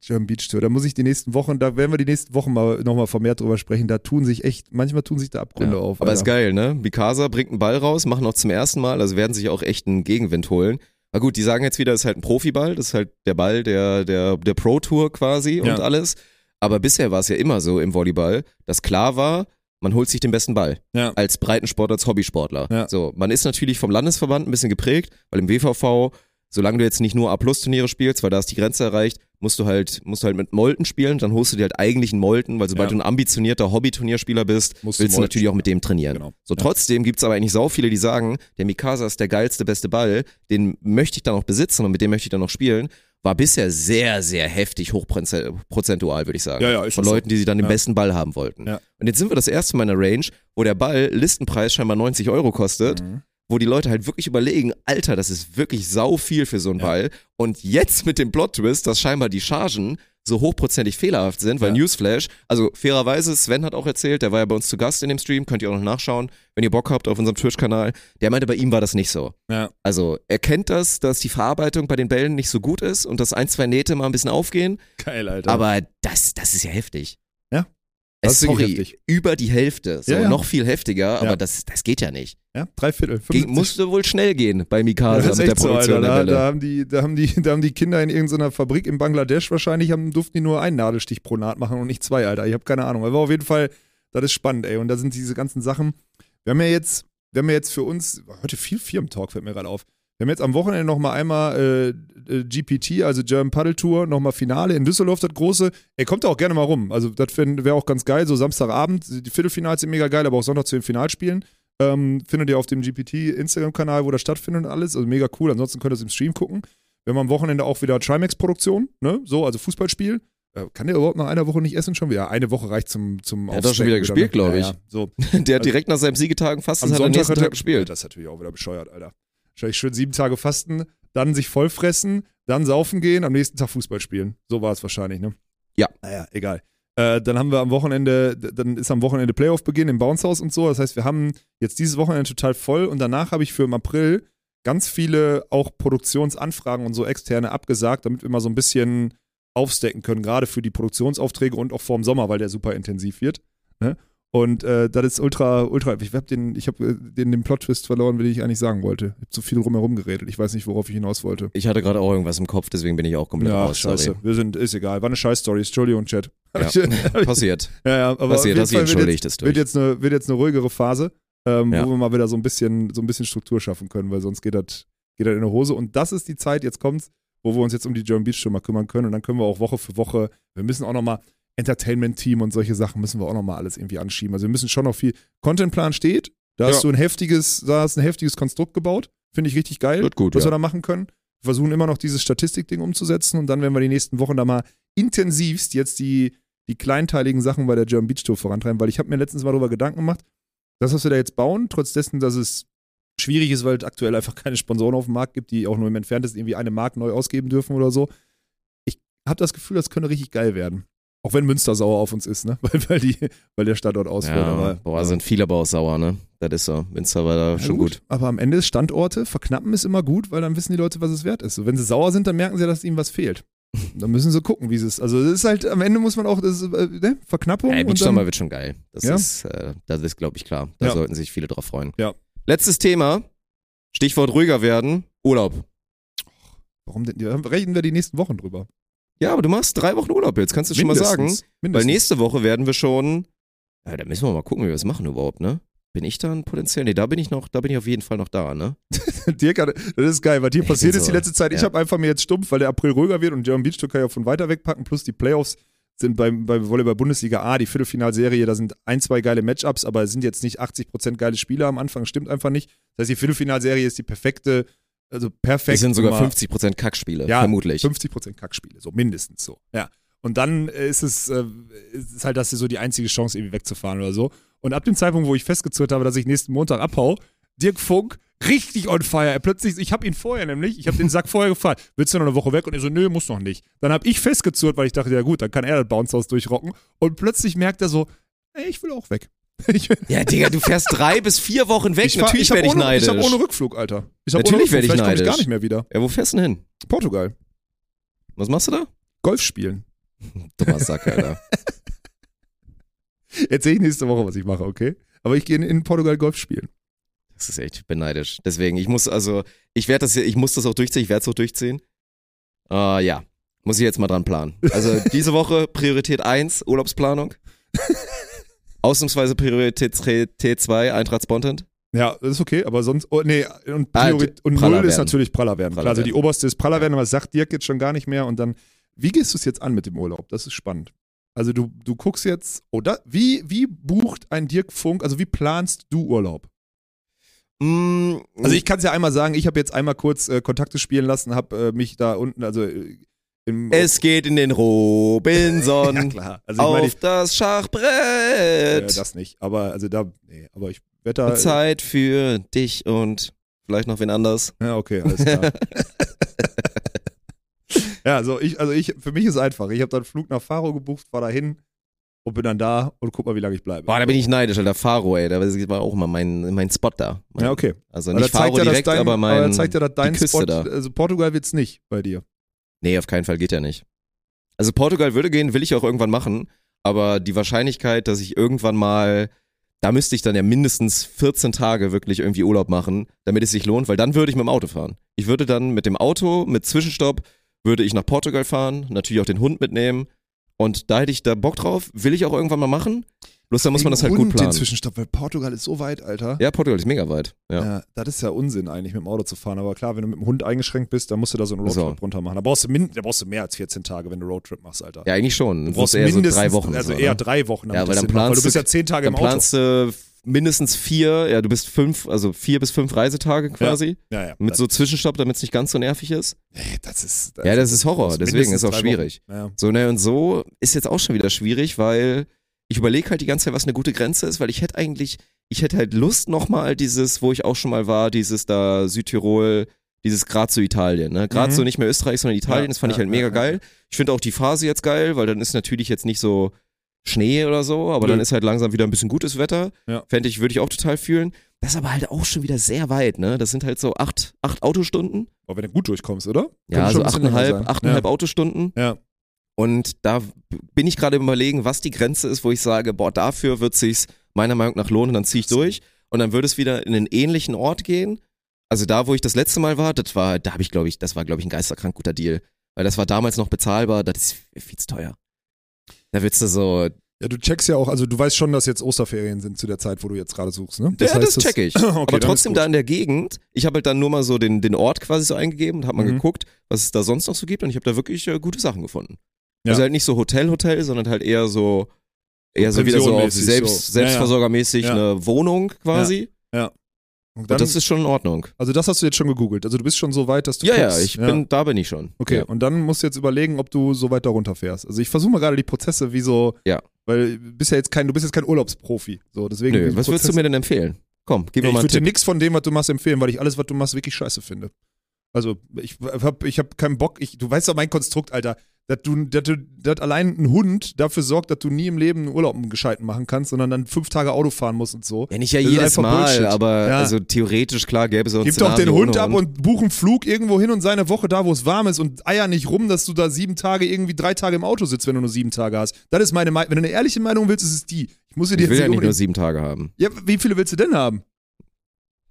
German Beach Tour. Da muss ich die nächsten Wochen, da werden wir die nächsten Wochen mal nochmal vermehrt drüber sprechen. Da tun sich echt, manchmal tun sich da Abgründe Ja. auf. Aber Alter. ist geil, ne? Mikasa bringt einen Ball raus, machen auch zum ersten Mal, also werden sich auch echt einen Gegenwind holen. Na gut, die sagen jetzt wieder, das ist halt ein Profiball, das ist halt der Ball der, der, der Pro Tour quasi Ja. und alles. Aber bisher war es ja immer so im Volleyball, dass klar war, man holt sich den besten Ball. Ja. Als Breitensport, als Hobbysportler. Ja. So, man ist natürlich vom Landesverband ein bisschen geprägt, weil im WVV, solange du jetzt nicht nur A-Plus-Turniere spielst, weil da ist die Grenze erreicht, musst du halt, musst du halt mit Molten spielen, dann holst du dir halt eigentlich einen Molten, weil sobald Ja. du ein ambitionierter Hobby-Turnierspieler bist, Musst du willst du Molten natürlich auch mit dem trainieren. Genau. So, trotzdem gibt's aber eigentlich sau viele, die sagen, der Mikasa ist der geilste, beste Ball, den möchte ich dann auch besitzen und mit dem möchte ich dann noch spielen. War bisher sehr, sehr heftig hochprozentual, würde ich sagen. Ja, ja, Von. Leuten, die sie dann den Ja. besten Ball haben wollten. Ja. Und jetzt sind wir das erste Mal in der Range, wo der Ball Listenpreis scheinbar 90 Euro kostet, Mhm. wo die Leute halt wirklich überlegen, Alter, das ist wirklich sau viel für so einen Ja. Ball. Und jetzt mit dem Plot-Twist, dass scheinbar die Chargen so hochprozentig fehlerhaft sind, weil Ja. Newsflash, also fairerweise, Sven hat auch erzählt, der war ja bei uns zu Gast in dem Stream, könnt ihr auch noch nachschauen, wenn ihr Bock habt auf unserem Twitch-Kanal. Der meinte, bei ihm war das nicht so. Ja. Also er kennt das, dass die Verarbeitung bei den Bällen nicht so gut ist und dass ein, zwei Nähte mal ein bisschen aufgehen, Geil, Alter. aber das, das ist ja heftig. Das sorry, über die Hälfte, so Ja, ja. noch viel heftiger, aber Ja. das, das geht ja nicht. ja, drei Viertel. 75. musste wohl schnell gehen bei Mikasa das ist mit der so, Produktion Alter. Da, da, haben die, da, haben die, da haben die Kinder in irgendeiner Fabrik in Bangladesch wahrscheinlich, haben, durften die nur einen Nadelstich pro Naht machen und nicht zwei, Alter. Ich habe keine Ahnung. Aber auf jeden Fall, das ist spannend, ey. Und da sind diese ganzen Sachen. Wir haben ja jetzt, wir haben ja jetzt für uns, heute viel Firmentalk fällt mir gerade auf. Wir haben jetzt am Wochenende nochmal einmal äh, äh, GPT, also German Paddle Tour, nochmal Finale in Düsseldorf, das große. Ey, kommt da auch gerne mal rum. Also, das wäre auch ganz geil. So Samstagabend, die Viertelfinals sind mega geil, aber auch Sonntag zu den Finalspielen. Ähm, findet ihr auf dem GPT-Instagram-Kanal, wo das stattfindet und alles. Also mega cool. Ansonsten könnt ihr es im Stream gucken. Wir haben am Wochenende auch wieder Trimax-Produktion, ne? So, also Fußballspiel. Äh, kann der überhaupt nach einer Woche nicht essen schon wieder? Eine Woche reicht zum, zum Er hat doch schon wieder gespielt, glaub ne? ich. Ja, ja. So. Der hat direkt nach seinem Siegetagen fast Am hat Sonntag nächsten hat er Tag gespielt. Das ist natürlich auch wieder bescheuert, Alter. Wahrscheinlich schön sieben Tage fasten, dann sich vollfressen, dann saufen gehen, am nächsten Tag Fußball spielen. So war es wahrscheinlich, ne? Ja. Naja, egal. Äh, dann haben wir am Wochenende, dann ist am Wochenende Playoff-Beginn im Bounce House und so. Das heißt, wir haben jetzt dieses Wochenende total voll und danach habe ich für im April ganz viele auch Produktionsanfragen und so externe abgesagt, damit wir mal so ein bisschen aufstecken können, gerade für die Produktionsaufträge und auch vorm Sommer, weil der super intensiv wird. Ne? Und äh, das ist ultra, ultra. Ich habe den, ich habe den, den Plot-Twist verloren, den ich eigentlich sagen wollte. Ich habe zu viel drumherum geredet. Ich weiß nicht, worauf ich hinaus wollte. Ich hatte gerade auch irgendwas im Kopf, deswegen bin ich auch komplett Ja, raus. scheiße. Sorry. Wir sind, ist egal. War eine Scheiß-Story. Entschuldigung, Chat. Ja. Passiert. ja, ja, aber Passiert, hast du wird entschuldigt, ist jetzt, wird, jetzt eine, wird jetzt eine ruhigere Phase, ähm, Ja. wo wir mal wieder so ein bisschen, so ein bisschen Struktur schaffen können, weil sonst geht das, geht das in die Hose. Und das ist die Zeit, jetzt kommt's, wo wir uns jetzt um die German Beach schon mal kümmern können. Und dann können wir auch Woche für Woche, wir müssen auch nochmal Entertainment-Team und solche Sachen müssen wir auch nochmal alles irgendwie anschieben. Also wir müssen schon noch viel, Contentplan steht, Da Ja. hast du ein heftiges, da hast du ein heftiges Konstrukt gebaut. Finde ich richtig geil, Wird gut, was ja. wir da machen können. Wir versuchen immer noch dieses Statistikding umzusetzen und dann werden wir die nächsten Wochen da mal intensivst jetzt die, die kleinteiligen Sachen bei der German Beach Tour vorantreiben, weil ich habe mir letztens mal darüber Gedanken gemacht, das, was wir da jetzt bauen, trotz dessen, dass es schwierig ist, weil es aktuell einfach keine Sponsoren auf dem Markt gibt, die auch nur im Entferntesten irgendwie eine Mark neu ausgeben dürfen oder so. Ich habe das Gefühl, das könnte richtig geil werden. Auch wenn Münster sauer auf uns ist, ne? Weil, weil, die, weil der Standort ausfällt. Ja, aber, boah, sind viele aber auch sauer, ne? Das ist so. Winzer war da Ja, schon gut. Aber am Ende ist Standorte, verknappen ist immer gut, weil dann wissen die Leute, was es wert ist. So, wenn sie sauer sind, dann merken sie, dass ihnen was fehlt. Dann müssen sie gucken, wie sie es. Also, das ist halt, am Ende muss man auch, das ist, äh, ne? Verknappung. Ja, und Beachsummer dann, wird schon geil. Das Ja. ist, äh, das ist, glaube ich, klar. Da Ja. sollten sich viele drauf freuen. Ja. Letztes Thema. Stichwort ruhiger werden. Urlaub. warum denn? Ja, reden wir die nächsten Wochen drüber. Ja, aber du machst drei Wochen Urlaub jetzt, kannst du schon mal sagen. Mindestens. Weil nächste Woche werden wir schon, ja, da müssen wir mal gucken, wie wir es machen überhaupt, ne? Bin ich dann potenziell? Nee, da bin ich noch, da bin ich auf jeden Fall noch da, ne? Dirk, hat- das ist geil, was hier Ich passiert bin ist so- die letzte Zeit. Ich ja. habe einfach mir jetzt stumpf, weil der April ruhiger wird und German Beach kann ich auch von weiter wegpacken, plus die Playoffs sind beim, beim Volleyball Bundesliga A, die Viertelfinalserie, da sind ein, zwei geile Matchups, aber es sind jetzt nicht 80% geile Spieler am Anfang, stimmt einfach nicht. Das heißt, die Viertelfinalserie ist die perfekte, also perfekt. Es sind sogar um mal- 50% Kackspiele, Ja, vermutlich. 50% Kackspiele, so mindestens so. Ja. Und dann ist es, äh, ist halt, das so die einzige Chance, irgendwie wegzufahren oder so. Und ab dem Zeitpunkt, wo ich festgezurrt habe, dass ich nächsten Montag abhau, Dirk Funk richtig on fire. Er plötzlich, ich habe ihn vorher nämlich, ich habe den Sack vorher gefragt, willst du noch eine Woche weg? Und er so, nö, muss noch nicht. Dann habe ich festgezurrt, weil ich dachte, ja gut, dann kann er das Bounce-Haus durchrocken. Und plötzlich merkt er so, ey, ich will auch weg. Ja, Digga, du fährst drei bis vier Wochen weg. ich, fahr- Natürlich werde ich neidisch. Ich habe ohne Rückflug, Alter. Ich hab Natürlich ohne werd ich. Vielleicht komm ich gar neidisch. nicht mehr wieder. ja, wo fährst du denn hin? Portugal. Was machst du da? Golf spielen. Dummer Sack, Alter. Erzähl ich nächste Woche, was ich mache, okay? Aber ich gehe in, Portugal Golf spielen. Das ist echt beneidisch. Deswegen, ich muss also, ich werde das, ich muss das auch durchziehen, ich werde es auch durchziehen. Äh, ja, muss ich jetzt mal dran planen. Also diese Woche Priorität 1, Urlaubsplanung. Ausnahmsweise Priorität 2, Eintracht Spontent. Ja, das ist okay, aber sonst, oh, nee, und, Ah, Priori d- und Null ist werden. natürlich praller werden. Praller also die werden. oberste ist praller werden, aber das sagt Dirk jetzt schon gar nicht mehr und dann, wie gehst du es jetzt an mit dem Urlaub? Das ist spannend. Also du, du guckst jetzt, oder, wie, wie bucht ein Dirk Funk, also wie planst du Urlaub? Mm, Also ich kann es ja einmal sagen, ich habe jetzt einmal kurz äh, Kontakte spielen lassen, habe äh, mich da unten, also äh, es geht in den Robinson ja klar, also ich auf meine, ich, das äh, Schachbrett. das nicht, aber also da, nee, aber ich werde da, Zeit für dich und vielleicht noch wen anders. Ja, okay, alles klar. ja, also ich, also ich, für mich ist einfach. Ich habe dann einen Flug nach Faro gebucht, fahr da hin und bin dann da und guck mal, wie lange ich bleibe. Boah, da bin ich neidisch, Alter. Faro, ey. Da war auch immer mein, mein Spot da. ja, okay. Also Aber nicht zeigt Faro direkt, dein, aber mein. da zeigt ja, dass dein Spot, da. also Portugal wird's nicht bei dir. Nee, auf keinen Fall geht ja nicht. Also Portugal würde gehen, will ich auch irgendwann machen, aber die Wahrscheinlichkeit, dass ich irgendwann mal, da müsste ich dann ja mindestens 14 Tage wirklich irgendwie Urlaub machen, damit es sich lohnt, weil dann würde ich mit dem Auto fahren. Ich würde dann mit dem Auto, mit Zwischenstopp, würde ich nach Portugal fahren, natürlich auch den Hund mitnehmen und da hätte ich da Bock drauf, will ich auch irgendwann mal machen. Bloß da muss man das halt gut Und den planen. Zwischenstopp, weil Portugal ist so weit, Alter. Ja, Portugal ist mega weit. Ja. Ja, das ist ja Unsinn eigentlich, mit dem Auto zu fahren. Aber klar, wenn du mit dem Hund eingeschränkt bist, dann musst du da so einen So. Roadtrip runter machen. Da brauchst, du da brauchst du mehr als 14 Tage, wenn du Roadtrip machst, Alter. Ja, eigentlich schon. du brauchst eher so mindestens, drei Wochen. also so, eher ne? drei Wochen. Ja, weil dann Sinn macht, planst weil du bist ja zehn Tage im Auto. planst du mindestens vier, ja, du bist fünf, also vier bis fünf Reisetage quasi. ja, ja. Mit so Zwischenstopp, damit es nicht ganz so nervig ist. Nee, das ist, Ja, das ist Horror, das deswegen ist auch drei schwierig. Ja. So, ne, und so ist jetzt auch schon wieder schwierig, weil ich überlege halt die ganze Zeit, was eine gute Grenze ist, weil ich hätte eigentlich, ich hätte halt Lust nochmal dieses, wo ich auch schon mal war, dieses da Südtirol, dieses Grad zu Italien, ne? Grad Mhm. so nicht mehr Österreich, sondern Italien, Ja, das fand ich ja, halt mega ja, ja. geil. Ich finde auch die Phase jetzt geil, weil dann ist natürlich jetzt nicht so Schnee oder so, aber Nö. dann ist halt langsam wieder ein bisschen gutes Wetter. Ja. Fände ich, würde ich auch total fühlen. Das ist aber halt auch schon wieder sehr weit, ne? Das sind halt so acht, acht Autostunden. Aber wenn du gut durchkommst, oder? Ja, so länger achteinhalb, achteinhalb Autostunden. Ja. Und da bin ich gerade im überlegen, was die Grenze ist, wo ich sage, boah, dafür wird sich's meiner Meinung nach lohnen, dann ziehe ich durch. Und dann würde es wieder in einen ähnlichen Ort gehen. Also da, wo ich das letzte Mal war, das war, da habe ich, glaube ich, das war, glaube ich, ein geisterkrank guter Deal. Weil das war damals noch bezahlbar, das ist viel zu teuer. Da willst du so, Ja, du checkst ja auch, also du weißt schon, dass jetzt Osterferien sind zu der Zeit, wo du jetzt gerade suchst, ne? ja, das check ich. Okay, Aber trotzdem da in der Gegend, ich habe halt dann nur mal so den, den Ort quasi so eingegeben und habe mal Mhm. geguckt, was es da sonst noch so gibt und ich habe da wirklich äh, gute Sachen gefunden. Ja. Also halt nicht so Hotel, Hotel, sondern halt eher so, eher so wieder so auf Selbst, so. Ja, ja. Selbstversorgermäßig Ja. eine Wohnung quasi. Und Und dann, das ist schon in Ordnung. also das hast du jetzt schon gegoogelt. Also du bist schon so weit, dass du Ja, ja, ich bin, da bin ich schon. Okay, Ja. und dann musst du jetzt überlegen, ob du so weit da runterfährst. Also ich versuche mal gerade die Prozesse wie so, Ja. weil du bist ja jetzt kein, du bist jetzt kein Urlaubsprofi. So, deswegen Nö, was würdest du Prozesse- mir denn empfehlen? Komm, gib Ja, mir ich mal einen würde dir nichts von dem, was du machst, empfehlen, weil ich alles, was du machst, wirklich scheiße finde. Also ich hab, ich hab keinen Bock, ich, du weißt doch mein Konstrukt, Alter, dass du, dass du, dass allein ein Hund dafür sorgt, dass du nie im Leben einen Urlaub einen gescheiten machen kannst, sondern dann fünf Tage Auto fahren musst und so. Ja, nicht ja Das jedes Mal, Bullshit. aber Ja. also theoretisch, klar, gäbe es auch Gib doch den Hund ab und buch einen Flug irgendwo hin und sei eine Woche da, wo es warm ist und eier nicht rum, dass du da sieben Tage irgendwie drei Tage im Auto sitzt, wenn du nur sieben Tage hast. Das ist meine Meinung. Wenn du eine ehrliche Meinung willst, ist es die. Ich muss dir Ich will jetzt ja nicht nur sieben Tage haben. Ja, wie viele willst du denn haben?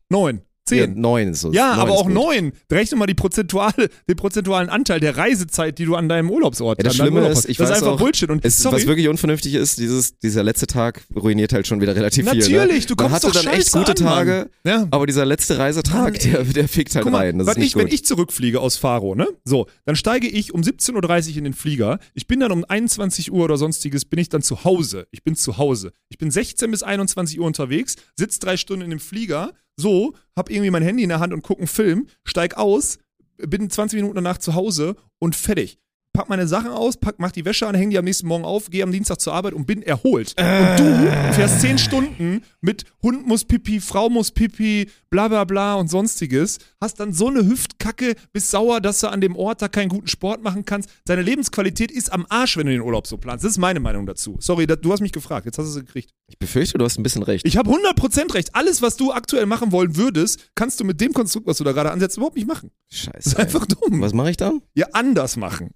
Neun. Ja, Zehn. neun ist so. Ja, neun aber ist auch gut. neun. Rechne mal die prozentuale, den prozentualen Anteil der Reisezeit, die du an deinem Urlaubsort Ja, das Schlimme Urlaub ist, hast. ich das ist weiß einfach auch, Bullshit. Und Es, was wirklich unvernünftig ist, dieses, dieser letzte Tag ruiniert halt schon wieder relativ viel. natürlich, Ne? du Man kommst hatte doch dann echt gute an. Tage, ja. aber dieser letzte Reisetag, Mann, der, der fickt halt Guck rein. Das ist nicht ich, wenn gut. ich zurückfliege aus Faro, ne? So, dann steige ich um 17.30 Uhr in den Flieger. Ich bin dann um 21 Uhr oder sonstiges, bin ich dann zu Hause. Ich bin zu Hause. Ich bin 16 bis 21 Uhr unterwegs, sitze drei Stunden in dem Flieger, so, hab irgendwie mein Handy in der Hand und guck einen Film, steig aus, bin 20 Minuten danach zu Hause und fertig. Pack meine Sachen aus, pack, mach die Wäsche an, häng die am nächsten Morgen auf, gehe am Dienstag zur Arbeit und bin erholt. Und du fährst 10 Stunden mit Hund muss pipi, Frau muss pipi, bla bla bla und sonstiges, hast dann so eine Hüftkacke, bist sauer, dass du an dem Ort da keinen guten Sport machen kannst. Deine Lebensqualität ist am Arsch, wenn du den Urlaub so planst. Das ist meine Meinung dazu. Sorry, da, du hast mich gefragt, jetzt hast du es gekriegt. Ich befürchte, du hast ein bisschen recht. Ich habe 100% recht. Alles, was du aktuell machen wollen würdest, kannst du mit dem Konstrukt, was du da gerade ansetzt, überhaupt nicht machen. Das ist Scheiße. einfach dumm. Was mache ich dann? Ja, anders machen.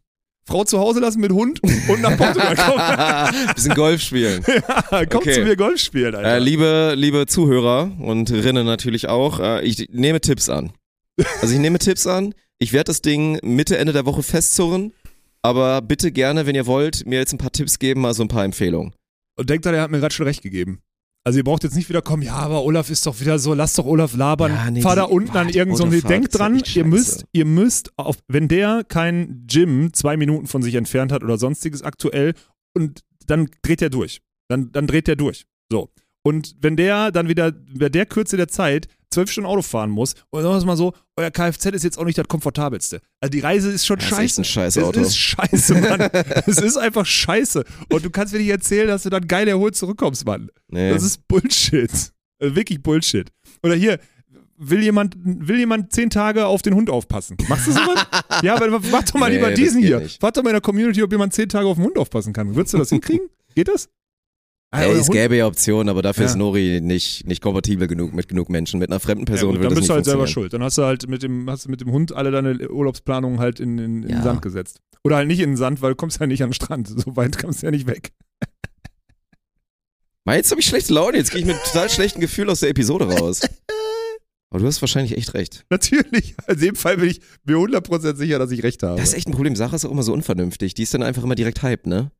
Frau zu Hause lassen mit Hund und nach Portugal kommen. bisschen Golf spielen. Ja, komm Okay. zu mir Golf spielen, Alter. Äh, liebe, liebe Zuhörer und Rinnen natürlich auch, äh, ich nehme Tipps an. Also ich nehme Tipps an. Ich werde das Ding Mitte, Ende der Woche festzurren. Aber bitte gerne, wenn ihr wollt, mir jetzt ein paar Tipps geben, mal so ein paar Empfehlungen. Und denkt da, der hat mir gerade schon recht gegeben. Also ihr braucht jetzt nicht wieder kommen, ja, aber Olaf ist doch wieder so, lass doch Olaf labern. Ja, nee, Fahr da unten an irgendeinem, so denkt dran, ihr müsst, ihr müsst, auf, wenn der kein Gym zwei Minuten von sich entfernt hat oder sonstiges aktuell und dann dreht er durch. Dann, dann dreht er durch. So. Und wenn der dann wieder, bei der Kürze der Zeit zwölf Stunden Auto fahren muss, und sagen wir es mal so, euer Kfz ist jetzt auch nicht das komfortabelste. Also die Reise ist schon Das ist scheiße. ein scheiß Es Auto. ist scheiße, Mann. es ist einfach scheiße. Und du kannst mir nicht erzählen, dass du dann geil erholt zurückkommst, Mann. Nee. Das ist Bullshit. Also wirklich Bullshit. Oder hier, will jemand, will jemand zehn Tage auf den Hund aufpassen? Machst du sowas? ja, aber mach doch mal Nee, lieber diesen hier. nicht. Frag doch mal in der Community, ob jemand zehn Tage auf den Hund aufpassen kann. Würdest du das hinkriegen? Geht das? Ah, Ey, oder es gäbe ja Optionen, aber dafür Ja. ist Nori nicht, nicht kompatibel genug mit genug Menschen. Mit einer fremden ja, Person gut, würde dann bist du halt selber schuld. Dann hast du halt mit dem, hast du mit dem Hund alle deine Urlaubsplanungen halt in, in, in Ja. den Sand gesetzt. Oder halt nicht in den Sand, weil du kommst ja nicht an den Strand. So weit kommst du ja nicht weg. Mal, jetzt habe ich schlechte Laune, jetzt gehe ich mit total schlechten Gefühl aus der Episode raus. Aber du hast wahrscheinlich echt recht. Natürlich. In dem Fall bin ich mir 100% sicher, dass ich recht habe. Das ist echt ein Problem. Sache ist auch immer so unvernünftig. Die ist dann einfach immer direkt hyped, ne?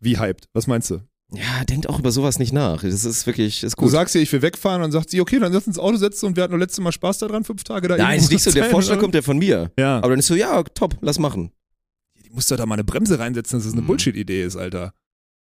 Wie hyped? Was meinst du? Ja, denkt auch über sowas nicht nach. Das ist wirklich, ist Du gut. sagst ihr, ich will wegfahren und dann sagt sie, okay, dann lass uns ins Auto setzen und wir hatten nur letztes Mal Spaß daran, fünf Tage da Nein, ist nicht so, der Vorschlag oder? kommt ja von mir. Ja. Aber dann ist so, ja, top, lass machen. Die muss doch da mal eine Bremse reinsetzen, dass das eine Mhm. Bullshit-Idee ist, Alter.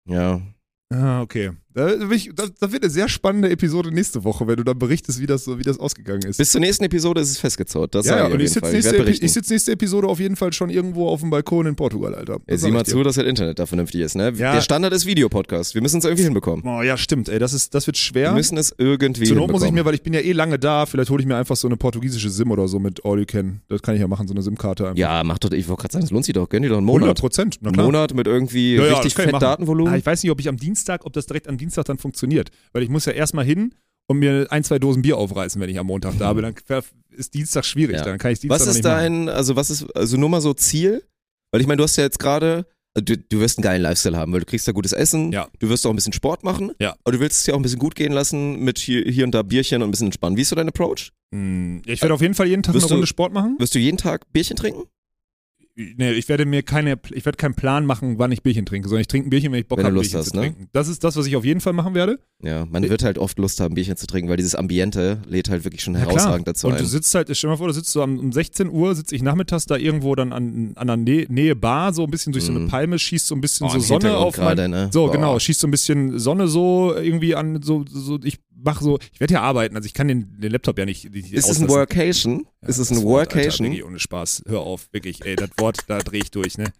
Ja. Ah, okay. Da, ich, da, da wird eine sehr spannende Episode nächste Woche, wenn du dann berichtest, wie das, wie das ausgegangen ist. Bis zur nächsten Episode ist es festgezurrt. Das ja, ja, ich und ich sitze nächste, ich sitz nächste Episode auf jeden Fall schon irgendwo auf dem Balkon in Portugal, Alter. Das sieh mal zu, dass das Internet da vernünftig ist, ne? Ja. Der Standard ist Videopodcast. Wir müssen es irgendwie hinbekommen. Oh, ja, stimmt, ey, das, ist, das wird schwer. Wir müssen es irgendwie Zur Not muss ich mir, weil ich bin ja eh lange da, vielleicht hole ich mir einfach so eine portugiesische SIM oder so mit All You Can. Das kann ich ja machen, so eine SIM-Karte einfach. ja, mach doch, ich wollte gerade sagen, das lohnt sich doch. Gönn dir doch einen 100 Monat. Prozent, na Einen klar. Monat mit irgendwie Ja, richtig fett. Datenvolumen. Ah, ich weiß nicht, ob ich am Dienstag, ob das direkt am Dienstag dann funktioniert. Weil ich muss ja erstmal hin und mir ein, zwei Dosen Bier aufreißen, wenn ich am Montag da bin. Dann ist Dienstag schwierig. Ja. Dann kann ich Dienstag Was ist nicht machen. dein, also was ist, also nur mal so Ziel? Weil ich meine, du hast ja jetzt gerade, du, du wirst einen geilen Lifestyle haben, weil du kriegst da gutes Essen, Ja. du wirst auch ein bisschen Sport machen, Ja. aber du willst es ja auch ein bisschen gut gehen lassen mit hier, hier und da Bierchen und ein bisschen entspannen. Wie ist so dein Approach? Hm, Ich werde auf jeden Fall jeden Tag Wirst eine du- Runde Sport machen. Wirst du jeden Tag Bierchen trinken? Nee, ich werde mir keine, ich werde keinen Plan machen, wann ich Bierchen trinke, sondern ich trinke ein Bierchen, wenn ich Bock Wenn du habe, Lust Bierchen hast, zu ne? trinken. Das ist das, was ich auf jeden Fall machen werde. Ja, man Äh, wird halt oft Lust haben, Bierchen zu trinken, weil dieses Ambiente lädt halt wirklich schon Ja, klar. herausragend dazu Und ein. du sitzt halt, stell dir mal vor, du sitzt so um 16 Uhr, sitze ich nachmittags da irgendwo dann an, an der Nähe, Nähe Bar, so ein bisschen durch so eine Mhm. Palme, schießt so ein bisschen Oh, so Sonne auf mein, gerade, ne? So, Boah. genau, schießt so ein bisschen Sonne so irgendwie an, so, so ich mach so, ich werde ja arbeiten, also ich kann den, den Laptop ja nicht. nicht Ist es ein. Workation? Ja, ist es ein Wort, Alter, Workation? wirklich ohne Spaß. Hör auf, wirklich, ey, das Wort, da drehe ich durch, ne?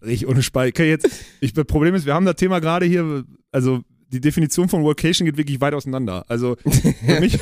Dreh ich ohne Spaß. Okay, jetzt, ich, das Problem ist, wir haben das Thema gerade hier, also die Definition von Workation geht wirklich weit auseinander. Also für mich,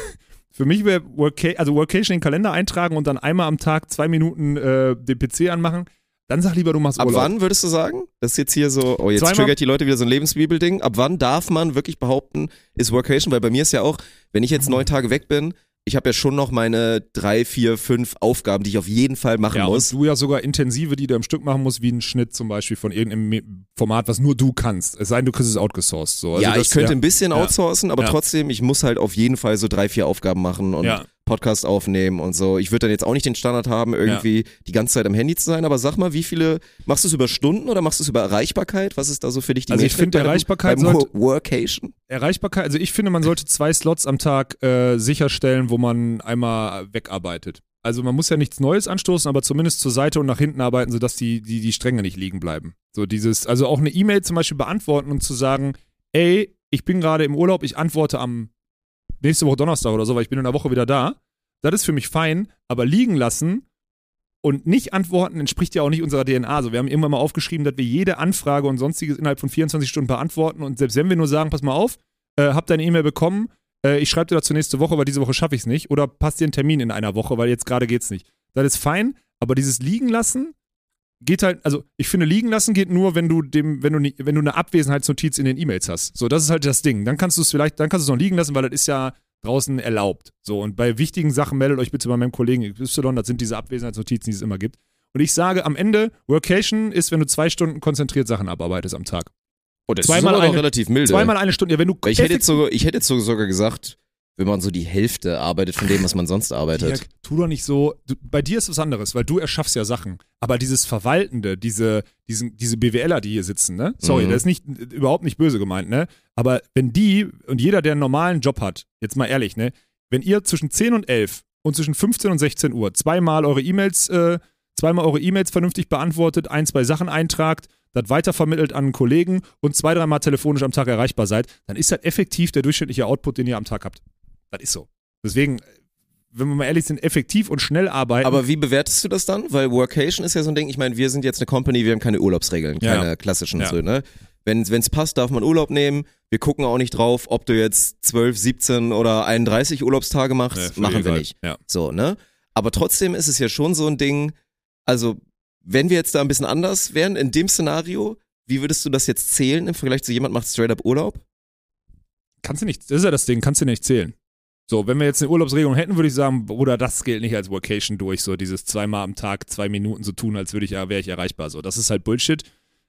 für mich wäre Workation, also Workation in den Kalender eintragen und dann einmal am Tag zwei Minuten äh, den PC anmachen. Dann sag lieber, du machst Ab Urlaub. wann würdest du sagen? Das ist jetzt hier so, oh, jetzt Zweimal- triggert die Leute wieder so ein Lebensbibelding. Ab wann darf man wirklich behaupten, ist Workation? Weil bei mir ist ja auch, wenn ich jetzt neun Tage weg bin, ich habe ja schon noch meine drei, vier, fünf Aufgaben, die ich auf jeden Fall machen Ja, muss. und du ja sogar intensive, die du im Stück machen musst, wie ein Schnitt zum Beispiel von irgendeinem Format, was nur du kannst. Es sei denn, du kriegst es outgesourced. So. Also ja, das, ich könnte ein bisschen Ja. outsourcen, aber Ja. trotzdem, ich muss halt auf jeden Fall so drei, vier Aufgaben machen und Ja. Podcast aufnehmen und so. Ich würde dann jetzt auch nicht den Standard haben, irgendwie die ganze Zeit am Handy zu sein, aber sag mal, wie viele, machst du es über Stunden oder machst du es über Erreichbarkeit? Was ist da so für dich die Also ich finde, bei dem- Erreichbarkeit beim sollte- Wo- Workation? Erreichbarkeit, also ich finde, man sollte zwei Slots am Tag äh, sicherstellen, wo man einmal wegarbeitet. Also man muss ja nichts Neues anstoßen, aber zumindest zur Seite und nach hinten arbeiten, sodass die, die, die Stränge nicht liegen bleiben. So dieses, also auch eine E-Mail zum Beispiel beantworten und zu sagen, ey, ich bin gerade im Urlaub, ich antworte am nächste Woche Donnerstag oder so, weil ich bin in einer Woche wieder da. Das ist für mich fein, aber liegen lassen und nicht antworten entspricht ja auch nicht unserer DNA. Also wir haben irgendwann mal aufgeschrieben, dass wir jede Anfrage und sonstiges innerhalb von 24 Stunden beantworten und selbst wenn wir nur sagen, pass mal auf, äh, hab deine E-Mail bekommen, äh, ich schreibe dir dazu nächste Woche, weil diese Woche schaffe ich es nicht oder passt dir einen Termin in einer Woche, weil jetzt gerade geht's nicht. Das ist fein, aber dieses liegen lassen geht halt, also ich finde liegen lassen geht nur, wenn du dem, wenn du nie, wenn du eine Abwesenheitsnotiz in den E-Mails hast. So, das ist halt das Ding. Dann kannst du es vielleicht, dann kannst du es noch liegen lassen, weil das ist ja draußen erlaubt. So, und bei wichtigen Sachen meldet euch bitte bei meinem Kollegen Y, das sind diese Abwesenheitsnotizen, die es immer gibt. Und ich sage am Ende, Workation ist, wenn du zwei Stunden konzentriert Sachen abarbeitest am Tag. Oh, das Zweimal ist aber eine- relativ milde. Zweimal eine Stunde. Ja, wenn du ich hätte jetzt sogar, ich hätte jetzt sogar gesagt, wenn man so die Hälfte arbeitet von dem, was man sonst arbeitet. Dirk, tu doch nicht so. Du, bei dir ist was anderes, weil du erschaffst ja Sachen. Aber dieses Verwaltende, diese, diesen, diese BWLer, die hier sitzen, ne? Sorry, Mhm. das ist nicht, überhaupt nicht böse gemeint, ne? Aber wenn die und jeder, der einen normalen Job hat, jetzt mal ehrlich, ne? Wenn ihr zwischen 10 und 11 und zwischen 15 und 16 Uhr zweimal eure E-Mails, äh, zweimal eure E-Mails vernünftig beantwortet, ein, zwei Sachen eintragt, das weitervermittelt an einen Kollegen und zwei, dreimal telefonisch am Tag erreichbar seid, dann ist das effektiv der durchschnittliche Output, den ihr am Tag habt. Das ist so. Deswegen, wenn wir mal ehrlich sind, effektiv und schnell arbeiten. Aber wie bewertest du das dann? Weil Workation ist ja so ein Ding, ich meine, wir sind jetzt eine Company, wir haben keine Urlaubsregeln, Ja. keine klassischen Ja. so, ne? Wenn es passt, darf man Urlaub nehmen. Wir gucken auch nicht drauf, ob du jetzt 12, 17 oder 31 Urlaubstage machst. Ja, Machen wir nicht. Ja. So, ne? Aber trotzdem ist es ja schon so ein Ding, also wenn wir jetzt da ein bisschen anders wären in dem Szenario, wie würdest du das jetzt zählen im Vergleich zu jemand macht straight up Urlaub? Kannst du nicht, das ist ja das Ding, kannst du nicht zählen. So, wenn wir jetzt eine Urlaubsregelung hätten, würde ich sagen, Bruder, das gilt nicht als Workation durch, so dieses zweimal am Tag, zwei Minuten so tun, als würde ich, wäre ich erreichbar. So, das ist halt Bullshit.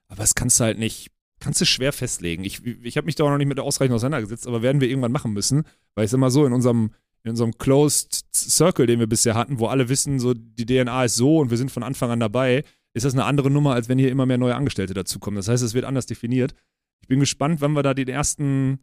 Aber das kannst du halt nicht, kannst du schwer festlegen. Ich, ich habe mich da auch noch nicht mit ausreichend auseinandergesetzt, aber werden wir irgendwann machen müssen, weil ich mal so, in unserem, in unserem Closed Circle, den wir bisher hatten, wo alle wissen, so die DNA ist so und wir sind von Anfang an dabei, ist das eine andere Nummer, als wenn hier immer mehr neue Angestellte dazukommen. Das heißt, es wird anders definiert. Ich bin gespannt, wann wir da den ersten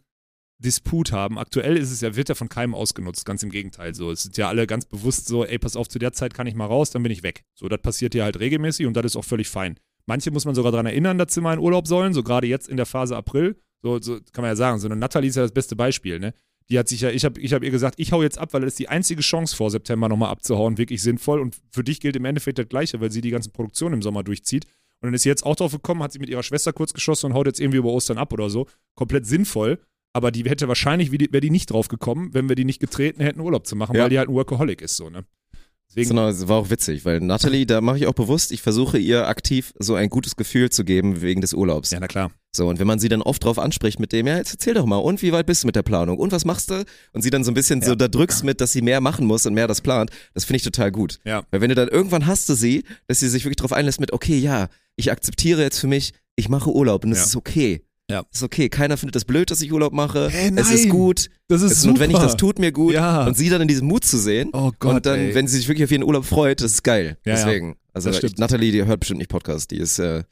Disput haben. Aktuell ist es ja, wird ja von keinem ausgenutzt, ganz im Gegenteil. So, es sind ja alle ganz bewusst so, ey, pass auf, zu der Zeit kann ich mal raus, dann bin ich weg. So, das passiert hier halt regelmäßig und das ist auch völlig fein. Manche muss man sogar daran erinnern, dass sie mal in Urlaub sollen, so gerade jetzt in der Phase April. So, so kann man ja sagen. So eine Natalie ist ja das beste Beispiel, ne? Die hat sich ja, ich habe ich hab ihr gesagt, ich hau jetzt ab, weil das ist die einzige Chance vor September nochmal abzuhauen, wirklich sinnvoll. Und für dich gilt im Endeffekt das Gleiche, weil sie die ganzen Produktionen im Sommer durchzieht. Und dann ist sie jetzt auch drauf gekommen, hat sie mit ihrer Schwester kurz geschossen und haut jetzt irgendwie über Ostern ab oder so. Komplett sinnvoll. Aber die hätte wahrscheinlich, wäre die nicht drauf gekommen, wenn wir die nicht getreten hätten, Urlaub zu machen, Ja. weil die halt ein Workaholic ist, so, ne? Deswegen, Genau, es war auch witzig, weil Natalie, da mache ich auch bewusst, ich versuche ihr aktiv so ein gutes Gefühl zu geben wegen des Urlaubs. ja, na klar. So, und wenn man sie dann oft drauf anspricht mit dem, ja, jetzt erzähl doch mal, und wie weit bist du mit der Planung? Und was machst du? Und sie dann so ein bisschen so da drückst mit, dass sie mehr machen muss und mehr das plant, das finde ich total gut. Ja. Weil wenn du dann irgendwann hast du sie, dass sie sich wirklich drauf einlässt mit, okay, ja, ich akzeptiere jetzt für mich, ich mache Urlaub und es Ja. ist okay. Ja. Ist okay. Keiner findet das blöd, dass ich Urlaub mache. Hä, Es ist nein. gut. Das Es ist notwendig, das tut mir gut. Ja. Und sie dann in diesem Mut zu sehen. Oh Gott, und dann, ey. wenn sie sich wirklich auf ihren Urlaub freut, das ist geil. Ja, ja. Deswegen. Also Das ich, stimmt. Natalie, die hört bestimmt nicht Podcast. Die ist, äh,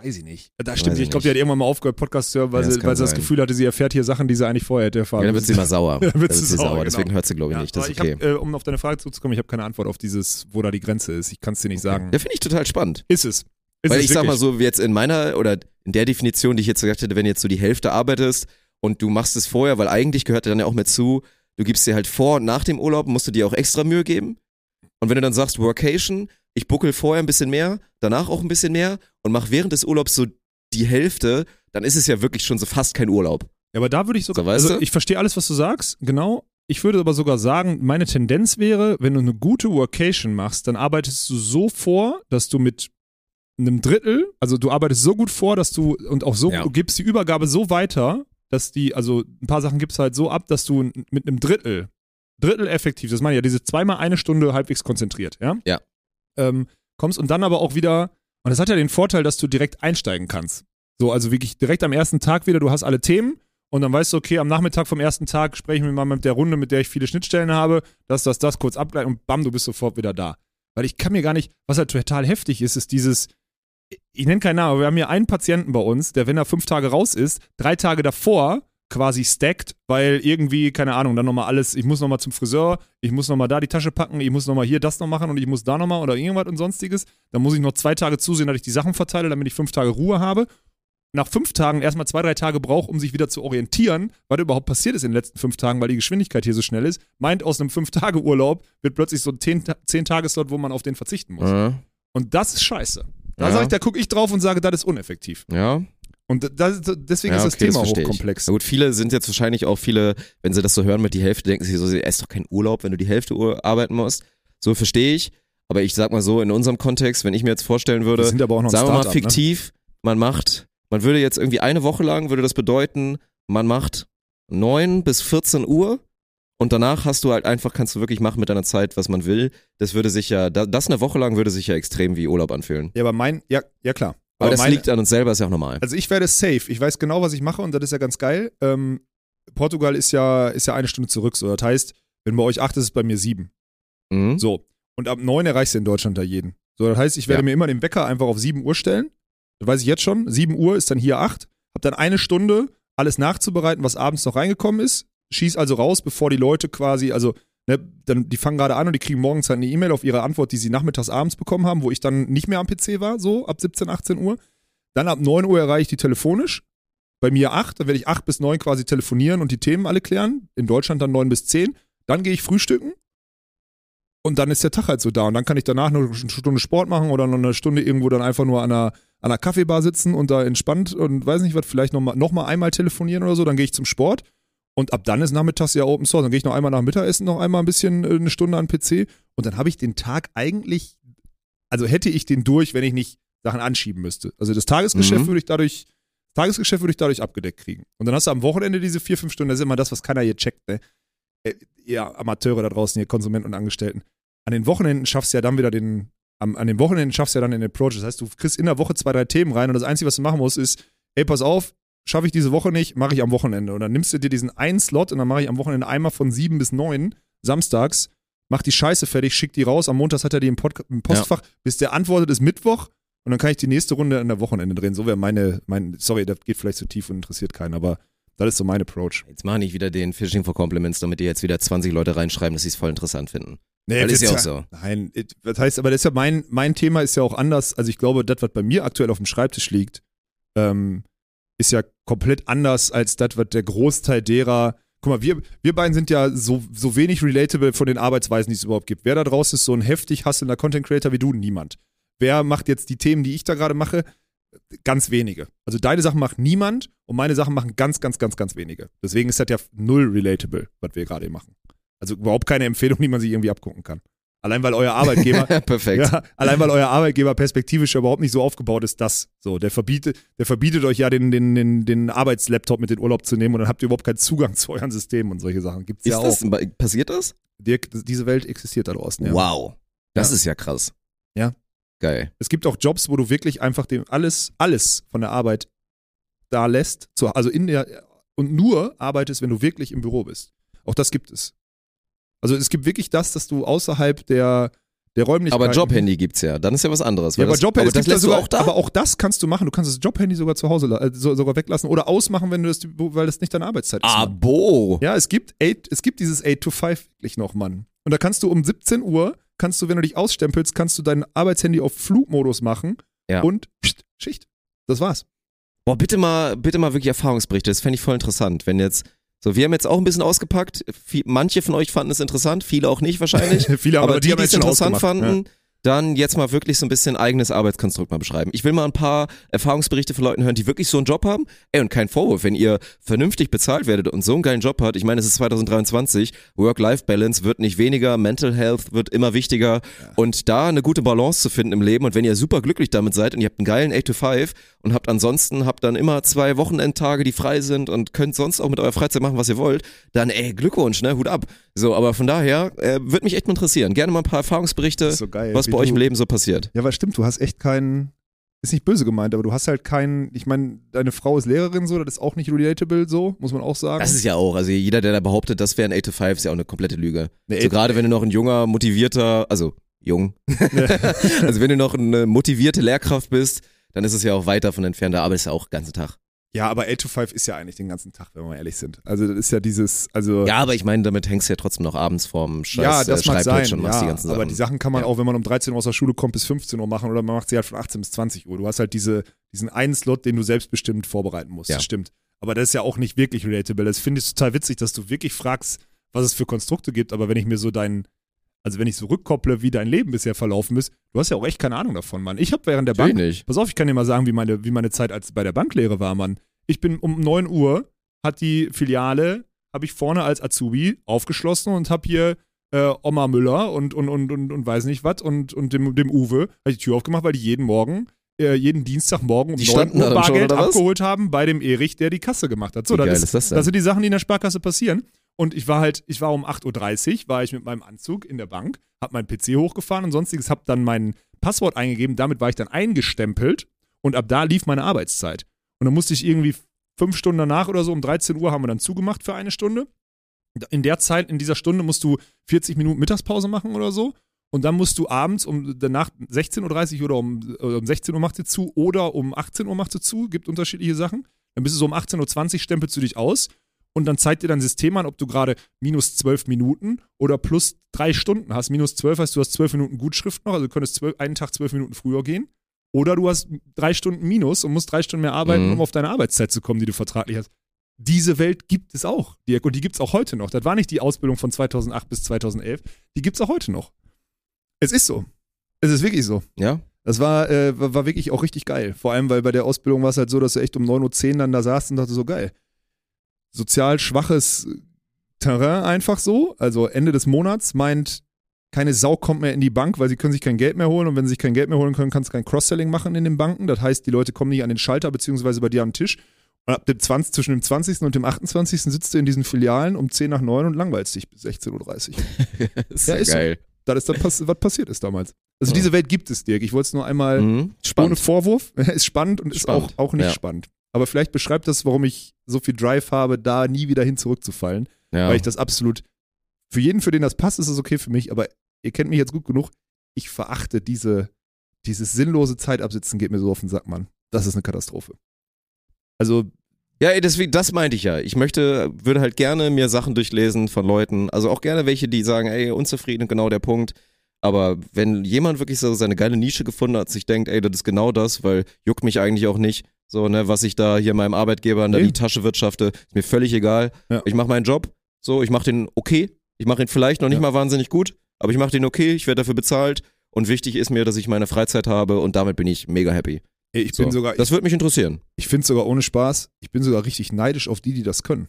Weiß ich nicht. Da stimmt, Weiß ich ich glaube, die hat irgendwann mal aufgehört, Podcast zu hören, weil, Ja, sie, weil sie das. Gefühl hatte, sie erfährt hier Sachen, die sie eigentlich vorher hätte erfahren ja, dann wird sie mal sauer. Dann wird Dann sie sauer, genau. Deswegen hört sie, glaube ich, Ja, nicht. Das aber ist okay. ich hab, äh, um auf deine Frage zurückzukommen, ich habe keine Antwort auf dieses, wo da die Grenze ist. Ich kann es dir nicht sagen. Ja, finde ich total spannend. Ist es. Ist Weil ich sag mal so, wie jetzt in meiner oder in der Definition, die ich jetzt gesagt hätte, wenn jetzt so die Hälfte arbeitest und du machst es vorher, weil eigentlich gehört dann ja auch mit zu, du gibst dir halt vor und nach dem Urlaub musst du dir auch extra Mühe geben. Und wenn du dann sagst Workation, ich buckel vorher ein bisschen mehr, danach auch ein bisschen mehr und mach während des Urlaubs so die Hälfte, dann ist es ja wirklich schon so fast kein Urlaub. Ja, aber da würde ich sogar, So, also du? ich verstehe alles, was du sagst, genau. Ich würde aber sogar sagen, meine Tendenz wäre, wenn du eine gute Workation machst, dann arbeitest du so vor, dass du mit einem Drittel, also du arbeitest so gut vor, dass du und auch so, Ja. du gibst die Übergabe so weiter, dass die, also ein paar Sachen gibst halt so ab, dass du mit einem Drittel, Drittel effektiv, das meine ich ja, diese zweimal eine Stunde halbwegs konzentriert, ja? Ja. Ähm, kommst und dann aber auch wieder, und das hat ja den Vorteil, dass du direkt einsteigen kannst. So, also wirklich direkt am ersten Tag wieder, du hast alle Themen und dann weißt du, okay, am Nachmittag vom ersten Tag sprechen wir mal mit der Runde, mit der ich viele Schnittstellen habe, das, das, das, kurz abgleichen und bam, du bist sofort wieder da. Weil ich kann mir gar nicht, was halt total heftig ist, ist dieses, ich nenne keinen Namen, aber wir haben hier einen Patienten bei uns, der, wenn er fünf Tage raus ist, drei Tage davor quasi stackt, weil irgendwie, keine Ahnung, dann nochmal alles, ich muss nochmal zum Friseur, ich muss nochmal da die Tasche packen, ich muss nochmal hier das noch machen und ich muss da nochmal oder irgendwas und sonstiges. Dann muss ich noch zwei Tage zusehen, dass ich die Sachen verteile, damit ich fünf Tage Ruhe habe. Nach fünf Tagen erstmal zwei, drei Tage braucht, um sich wieder zu orientieren, was überhaupt passiert ist in den letzten fünf Tagen, weil die Geschwindigkeit hier so schnell ist, meint aus einem Fünf-Tage-Urlaub wird plötzlich so ein Zehn-Tageslot, wo man auf den verzichten muss. Ja. Und das ist scheiße. Da Ja. ich, da gucke ich drauf und sage, das ist uneffektiv. ja. Und das, deswegen Ja, ist das okay, das Thema ich. hochkomplex. Na gut, viele sind jetzt wahrscheinlich auch viele, wenn sie das so hören mit die Hälfte, denken sie so, es ist doch kein Urlaub, wenn du die Hälfte Uhr arbeiten musst. So verstehe ich. Aber ich sag mal so, in unserem Kontext, wenn ich mir jetzt vorstellen würde, sagen wir mal ne? fiktiv, man macht, man würde jetzt irgendwie eine Woche lang, würde das bedeuten, man macht 9 bis 14 Uhr und danach hast du halt einfach, kannst du wirklich machen mit deiner Zeit, was man will. Das würde sich ja, da- das eine Woche lang würde sich ja extrem wie Urlaub anfühlen. Ja, aber mein, ja, ja klar. Aber, das meine, liegt an uns selber, ist ja auch normal. Also ich werde safe. Ich weiß genau, was ich mache und das ist ja ganz geil. Ähm, Portugal ist ja, ist ja eine Stunde zurück. So, das heißt, wenn bei euch acht ist, ist es bei mir sieben. Mhm. So. Und ab neun erreichst du in Deutschland da jeden. So, das heißt, ich werde Ja. mir immer den Wecker einfach auf sieben Uhr stellen. Das weiß ich jetzt schon. Sieben Uhr ist dann hier acht. Hab dann eine Stunde, alles nachzubereiten, was abends noch reingekommen ist. Schieß also raus, bevor die Leute quasi, also, ne, dann, die fangen gerade an und die kriegen morgens halt eine E-Mail auf ihre Antwort, die sie nachmittags abends bekommen haben, wo ich dann nicht mehr am PC war, so ab 17, 18 Uhr. Dann ab 9 Uhr erreiche ich die telefonisch. Bei mir 8, dann werde ich 8 bis 9 quasi telefonieren und die Themen alle klären. In Deutschland dann 9 bis 10. Dann gehe ich frühstücken. Und dann ist der Tag halt so da. Und dann kann ich danach noch eine Stunde Sport machen oder noch eine Stunde irgendwo dann einfach nur an einer, an einer Kaffeebar sitzen und da entspannt und weiß nicht was, vielleicht nochmal noch mal einmal telefonieren oder so. Dann gehe ich zum Sport. Und ab dann ist nachmittags ja Open Source. Dann gehe ich noch einmal nach Mittagessen, noch einmal ein bisschen äh, eine Stunde an den PC. Und dann habe ich den Tag eigentlich, also hätte ich den durch, wenn ich nicht Sachen anschieben müsste. Also das Tagesgeschäft Mhm. würde ich dadurch, Tagesgeschäft würde ich dadurch abgedeckt kriegen. Und dann hast du am Wochenende diese vier, fünf Stunden, das ist immer das, was keiner hier checkt, ne? Äh, Ihr Amateure da draußen, ihr Konsumenten und Angestellten. An den Wochenenden schaffst du ja dann wieder den, am, an den Wochenenden schaffst du ja dann den Approach. Das heißt, du kriegst in der Woche zwei, drei Themen rein und das Einzige, was du machen musst, ist, ey, pass auf, schaffe ich diese Woche nicht, mache ich am Wochenende. Und dann nimmst du dir diesen einen Slot und dann mache ich am Wochenende einmal von sieben bis neun, samstags, mach die Scheiße fertig, schick die raus. Am Montag hat er die im, Pod im Postfach, bis der antwortet, ist Mittwoch. Und dann kann ich die nächste Runde an der Wochenende drehen. So wäre meine, mein, sorry, das geht vielleicht zu tief und interessiert keinen, aber das ist so mein Approach. Jetzt mach nicht wieder den Fishing for Compliments, damit dir jetzt wieder 20 Leute reinschreiben, dass sie es voll interessant finden. Nee, Weil ist ja auch so. Nein, das heißt, aber das ist ja mein, mein Thema ist ja auch anders. Also ich glaube, das, was bei mir aktuell auf dem Schreibtisch liegt, ähm, ist ja komplett anders als das, was der Großteil derer. Guck mal, wir, wir beiden sind ja so, so wenig relatable von den Arbeitsweisen, die es überhaupt gibt. Wer da draußen ist so ein heftig hasselnder Content Creator wie du? Niemand. Wer macht jetzt die Themen, die ich da gerade mache? Ganz wenige. Also deine Sachen macht niemand und meine Sachen machen ganz, ganz, ganz, ganz wenige. Deswegen ist das ja null relatable, was wir gerade machen. Also überhaupt keine Empfehlung, die man sich irgendwie abgucken kann. Allein weil euer Arbeitgeber, Perfekt. ja, allein weil euer Arbeitgeber perspektivisch ja überhaupt nicht so aufgebaut ist, dass so, der verbietet, der verbietet euch ja den, den, den, den Arbeitslaptop mit in den Urlaub zu nehmen und dann habt ihr überhaupt keinen Zugang zu euren Systemen und solche Sachen. Gibt's Ist ja das, auch. passiert das? Dirk, diese Welt existiert da draußen. Ja. Wow. Das Ja. ist ja krass. Ja. Geil. Es gibt auch Jobs, wo du wirklich einfach dem alles, alles von der Arbeit da lässt, zu, also in der und nur arbeitest, wenn du wirklich im Büro bist. Auch das gibt es. Also es gibt wirklich das, dass du außerhalb der, der Räumlichkeiten. Aber Jobhandy gibt's ja. Dann ist ja was anderes. Ja, aber das, Jobhandy aber das lässt sogar, auch da. aber auch das kannst du machen. Du kannst das Jobhandy sogar zu Hause äh, so, sogar weglassen oder ausmachen, wenn du das, weil das nicht deine Arbeitszeit ist. Mann. Abo. Ja, es gibt, eight, es gibt dieses 8 to 5 wirklich noch, Mann. Und da kannst du um 17 Uhr, kannst du, wenn du dich ausstempelst, kannst du dein Arbeitshandy auf Flugmodus machen Ja. und pst, Schicht. Das war's. Boah, bitte mal, bitte mal wirklich Erfahrungsberichte. Das fände ich voll interessant. Wenn jetzt, so, wir haben jetzt auch ein bisschen ausgepackt. Manche von euch fanden es interessant, viele auch nicht wahrscheinlich. Viele aber, aber die, haben die es interessant ausgemacht. fanden, dann jetzt mal wirklich so ein bisschen eigenes Arbeitskonstrukt mal beschreiben. Ich will mal ein paar Erfahrungsberichte von Leuten hören, die wirklich so einen Job haben. Ey, und kein Vorwurf, wenn ihr vernünftig bezahlt werdet und so einen geilen Job habt, ich meine, es ist 2023, Work-Life-Balance wird nicht weniger, Mental Health wird immer wichtiger und da eine gute Balance zu finden im Leben und wenn ihr super glücklich damit seid und ihr habt einen geilen 8 to 5 und habt ansonsten, habt dann immer zwei Wochenendtage, die frei sind und könnt sonst auch mit eurer Freizeit machen, was ihr wollt, dann ey, Glückwunsch, ne, Hut ab. So, aber von daher, äh, würde mich echt mal interessieren. Gerne mal ein paar Erfahrungsberichte, so geil, was wie bei euch im Leben so passiert. Ja, weil stimmt, du hast echt keinen, ist nicht böse gemeint, aber du hast halt keinen, ich meine, deine Frau ist Lehrerin so, das ist auch nicht relatable so, muss man auch sagen. Das ist ja auch, also jeder, der da behauptet, das wäre ein 8 to 5, ist ja auch eine komplette Lüge. Nee, so gerade wenn du noch ein junger, motivierter, also jung, also wenn du noch eine motivierte Lehrkraft bist, dann ist es ja auch weit davon entfernt, da arbeitest du auch den ganzen Tag. Ja, aber 8 to 5 ist ja eigentlich den ganzen Tag, wenn wir mal ehrlich sind. Also das ist ja dieses, also Ja, aber ich meine, damit hängst du ja trotzdem noch abends vorm Scheiß ja, das äh, mag Schreibtisch sein, und machst ja, die ganzen aber Sachen. die Sachen kann man Ja. auch, wenn man um 13 Uhr aus der Schule kommt, bis 15 Uhr machen oder man macht sie halt von 18 bis 20 Uhr. Du hast halt diese, diesen einen Slot, den du selbstbestimmt vorbereiten musst. Ja. Das stimmt. Aber das ist ja auch nicht wirklich relatable. Das finde ich total witzig, dass du wirklich fragst, was es für Konstrukte gibt. Aber wenn ich mir so dein, also wenn ich so rückkopple, wie dein Leben bisher verlaufen ist, du hast ja auch echt keine Ahnung davon, Mann. Ich habe während der Natürlich Bank, nicht. pass auf, ich kann dir mal sagen, wie meine, wie meine Zeit als bei der Banklehre war, Mann. Ich bin um 9 Uhr, hat die Filiale, habe ich vorne als Azubi aufgeschlossen und habe hier äh, Oma Müller und, und, und, und, und weiß nicht was und, und dem, dem Uwe, habe ich die Tür aufgemacht, weil die jeden Morgen, äh, jeden Dienstagmorgen um Die 9 standen Uhr schon, Bargeld was? abgeholt haben bei dem Erich, der die Kasse gemacht hat. So, das, ist, das das sind die Sachen, die in der Sparkasse passieren. Und ich war halt, ich war um 8.30 Uhr, war ich mit meinem Anzug in der Bank, hab meinen PC hochgefahren und sonstiges, hab dann mein Passwort eingegeben, damit war ich dann eingestempelt und ab da lief meine Arbeitszeit. Und dann musste ich irgendwie fünf Stunden danach oder so, um 13 Uhr haben wir dann zugemacht für eine Stunde. In der Zeit, in dieser Stunde musst du 40 Minuten Mittagspause machen oder so. Und dann musst du abends um danach 16.30 Uhr oder um, äh, um 16 Uhr macht sie zu oder um 18 Uhr macht sie zu, gibt unterschiedliche Sachen. Dann bist du so um 18.20 Uhr, stempelst du dich aus und dann zeigt dir dein System an, ob du gerade minus 12 Minuten oder plus drei Stunden hast. Minus 12 heißt, du hast 12 Minuten Gutschrift noch, also du könntest zwölf, einen Tag 12 Minuten früher gehen. Oder du hast drei Stunden Minus und musst drei Stunden mehr arbeiten, Mhm. um auf deine Arbeitszeit zu kommen, die du vertraglich hast. Diese Welt gibt es auch, Dirk, und die gibt es auch heute noch. Das war nicht die Ausbildung von 2008 bis 2011, die gibt es auch heute noch. Es ist so. Es ist wirklich so. Ja? Das war, äh, war war wirklich auch richtig geil. Vor allem, weil bei der Ausbildung war es halt so, dass du echt um 9.10 Uhr dann da saßt und dachte so, geil. Sozial schwaches Terrain einfach so. Also Ende des Monats meint, keine Sau kommt mehr in die Bank, weil sie können sich kein Geld mehr holen und wenn sie sich kein Geld mehr holen können, kannst du kein Cross-Selling machen in den Banken. Das heißt, die Leute kommen nicht an den Schalter beziehungsweise bei dir am Tisch. Und ab dem 20, zwischen dem 20. und dem 28. sitzt du in diesen Filialen um 10 nach 9 und langweilst dich bis 16.30 Uhr. ist Ja, ist so. geil. Das ist das, was passiert ist damals. Also Ja. diese Welt gibt es, Dirk. Ich wollte es nur einmal Mhm. ohne. Vorwurf. ist spannend und ist Spannend, auch, auch nicht ja. spannend. Aber vielleicht beschreibt das, warum ich so viel Drive habe, da nie wieder hin zurückzufallen. Ja. Weil ich das absolut, für jeden, für den das passt, ist es okay für mich, aber ihr kennt mich jetzt gut genug. Ich verachte diese, dieses sinnlose Zeitabsitzen geht mir so auf den Sack, Mann. Das ist eine Katastrophe. Also, Ja, ey, deswegen, das meinte ich ja. Ich möchte, würde halt gerne mir Sachen durchlesen von Leuten, also auch gerne welche, die sagen, ey, unzufrieden, genau der Punkt. Aber wenn jemand wirklich so seine geile Nische gefunden hat, sich denkt, ey, das ist genau das, weil juckt mich eigentlich auch nicht, so, ne, was ich da hier meinem Arbeitgeber in der Nee. Tasche wirtschafte, ist mir völlig egal. Ja. Ich mache meinen Job, so, ich mache den okay, ich mache ihn vielleicht noch nicht Ja. mal wahnsinnig gut, aber ich mache den okay, ich werde dafür bezahlt und wichtig ist mir, dass ich meine Freizeit habe und damit bin ich mega happy. ich So. bin sogar, das würde mich interessieren. Ich finde sogar ohne Spaß, ich bin sogar richtig neidisch auf die, die das können.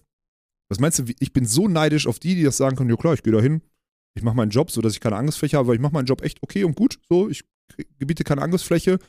Was meinst du, ich bin so neidisch auf die, die das sagen können, ja klar, ich gehe da hin, ich mache meinen Job, so dass ich keine Angriffsfläche habe, weil ich mache meinen Job echt okay und gut, so, ich gebiete keine Angriffsfläche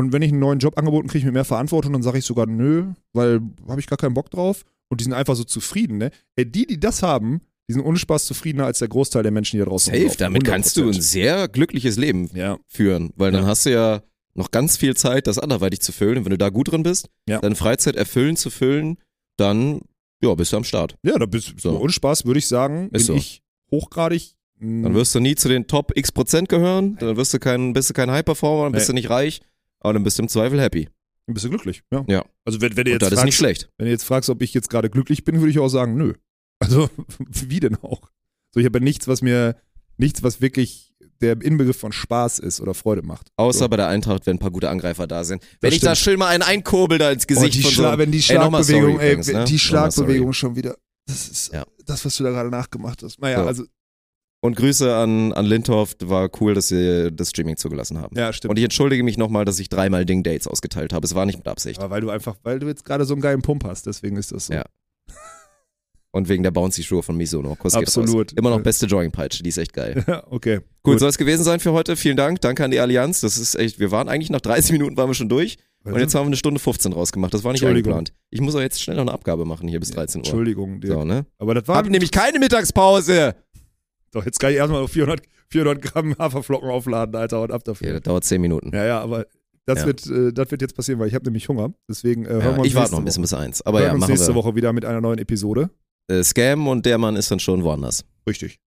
und wenn ich einen neuen Job angeboten kriege, ich mit mehr Verantwortung, dann sage ich sogar nö, weil habe ich gar keinen Bock drauf und die sind einfach so zufrieden, ne? Ey, die, die das haben, die sind ohne Spaß zufriedener als der Großteil der Menschen, die da draußen Safe, rumlaufen. damit kannst du ein 100%. sehr glückliches Leben Ja, führen, weil dann Ja. hast du ja noch ganz viel Zeit, das anderweitig zu füllen. Und wenn du da gut drin bist, Ja. deine Freizeit erfüllen zu füllen, dann ja, bist du am Start. ja, da bist So. ohne Spaß würde ich sagen, bin Ist so. ich hochgradig. Dann wirst du nie zu den Top X Prozent gehören, dann wirst du kein, bist du kein High-Performer, dann bist Nee. du nicht reich, aber dann bist du im Zweifel happy. Dann bist du glücklich, ja. Ja. Also wenn, wenn du jetzt das ist fragst, nicht schlecht. wenn du jetzt fragst, ob ich jetzt gerade glücklich bin, würde ich auch sagen, nö. Also wie denn auch? So, ich habe ja nichts, was mir, nichts, was wirklich der Inbegriff von Spaß ist oder Freude macht. Außer So. bei der Eintracht, wenn ein paar gute Angreifer da sind. Wenn Das ich da stimmt. schön mal einen einkurbel da ins Gesicht oh, die von so wenn die Ey, nochmal sorry Schlagbewegung, ey, übrigens, ne? die Schlagbewegung schon wieder. Das ist Ja. das, was du da gerade nachgemacht hast. Naja, So. also, Und Grüße an, an Lindhoff, war cool, dass sie das Streaming zugelassen haben. ja, stimmt. Und ich entschuldige mich nochmal, dass ich dreimal Ding-Dates ausgeteilt habe. Es war nicht mit Absicht. Aber weil du einfach, weil du jetzt gerade so einen geilen Pump hast, deswegen ist das so. Ja. Und wegen der Bouncy-Schuhe von Misono. Kuss Absolut. Immer noch beste Joggingpeitsche, die ist echt geil. Ja, okay. Cool, Gut. soll es gewesen sein für heute. Vielen Dank. Danke an die Allianz. Das ist echt, wir waren eigentlich nach 30 Minuten waren wir schon durch. Und jetzt haben wir eine Stunde 15 rausgemacht. Das war nicht eingeplant. Ich muss auch jetzt schnell noch eine Abgabe machen hier bis 13 Uhr. Entschuldigung, dir. So, ne? Aber das war Hab nämlich keine Mittagspause. Doch jetzt kann ich erstmal auf 400, 400 Gramm Haferflocken aufladen, Alter, und ab Ja, dafür. das dauert 10 Minuten. Ja, ja, aber das Ja. wird, äh, das wird jetzt passieren, weil ich habe nämlich Hunger. Deswegen äh, hören Ja, wir uns ich warte noch ein bisschen bis eins. Aber hören ja, uns machen nächste wir. Woche wieder mit einer neuen Episode. Äh, Scam und der Mann ist dann schon woanders. Richtig.